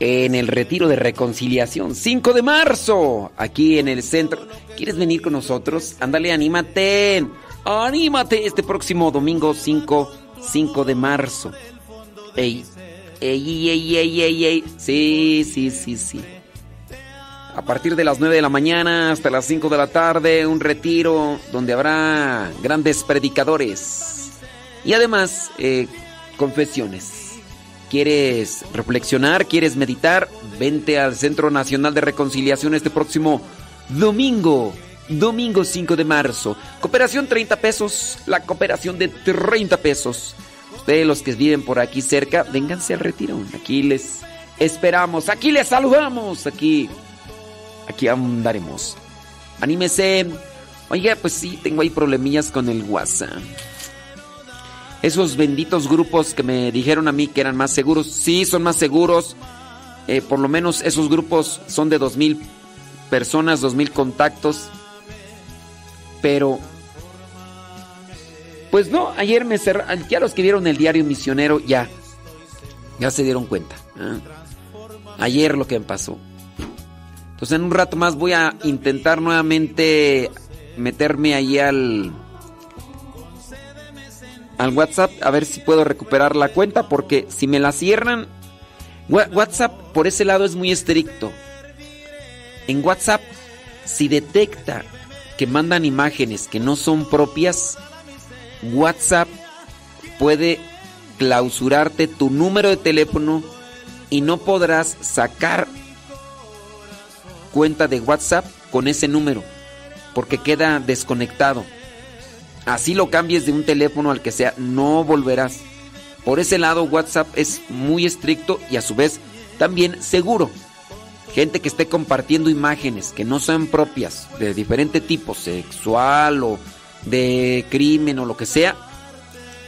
en el Retiro de Reconciliación, 5 de marzo, aquí en el centro. ¿Quieres venir con nosotros? Ándale, anímate, anímate este próximo domingo 5, 5 de marzo. Ey, ey, ey, ey, ey, ey, sí, sí, sí, sí. A partir de las 9 de la mañana hasta las 5 de la tarde, un retiro donde habrá grandes predicadores. Y además, eh, confesiones. ¿Quieres reflexionar? ¿Quieres meditar? Vente al Centro Nacional de Reconciliación este próximo domingo. Domingo 5 de marzo. Cooperación 30 pesos. La cooperación de 30 pesos. Ustedes los que viven por aquí cerca, vénganse al retiro. Aquí les esperamos. Aquí les saludamos. Aquí aquí andaremos. Anímese. Oiga, pues sí, tengo ahí problemillas con el WhatsApp. Esos benditos grupos que me dijeron a mí que eran más seguros, sí, son más seguros. Eh, por lo menos esos grupos son de 2.000 personas, 2.000 contactos. Pero, pues no, ayer me cerraron, ya los que vieron el diario misionero, ya, ya se dieron cuenta. ¿ah? Ayer lo que me pasó. Entonces en un rato más voy a intentar nuevamente meterme ahí al al WhatsApp a ver si puedo recuperar la cuenta porque si me la cierran WhatsApp por ese lado es muy estricto. En WhatsApp si detecta que mandan imágenes que no son propias, WhatsApp puede clausurarte tu número de teléfono y no podrás sacar cuenta de WhatsApp con ese número porque queda desconectado. Así lo cambies de un teléfono al que sea, no volverás. Por ese lado WhatsApp es muy estricto y a su vez también seguro. Gente que esté compartiendo imágenes que no sean propias de diferente tipo, sexual o de crimen o lo que sea,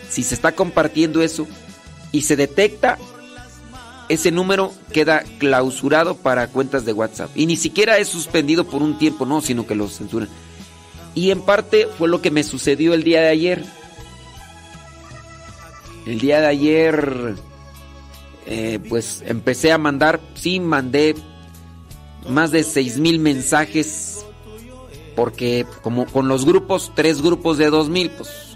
si se está compartiendo eso y se detecta, ese número queda clausurado para cuentas de WhatsApp. Y ni siquiera es suspendido por un tiempo, no, sino que lo censuran. Y en parte fue lo que me sucedió el día de ayer. El día de ayer, eh, pues empecé a mandar, sí, mandé más de seis mil mensajes. Porque como con los grupos, tres grupos de dos mil, pues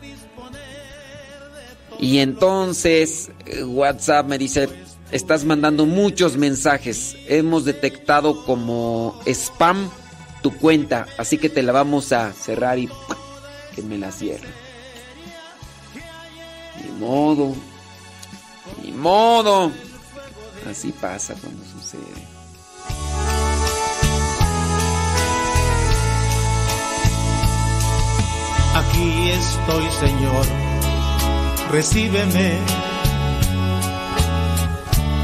y entonces eh, WhatsApp me dice, estás mandando muchos mensajes. Hemos detectado como spam tu cuenta, así que te la vamos a cerrar y que me la cierre. Ni modo. Ni modo. Así pasa cuando sucede. Aquí estoy, Señor, recíbeme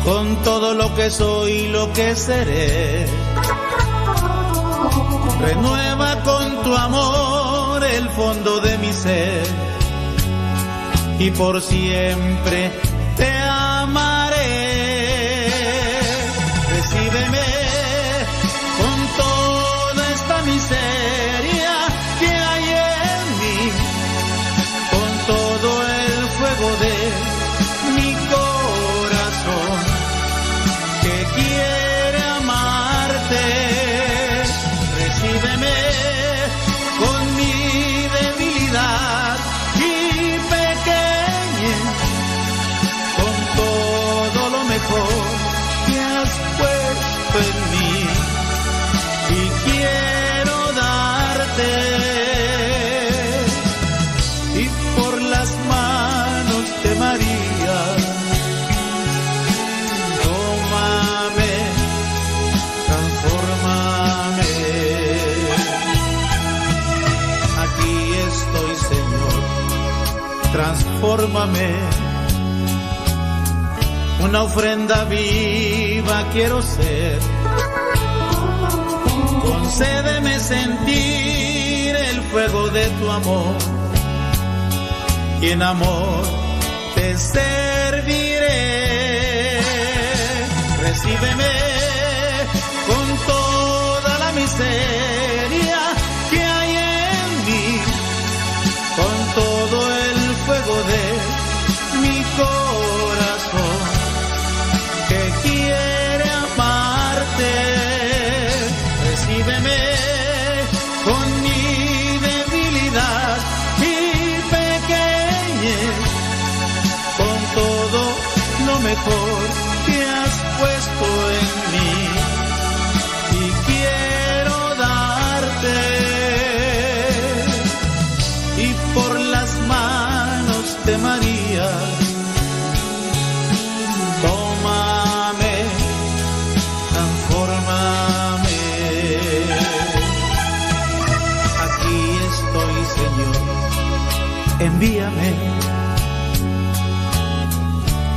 con todo lo que soy y lo que seré. Renueva con tu amor el fondo de mi ser y por siempre transfórmame. Una ofrenda viva quiero ser. Concédeme sentir el fuego de tu amor. Y en amor te serviré. Recíbeme corazón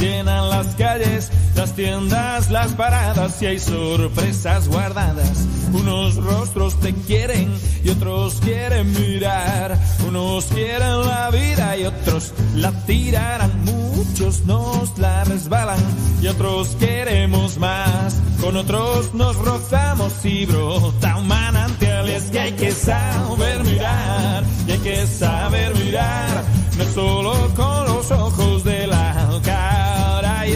llenan las calles, las tiendas, las paradas y hay sorpresas guardadas. Unos rostros te quieren y otros quieren mirar. Unos quieren la vida y otros la tirarán. Muchos nos la resbalan y otros queremos más. Con otros nos rozamos y brota un manantial. Es que hay que saber mirar y hay que saber mirar. No solo con los ojos de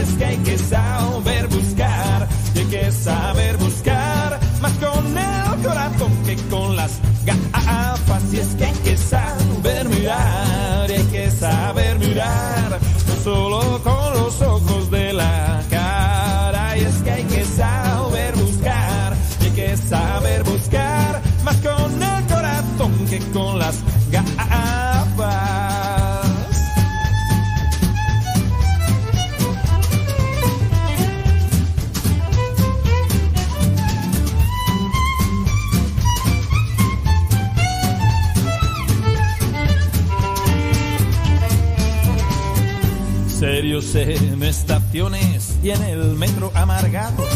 es que hay que saber buscar hay que saber buscar. Más con el corazón que con las gafas. Y es que hay que saber mirar hay que saber mirar. No solo con los ojos de la cara. Y es que hay que saber buscar y hay que saber buscar. Más con el corazón que con las gafas. En estaciones y en el metro amargados,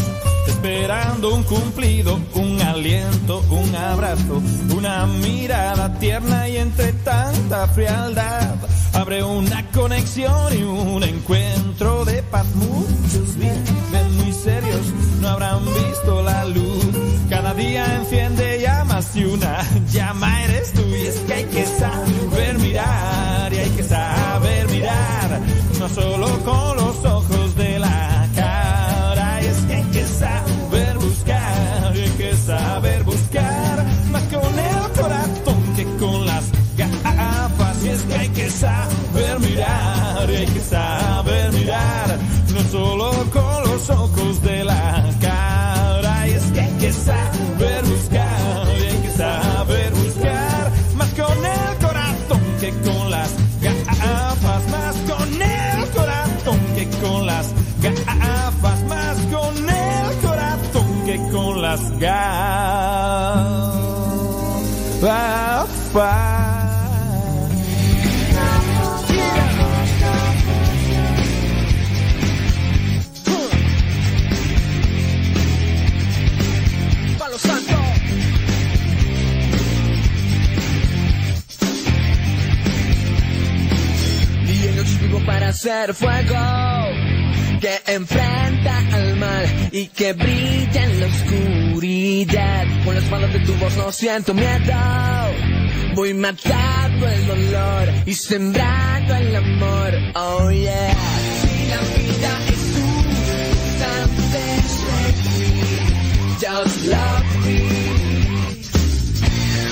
esperando un cumplido, un aliento, un abrazo, una mirada tierna y entre tanta frialdad abre una conexión y un encuentro de paz. Muchos viven muy serios, no habrán visto la luz. Cada día enciende llamas y una llama eres tú. Y es que hay que saber mirar y hay que saber mirar, no solo con los ojos de la cara, y es que hay que saber buscar y hay que saber buscar más con el corazón que con las gafas, y es que hay que saber mirar y hay que saber mirar, no solo con los ojos de las gafas. Palo Santo. Y en noches vivo para hacer fuego que enfrenta al mal y que brilla en la oscuridad. Con las manos de tu voz no siento miedo. Voy matando el dolor y sembrando el amor. Oh yeah. Si la vida es un just love me.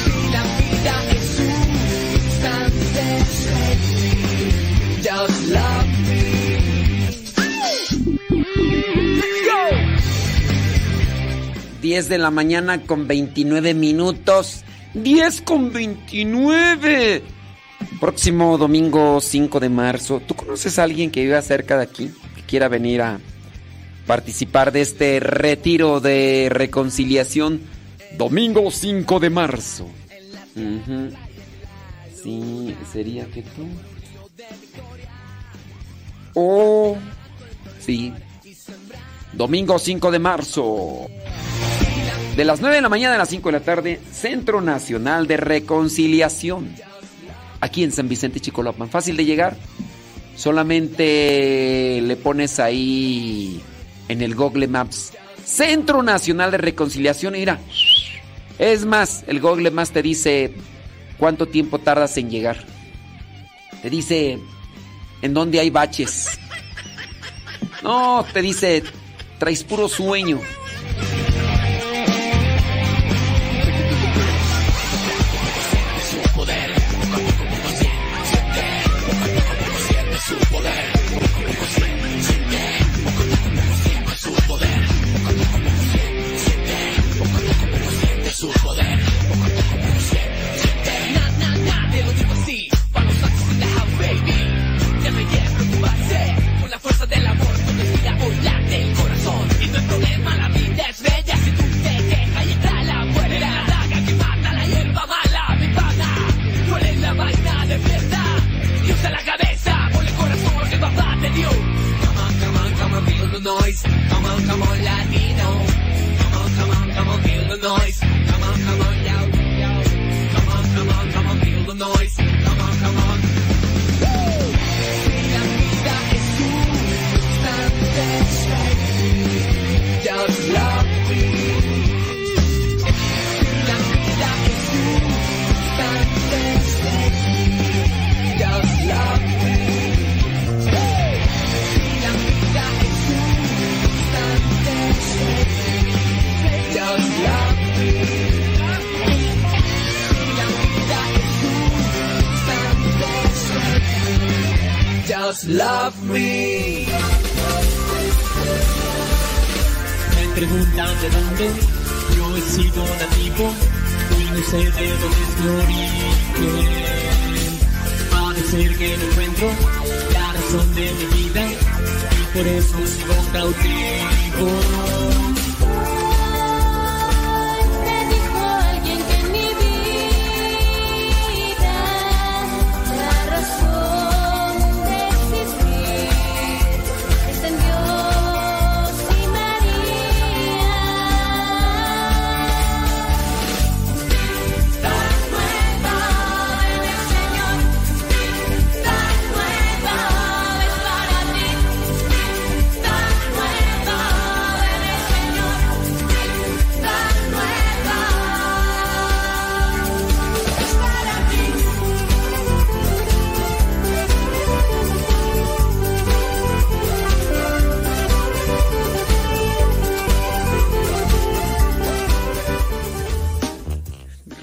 Si la vida es un just love me. 10 de la mañana con 29 minutos. 10 con 29. Próximo domingo 5 de marzo. ¿Tú conoces a alguien que viva cerca de aquí? Que quiera venir a participar de este retiro de reconciliación. Domingo 5 de marzo. Ujú. Sí, sería que tú. Oh, sí. Domingo 5 de marzo. De las 9 de la mañana a las 5 de la tarde, Centro Nacional de Reconciliación. Aquí en San Vicente Chicolopan. Fácil de llegar. Solamente le pones ahí en el Google Maps. Centro Nacional de Reconciliación. Mira. Es más, el Google Maps te dice cuánto tiempo tardas en llegar. Te dice en dónde hay baches. No, te dice, traes puro sueño. De dónde es mi origen. Parece que no encuentro la razón de mi vida por eso sigo cautivo.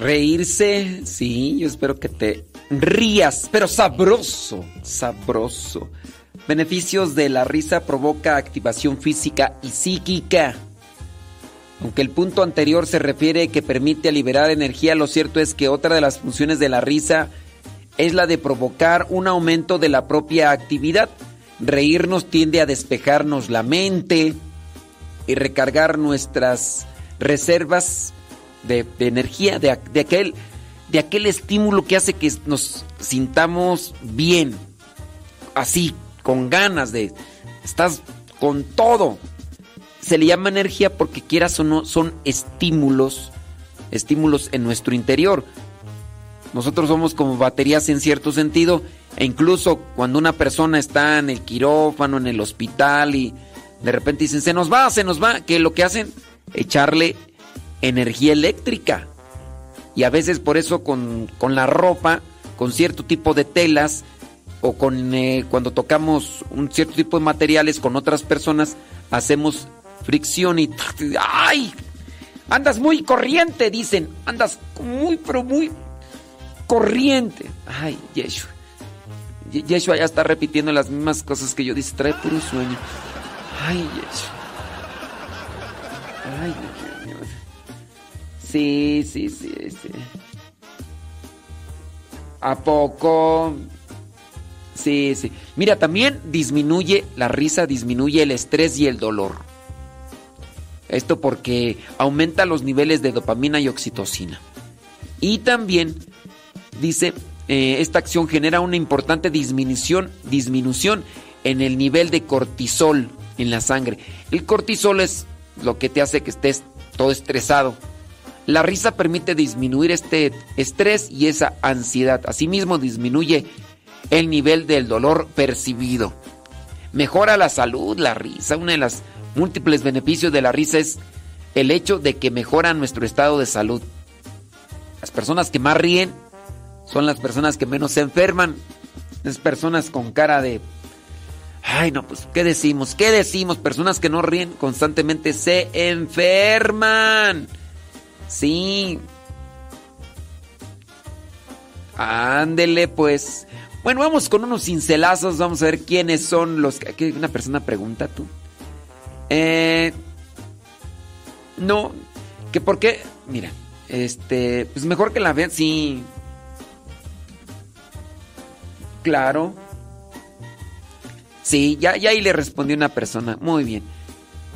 Reírse, sí, yo espero que te rías, pero sabroso, sabroso. Beneficios de la risa provoca activación física y psíquica. Aunque el punto anterior se refiere que permite liberar energía, lo cierto es que otra de las funciones de la risa es la de provocar un aumento de la propia actividad. Reírnos tiende a despejarnos la mente y recargar nuestras reservas de, energía, de, de aquel, de aquel estímulo que hace que nos sintamos bien, así, con ganas de, estás con todo. Se le llama energía porque quieras o no, son estímulos, estímulos en nuestro interior. Nosotros somos como baterías en cierto sentido, e incluso cuando una persona está en el quirófano, en el hospital y de repente dicen, se nos va, se nos va, que lo que hacen, echarle energía eléctrica. Y a veces por eso con, con la ropa, con cierto tipo de telas, o con eh, cuando tocamos un cierto tipo de materiales con otras personas, hacemos fricción y ¡ay! Andas muy corriente, dicen. Andas muy, pero muy corriente. Ay, Yeshua. Yeshua ya está repitiendo las mismas cosas que yo dice, trae puro sueño. Ay, Yeshua. Ay, Dios. Sí, sí, sí, sí. ¿A poco? Sí, sí. Mira, también disminuye la risa, disminuye el estrés y el dolor. Esto porque aumenta los niveles de dopamina y oxitocina. Y también, dice, eh, esta acción genera una importante disminución, disminución en el nivel de cortisol en la sangre. El cortisol es lo que te hace que estés todo estresado. La risa permite disminuir este estrés y esa ansiedad. Asimismo, disminuye el nivel del dolor percibido. Mejora la salud, la risa. Uno de los múltiples beneficios de la risa es el hecho de que mejora nuestro estado de salud. Las personas que más ríen son las personas que menos se enferman. Es personas con cara de... Ay, no, pues, ¿qué decimos? ¿Qué decimos? Personas que no ríen constantemente se enferman. Sí. Ándele, pues. Bueno, vamos con unos cincelazos. Vamos a ver quiénes son los que. Una persona pregunta tú. Eh. No. Que por qué. Mira. Este. Pues mejor que la vean. Sí. Claro. Sí, ya, ya ahí le respondió una persona. Muy bien.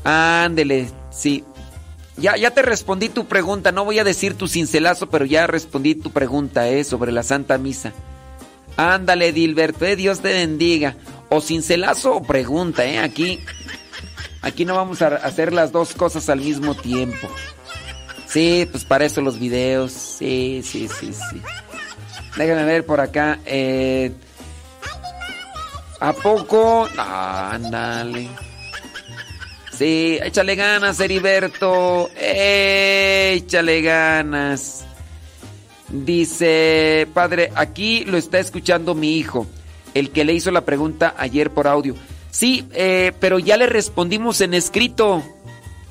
Ándele, sí. Ya, ya te respondí tu pregunta. No voy a decir tu cincelazo, pero ya respondí tu pregunta, ¿eh? Sobre la Santa Misa. Ándale, Dilberto, eh, Dios te bendiga. O cincelazo o pregunta, ¿eh? Aquí, aquí no vamos a hacer las dos cosas al mismo tiempo. Sí, pues para eso los videos. Sí, sí, sí, sí. Déjame ver por acá. Eh, ¿A poco? Ándale. Sí, échale ganas, Heriberto. Échale ganas. Dice, padre, aquí lo está escuchando mi hijo, el que le hizo la pregunta ayer por audio. Sí, eh, pero ya le respondimos en escrito.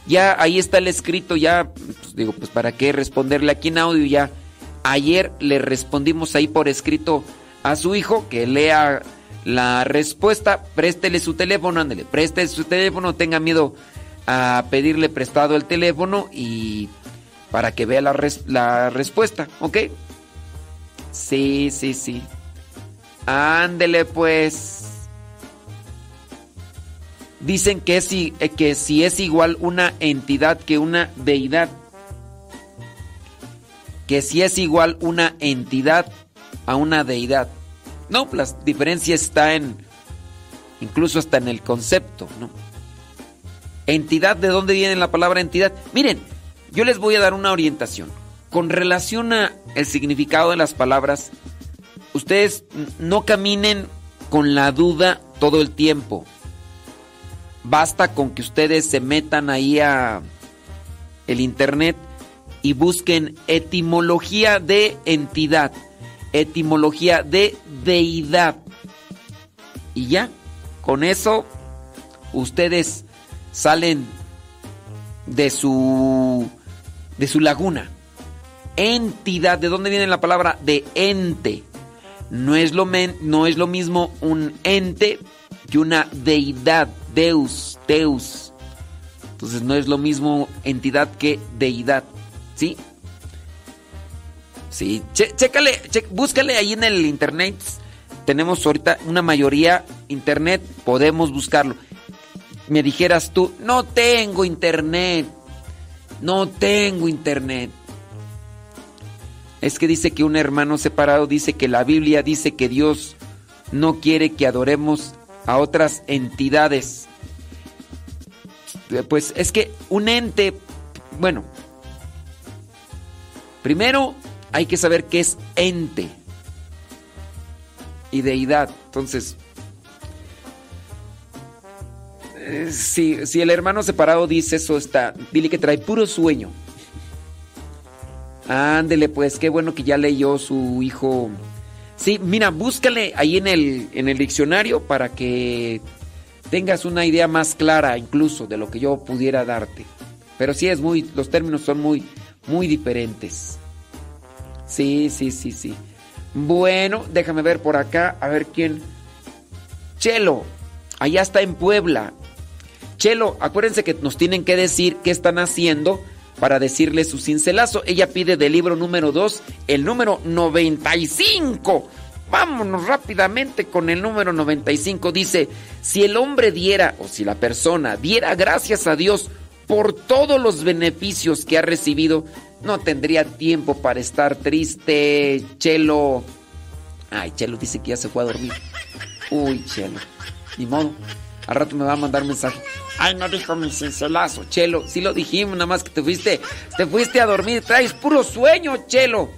Ya ahí está el escrito, ya, pues, digo, pues para qué responderle aquí en audio ya. Ayer le respondimos ahí por escrito a su hijo que lea la respuesta, préstele su teléfono, ándele, préstele su teléfono, tenga miedo a pedirle prestado el teléfono y para que vea la, la respuesta, ¿ok? Sí, sí, sí. Ándele pues. Dicen que si, que si es igual una entidad que una deidad. Que si es igual una entidad a una deidad. No, la diferencia está en, incluso hasta en el concepto, ¿no? Entidad, ¿de dónde viene la palabra entidad? Miren, yo les voy a dar una orientación. Con relación a el significado de las palabras, ustedes no caminen con la duda todo el tiempo. Basta con que ustedes se metan ahí a el internet y busquen etimología de entidad etimología de deidad. Y ya, con eso ustedes salen de su de su laguna. entidad. ¿De dónde viene la palabra de ente? No es lo, no es lo mismo un ente que una deidad, Deus, Deus. Entonces no es lo mismo entidad que deidad, ¿sí? Sí, chécale, búscale ahí en el internet. Tenemos ahorita una mayoría internet, podemos buscarlo. Me dijeras tú, no tengo internet, no tengo internet. Es que dice que un hermano separado dice que la Biblia dice que Dios no quiere que adoremos a otras entidades. Pues es que un ente, bueno, primero hay que saber qué es ente y deidad. Entonces, eh, si, si el hermano separado dice eso, está, dile que trae puro sueño. Ándele, pues, qué bueno que ya leyó su hijo. Sí, mira, búscale ahí en el, en el diccionario para que tengas una idea más clara incluso de lo que yo pudiera darte. Pero sí es muy, los términos son muy, muy diferentes. Sí, sí, sí, sí. Bueno, déjame ver por acá, a ver quién. Chelo, allá está en Puebla. Chelo, acuérdense que nos tienen que decir qué están haciendo para decirle su cincelazo. Ella pide del libro número 2 el número 95. Vámonos rápidamente con el número 95. Dice, si el hombre diera, o si la persona diera gracias a Dios por todos los beneficios que ha recibido, no tendría tiempo para estar triste, Chelo. Ay, Chelo dice que ya se fue a dormir. Uy, Chelo. Ni modo. Al rato me va a mandar mensaje. Ay, no dijo mi cincelazo. Chelo, sí lo dijimos, nada más que te fuiste, te fuiste a dormir, traes puro sueño, Chelo.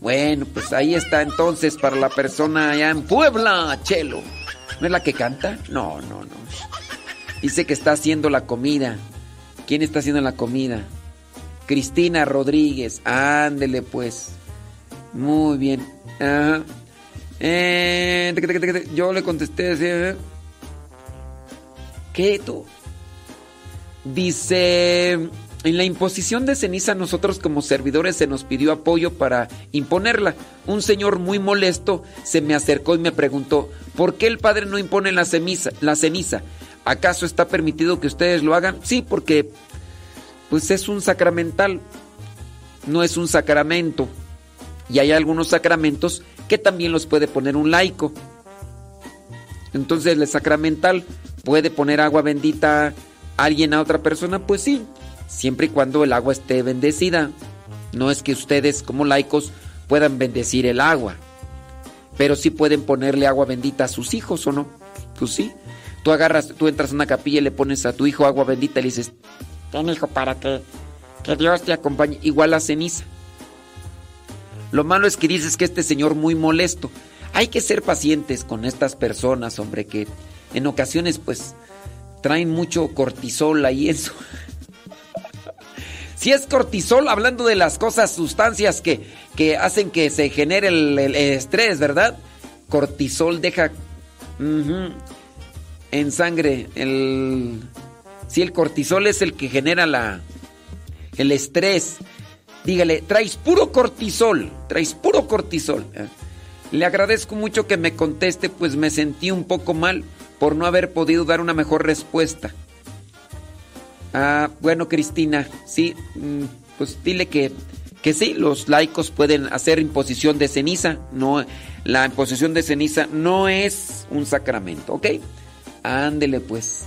Bueno, pues ahí está entonces para la persona allá en Puebla, Chelo. ¿No es la que canta? No, no, no. Dice que está haciendo la comida. ¿Quién está haciendo la comida? Cristina Rodríguez. Ándele pues. Muy bien. Ajá. Eh, yo le contesté. así. ¿Qué tú? Dice, en la imposición de ceniza nosotros como servidores se nos pidió apoyo para imponerla. Un señor muy molesto se me acercó y me preguntó, ¿por qué el padre no impone la ceniza? La ceniza? ¿Acaso está permitido que ustedes lo hagan? Sí, porque pues es un sacramental, no es un sacramento. Y hay algunos sacramentos que también los puede poner un laico. Entonces el sacramental puede poner agua bendita a alguien a otra persona, pues sí, siempre y cuando el agua esté bendecida. No es que ustedes como laicos puedan bendecir el agua, pero sí pueden ponerle agua bendita a sus hijos o no. Pues sí. Tú agarras, tú entras a una capilla y le pones a tu hijo agua bendita y le dices, ten hijo para que, que Dios te acompañe. Igual la ceniza. Lo malo es que dices que este señor muy molesto. Hay que ser pacientes con estas personas, hombre, que en ocasiones pues traen mucho cortisol ahí en su... Si es cortisol, hablando de las cosas, sustancias que, que hacen que se genere el, estrés, ¿verdad? Cortisol deja en sangre el... Si el cortisol es el que genera la, el estrés, dígale, traes puro cortisol, traes puro cortisol. ¿eh? Le agradezco mucho que me conteste, pues me sentí un poco mal por no haber podido dar una mejor respuesta. Ah, bueno, Cristina, sí, mm, pues dile que, que sí, los laicos pueden hacer imposición de ceniza. No, la imposición de ceniza no es un sacramento, ¿ok? Ándele pues.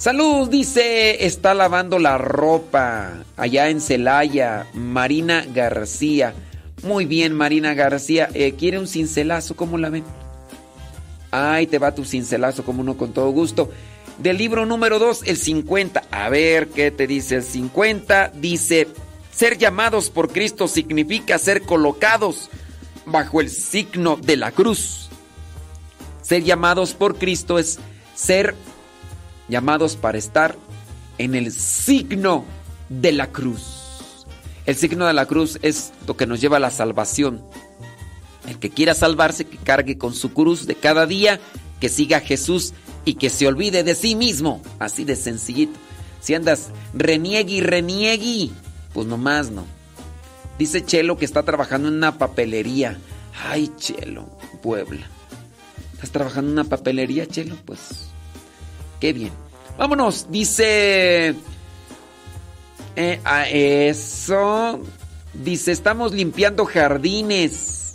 Salud, dice, está lavando la ropa allá en Celaya, Marina García. Muy bien, Marina García. Eh, ¿Quiere un cincelazo? ¿Cómo la ven? Ay, te va tu cincelazo como uno con todo gusto. Del libro número 2, el 50. A ver qué te dice el 50. Dice, ser llamados por Cristo significa ser colocados bajo el signo de la cruz. Ser llamados por Cristo es ser llamados para estar en el signo de la cruz. El signo de la cruz es lo que nos lleva a la salvación. El que quiera salvarse, que cargue con su cruz de cada día, que siga a Jesús y que se olvide de sí mismo. Así de sencillito. Si andas reniegui, reniegui, pues nomás no. Dice Chelo que está trabajando en una papelería. Ay, Chelo, Puebla. ¿Estás trabajando en una papelería, Chelo? Pues, qué bien. Vámonos, dice... Eh, a eso... Dice, estamos limpiando jardines.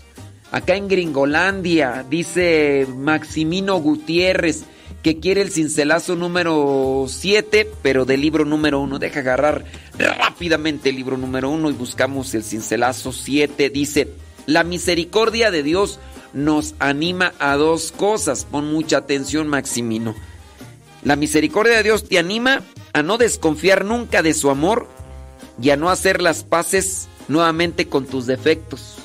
Acá en Gringolandia. Dice Maximino Gutiérrez que quiere el cincelazo número 7, pero del libro número 1. Deja agarrar rápidamente el libro número 1 y buscamos el cincelazo 7. Dice, la misericordia de Dios nos anima a dos cosas. Pon mucha atención, Maximino. La misericordia de Dios te anima a no desconfiar nunca de su amor y a no hacer las paces nuevamente con tus defectos.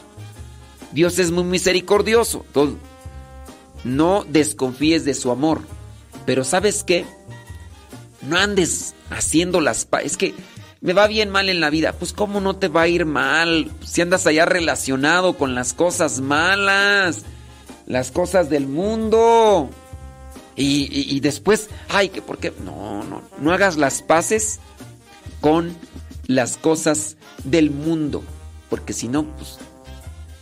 Dios es muy misericordioso. No desconfíes de su amor. Pero ¿sabes qué? No andes haciendo las... Es que me va bien mal en la vida. Pues ¿cómo no te va a ir mal? Si andas allá relacionado con las cosas malas, las cosas del mundo. Y, y después, ay, que por qué... No, no, no hagas las paces con las cosas del mundo. Porque si no, pues...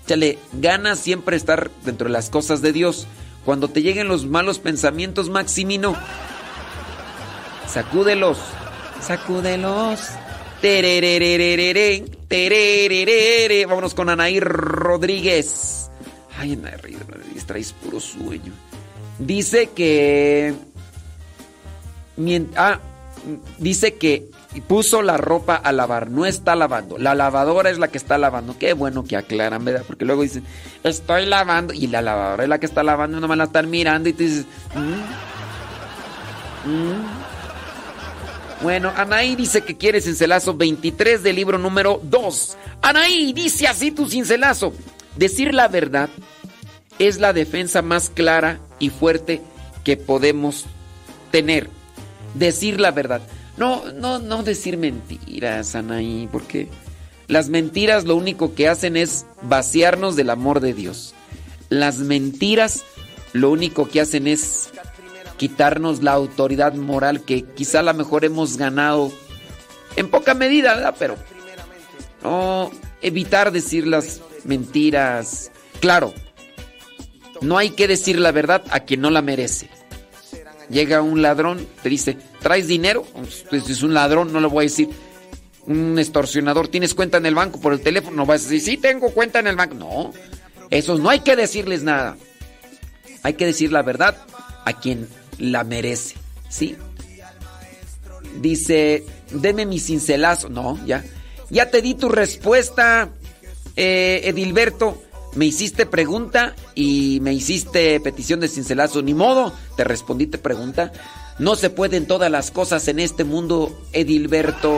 Chale, gana siempre estar dentro de las cosas de Dios. Cuando te lleguen los malos pensamientos, Maximino, sacúdelos, sacúdelos. Vámonos con Anaí Rodríguez. Ay, Anaí Rodríguez, traes puro sueño. Dice que. Ah, dice que puso la ropa a lavar, no está lavando. La lavadora es la que está lavando. Qué bueno que aclaran, ¿verdad? Porque luego dicen, estoy lavando y la lavadora es la que está lavando y no me la están mirando y tú dices, ¿Mm? ¿Mm? Bueno, Anaí dice que quiere cincelazo 23 del libro número 2. Anaí dice así tu cincelazo. Decir la verdad es la defensa más clara y fuerte que podemos tener. Decir la verdad. No, no, no decir mentiras, Anaí, porque las mentiras lo único que hacen es vaciarnos del amor de Dios. Las mentiras lo único que hacen es quitarnos la autoridad moral que quizá a lo mejor hemos ganado en poca medida, ¿verdad? Pero no evitar decir las mentiras. Claro, no hay que decir la verdad a quien no la merece. Llega un ladrón, te dice, ¿traes dinero? Pues es un ladrón, no le voy a decir. Un extorsionador, ¿tienes cuenta en el banco por el teléfono? No vas a decir, sí, tengo cuenta en el banco. No, esos no hay que decirles nada. Hay que decir la verdad a quien la merece, ¿sí? Dice, deme mi cincelazo. No, ya. Ya te di tu respuesta, eh, Edilberto. Me hiciste pregunta y me hiciste petición de cincelazo. Ni modo, te respondí te pregunta. No se pueden todas las cosas en este mundo, Edilberto.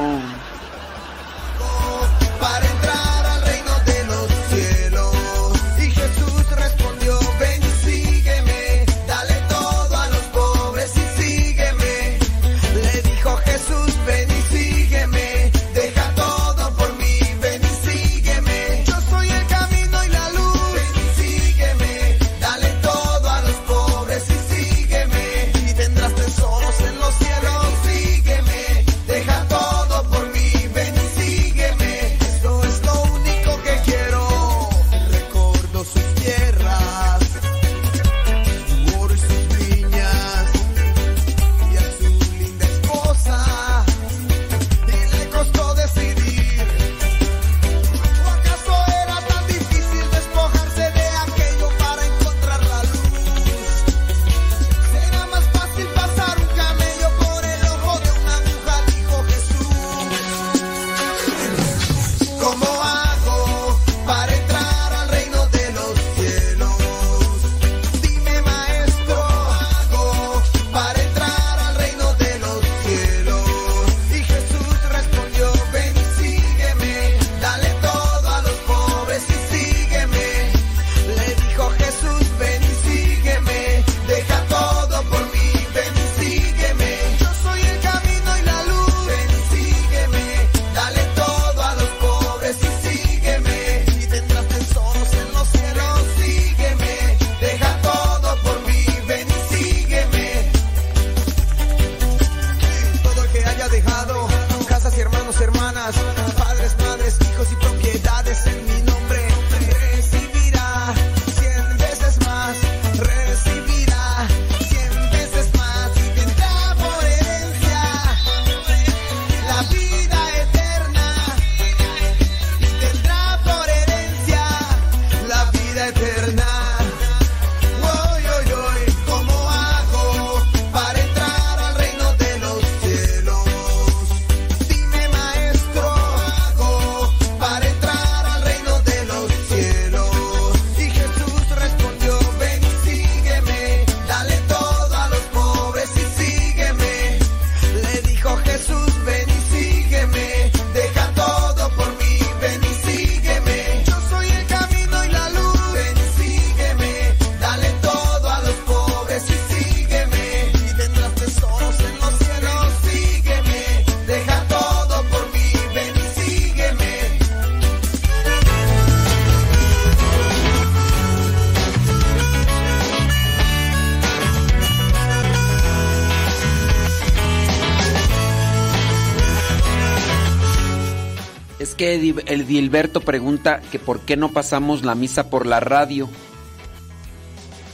Es que el Gilberto pregunta que por qué no pasamos la misa por la radio.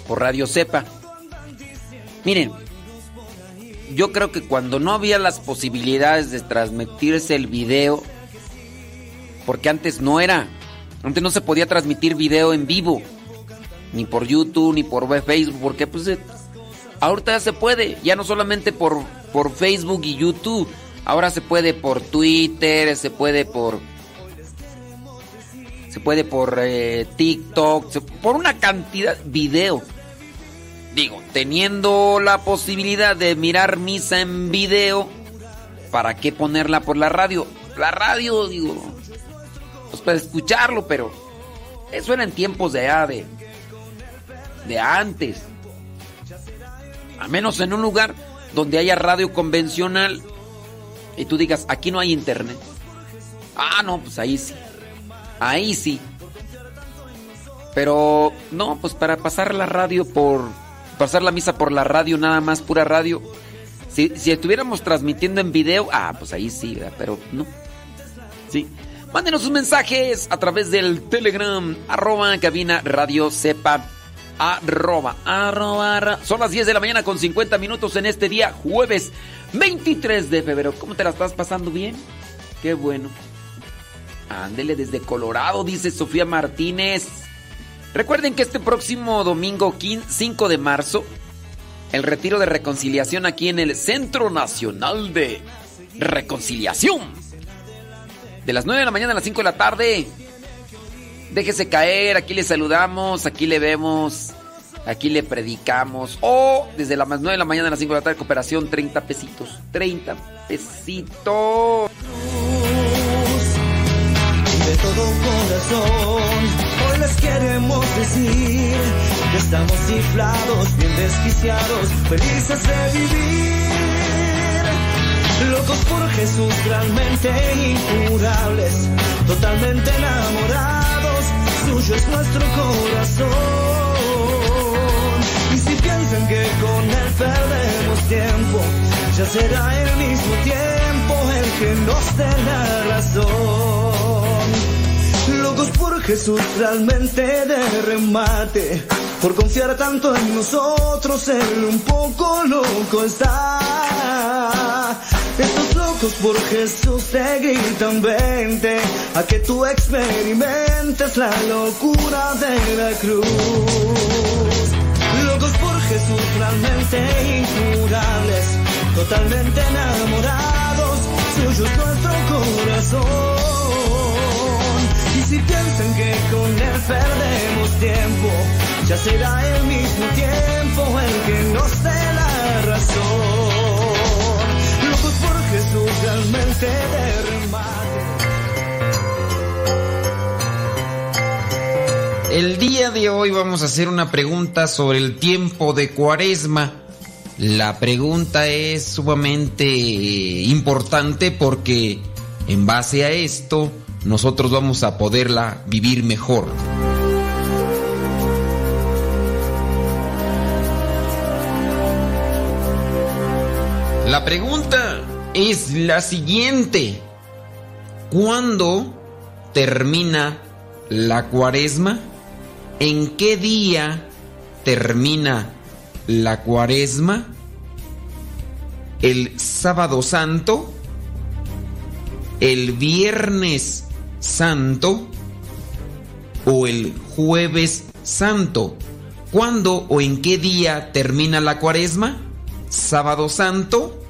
Por Radio Cepa. Miren, yo creo que cuando no había las posibilidades de transmitirse el video, porque antes no era, antes no se podía transmitir video en vivo, ni por YouTube, ni por Facebook, porque pues eh, ahorita ya se puede, ya no solamente por, por Facebook y YouTube, ahora se puede por Twitter, se puede por... Se puede por eh, TikTok, por una cantidad video. Digo, teniendo la posibilidad de mirar misa en video, ¿para qué ponerla por la radio? La radio, digo, pues para escucharlo, pero eso era en tiempos de ya de, de antes. A menos en un lugar donde haya radio convencional y tú digas, aquí no hay internet. Ah, no, pues ahí sí. Ahí sí. Pero no, pues para pasar la radio por. Pasar la misa por la radio, nada más, pura radio. Si, si estuviéramos transmitiendo en video, ah, pues ahí sí, pero no. Sí. Mándenos sus mensajes a través del Telegram, arroba cabina radio sepa, arroba, arroba, arra- Son las 10 de la mañana con 50 minutos en este día, jueves 23 de febrero. ¿Cómo te la estás pasando bien? Qué bueno. Ándele desde Colorado, dice Sofía Martínez. Recuerden que este próximo domingo 15 5 de marzo, el retiro de reconciliación aquí en el Centro Nacional de Reconciliación. De las 9 de la mañana a las 5 de la tarde. Déjese caer, aquí le saludamos, aquí le vemos, aquí le predicamos. O desde las 9 de la mañana a las 5 de la tarde, cooperación, 30 pesitos. 30 pesitos. de todo corazón. Hoy les queremos decir que estamos cifrados, bien desquiciados, felices de vivir. Locos por Jesús, realmente incurables, totalmente enamorados, suyo es nuestro corazón. Y si piensan que con él perdemos tiempo, ya será el mismo tiempo el que nos dé la razón. Por Jesús, realmente de remate, por confiar tanto en nosotros, él un poco loco está. Estos locos por Jesús te gritan vente a que tú experimentes la locura de la cruz. Locos por Jesús, realmente incurables, totalmente enamorados, suyo es nuestro corazón. Si piensan que con él perdemos tiempo, ya será el mismo tiempo el que nos dé la razón. Locos por Jesús, realmente de remate. El día de hoy vamos a hacer una pregunta sobre el tiempo de cuaresma. La pregunta es sumamente eh, importante porque en base a esto nosotros vamos a poderla vivir mejor. La pregunta es la siguiente. ¿Cuándo termina la cuaresma? ¿En qué día termina la cuaresma? ¿El sábado santo? ¿El viernes santo? ¿O el jueves santo? ¿Cuándo o en qué día termina la cuaresma? ¿Sábado santo?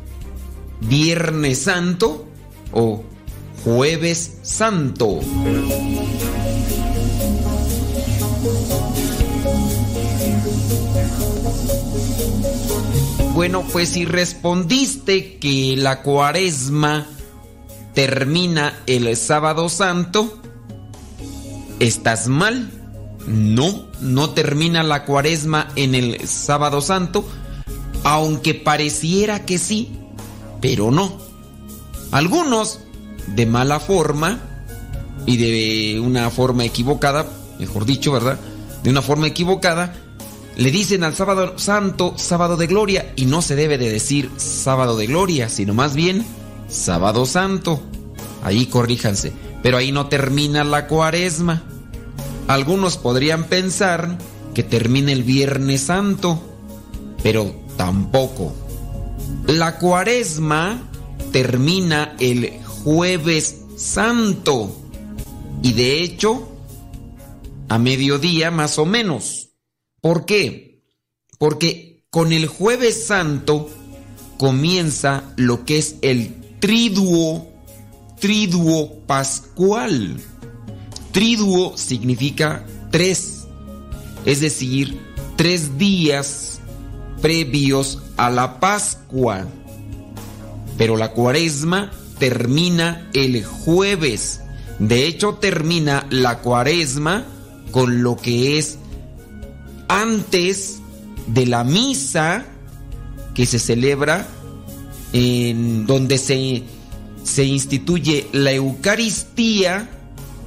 ¿Viernes santo? ¿O jueves santo? Bueno, pues si respondiste que la cuaresma termina el sábado santo, estás mal. No, no termina la cuaresma en el sábado santo, aunque pareciera que sí, pero no. Algunos, de mala forma y de una forma equivocada, mejor dicho, ¿verdad? De una forma equivocada, le dicen al sábado santo sábado de gloria y no se debe de decir sábado de gloria, sino más bien sábado santo. Ahí corríjanse. Pero ahí no termina la cuaresma. Algunos podrían pensar que termina el Viernes Santo, pero tampoco. La cuaresma termina el Jueves Santo y de hecho a mediodía más o menos. ¿Por qué? Porque con el Jueves Santo comienza lo que es el triduo, triduo pascual. Triduo significa tres, es decir, tres días previos a la Pascua. Pero la cuaresma termina el jueves. De hecho, termina la cuaresma con lo que es antes de la misa que se celebra en donde se, se instituye la Eucaristía,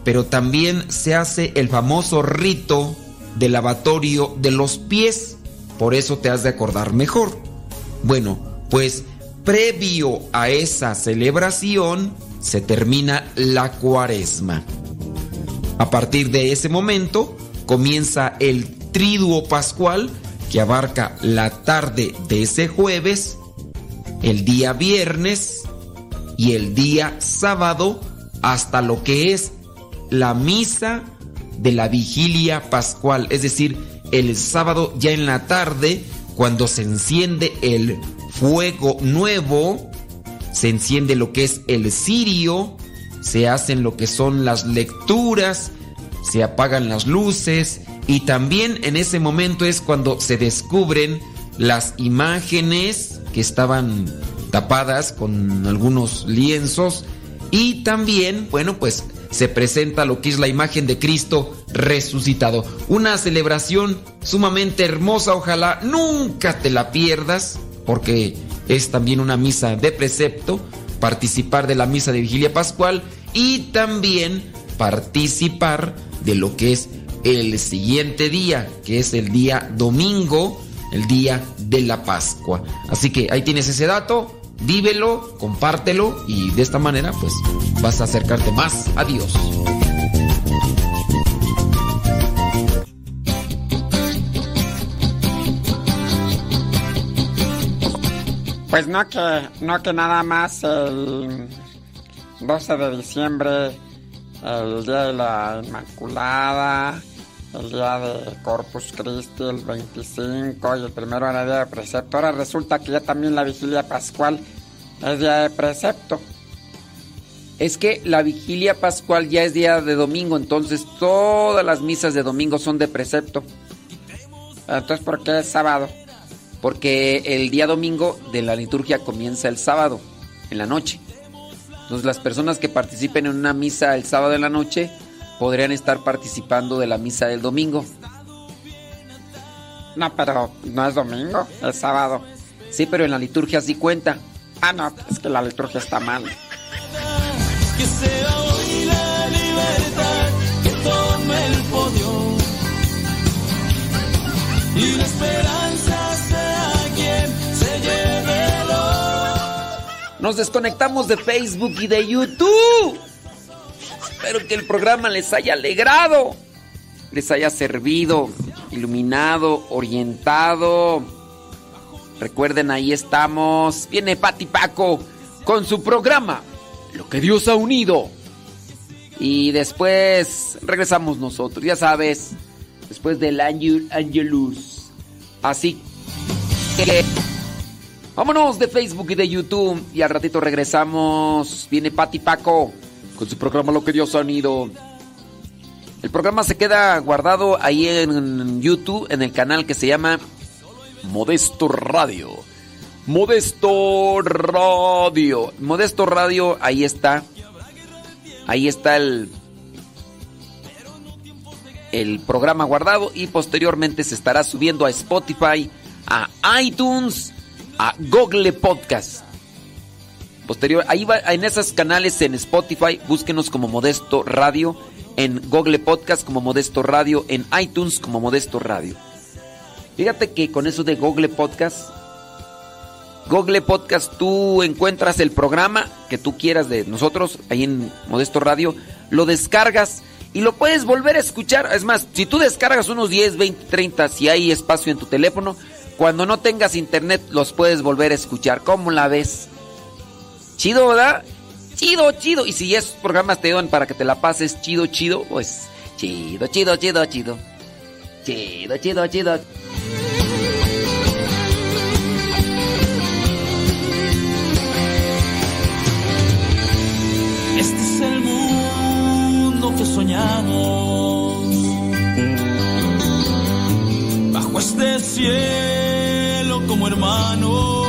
pero también se hace el famoso rito del lavatorio de los pies. Por eso te has de acordar mejor. Bueno, pues previo a esa celebración se termina la cuaresma. A partir de ese momento comienza el triduo pascual que abarca la tarde de ese jueves, el día viernes y el día sábado hasta lo que es la misa de la vigilia pascual, es decir, el sábado ya en la tarde cuando se enciende el fuego nuevo, se enciende lo que es el cirio, se hacen lo que son las lecturas, se apagan las luces y también en ese momento es cuando se descubren las imágenes que estaban tapadas con algunos lienzos y también, bueno, pues se presenta lo que es la imagen de Cristo resucitado. Una celebración sumamente hermosa, ojalá nunca te la pierdas porque es también una misa de precepto, participar de la misa de vigilia pascual y también participar de lo que es el siguiente día, que es el día domingo, el día de la Pascua. Así que ahí tienes ese dato, vívelo, compártelo y de esta manera pues vas a acercarte más a Dios. Pues no que, no que nada más el 12 de diciembre, el día de la Inmaculada, el día de Corpus Christi, el 25 y el primero era día de precepto. Ahora resulta que ya también la vigilia pascual es día de precepto. Es que la vigilia pascual ya es día de domingo, entonces todas las misas de domingo son de precepto. Entonces, ¿por qué es sábado? Porque el día domingo de la liturgia comienza el sábado, en la noche. Entonces las personas que participen en una misa el sábado en la noche podrían estar participando de la misa del domingo. No, pero no es domingo, es sábado. Sí, pero en la liturgia sí cuenta. Ah, no, es que la liturgia está mal. Que sea hoy la libertad que tome el podio. Y la esperanza sea quien se lleve lo. Nos desconectamos de Facebook y de YouTube. Espero que el programa les haya alegrado, les haya servido, iluminado, orientado. Recuerden, ahí estamos. Viene Pati Paco con su programa, Lo que Dios ha unido. Y después regresamos nosotros, ya sabes, después del Angel Angelus. Así que vámonos de Facebook y de YouTube y al ratito regresamos. Viene Pati Paco con su programa Lo que Dios ha unido. El programa se queda guardado ahí en YouTube, en el canal que se llama Modesto Radio. Modesto Radio. Modesto Radio, ahí está. Ahí está el, el programa guardado y posteriormente se estará subiendo a Spotify, a iTunes, a Google Podcast. Posterior, ahí va, en esos canales en Spotify, búsquenos como Modesto Radio, en Google Podcast como Modesto Radio, en iTunes como Modesto Radio. Fíjate que con eso de Google Podcast, Google Podcast tú encuentras el programa que tú quieras de nosotros, ahí en Modesto Radio, lo descargas y lo puedes volver a escuchar. Es más, si tú descargas unos 10, 20, 30, si hay espacio en tu teléfono, cuando no tengas internet los puedes volver a escuchar. ¿Cómo la ves? Chido, ¿verdad? Chido, chido. Y si esos programas te dan para que te la pases chido, chido, pues chido, chido, chido, chido. Chido, chido, chido. Este es el mundo que soñamos. Bajo este cielo como hermanos.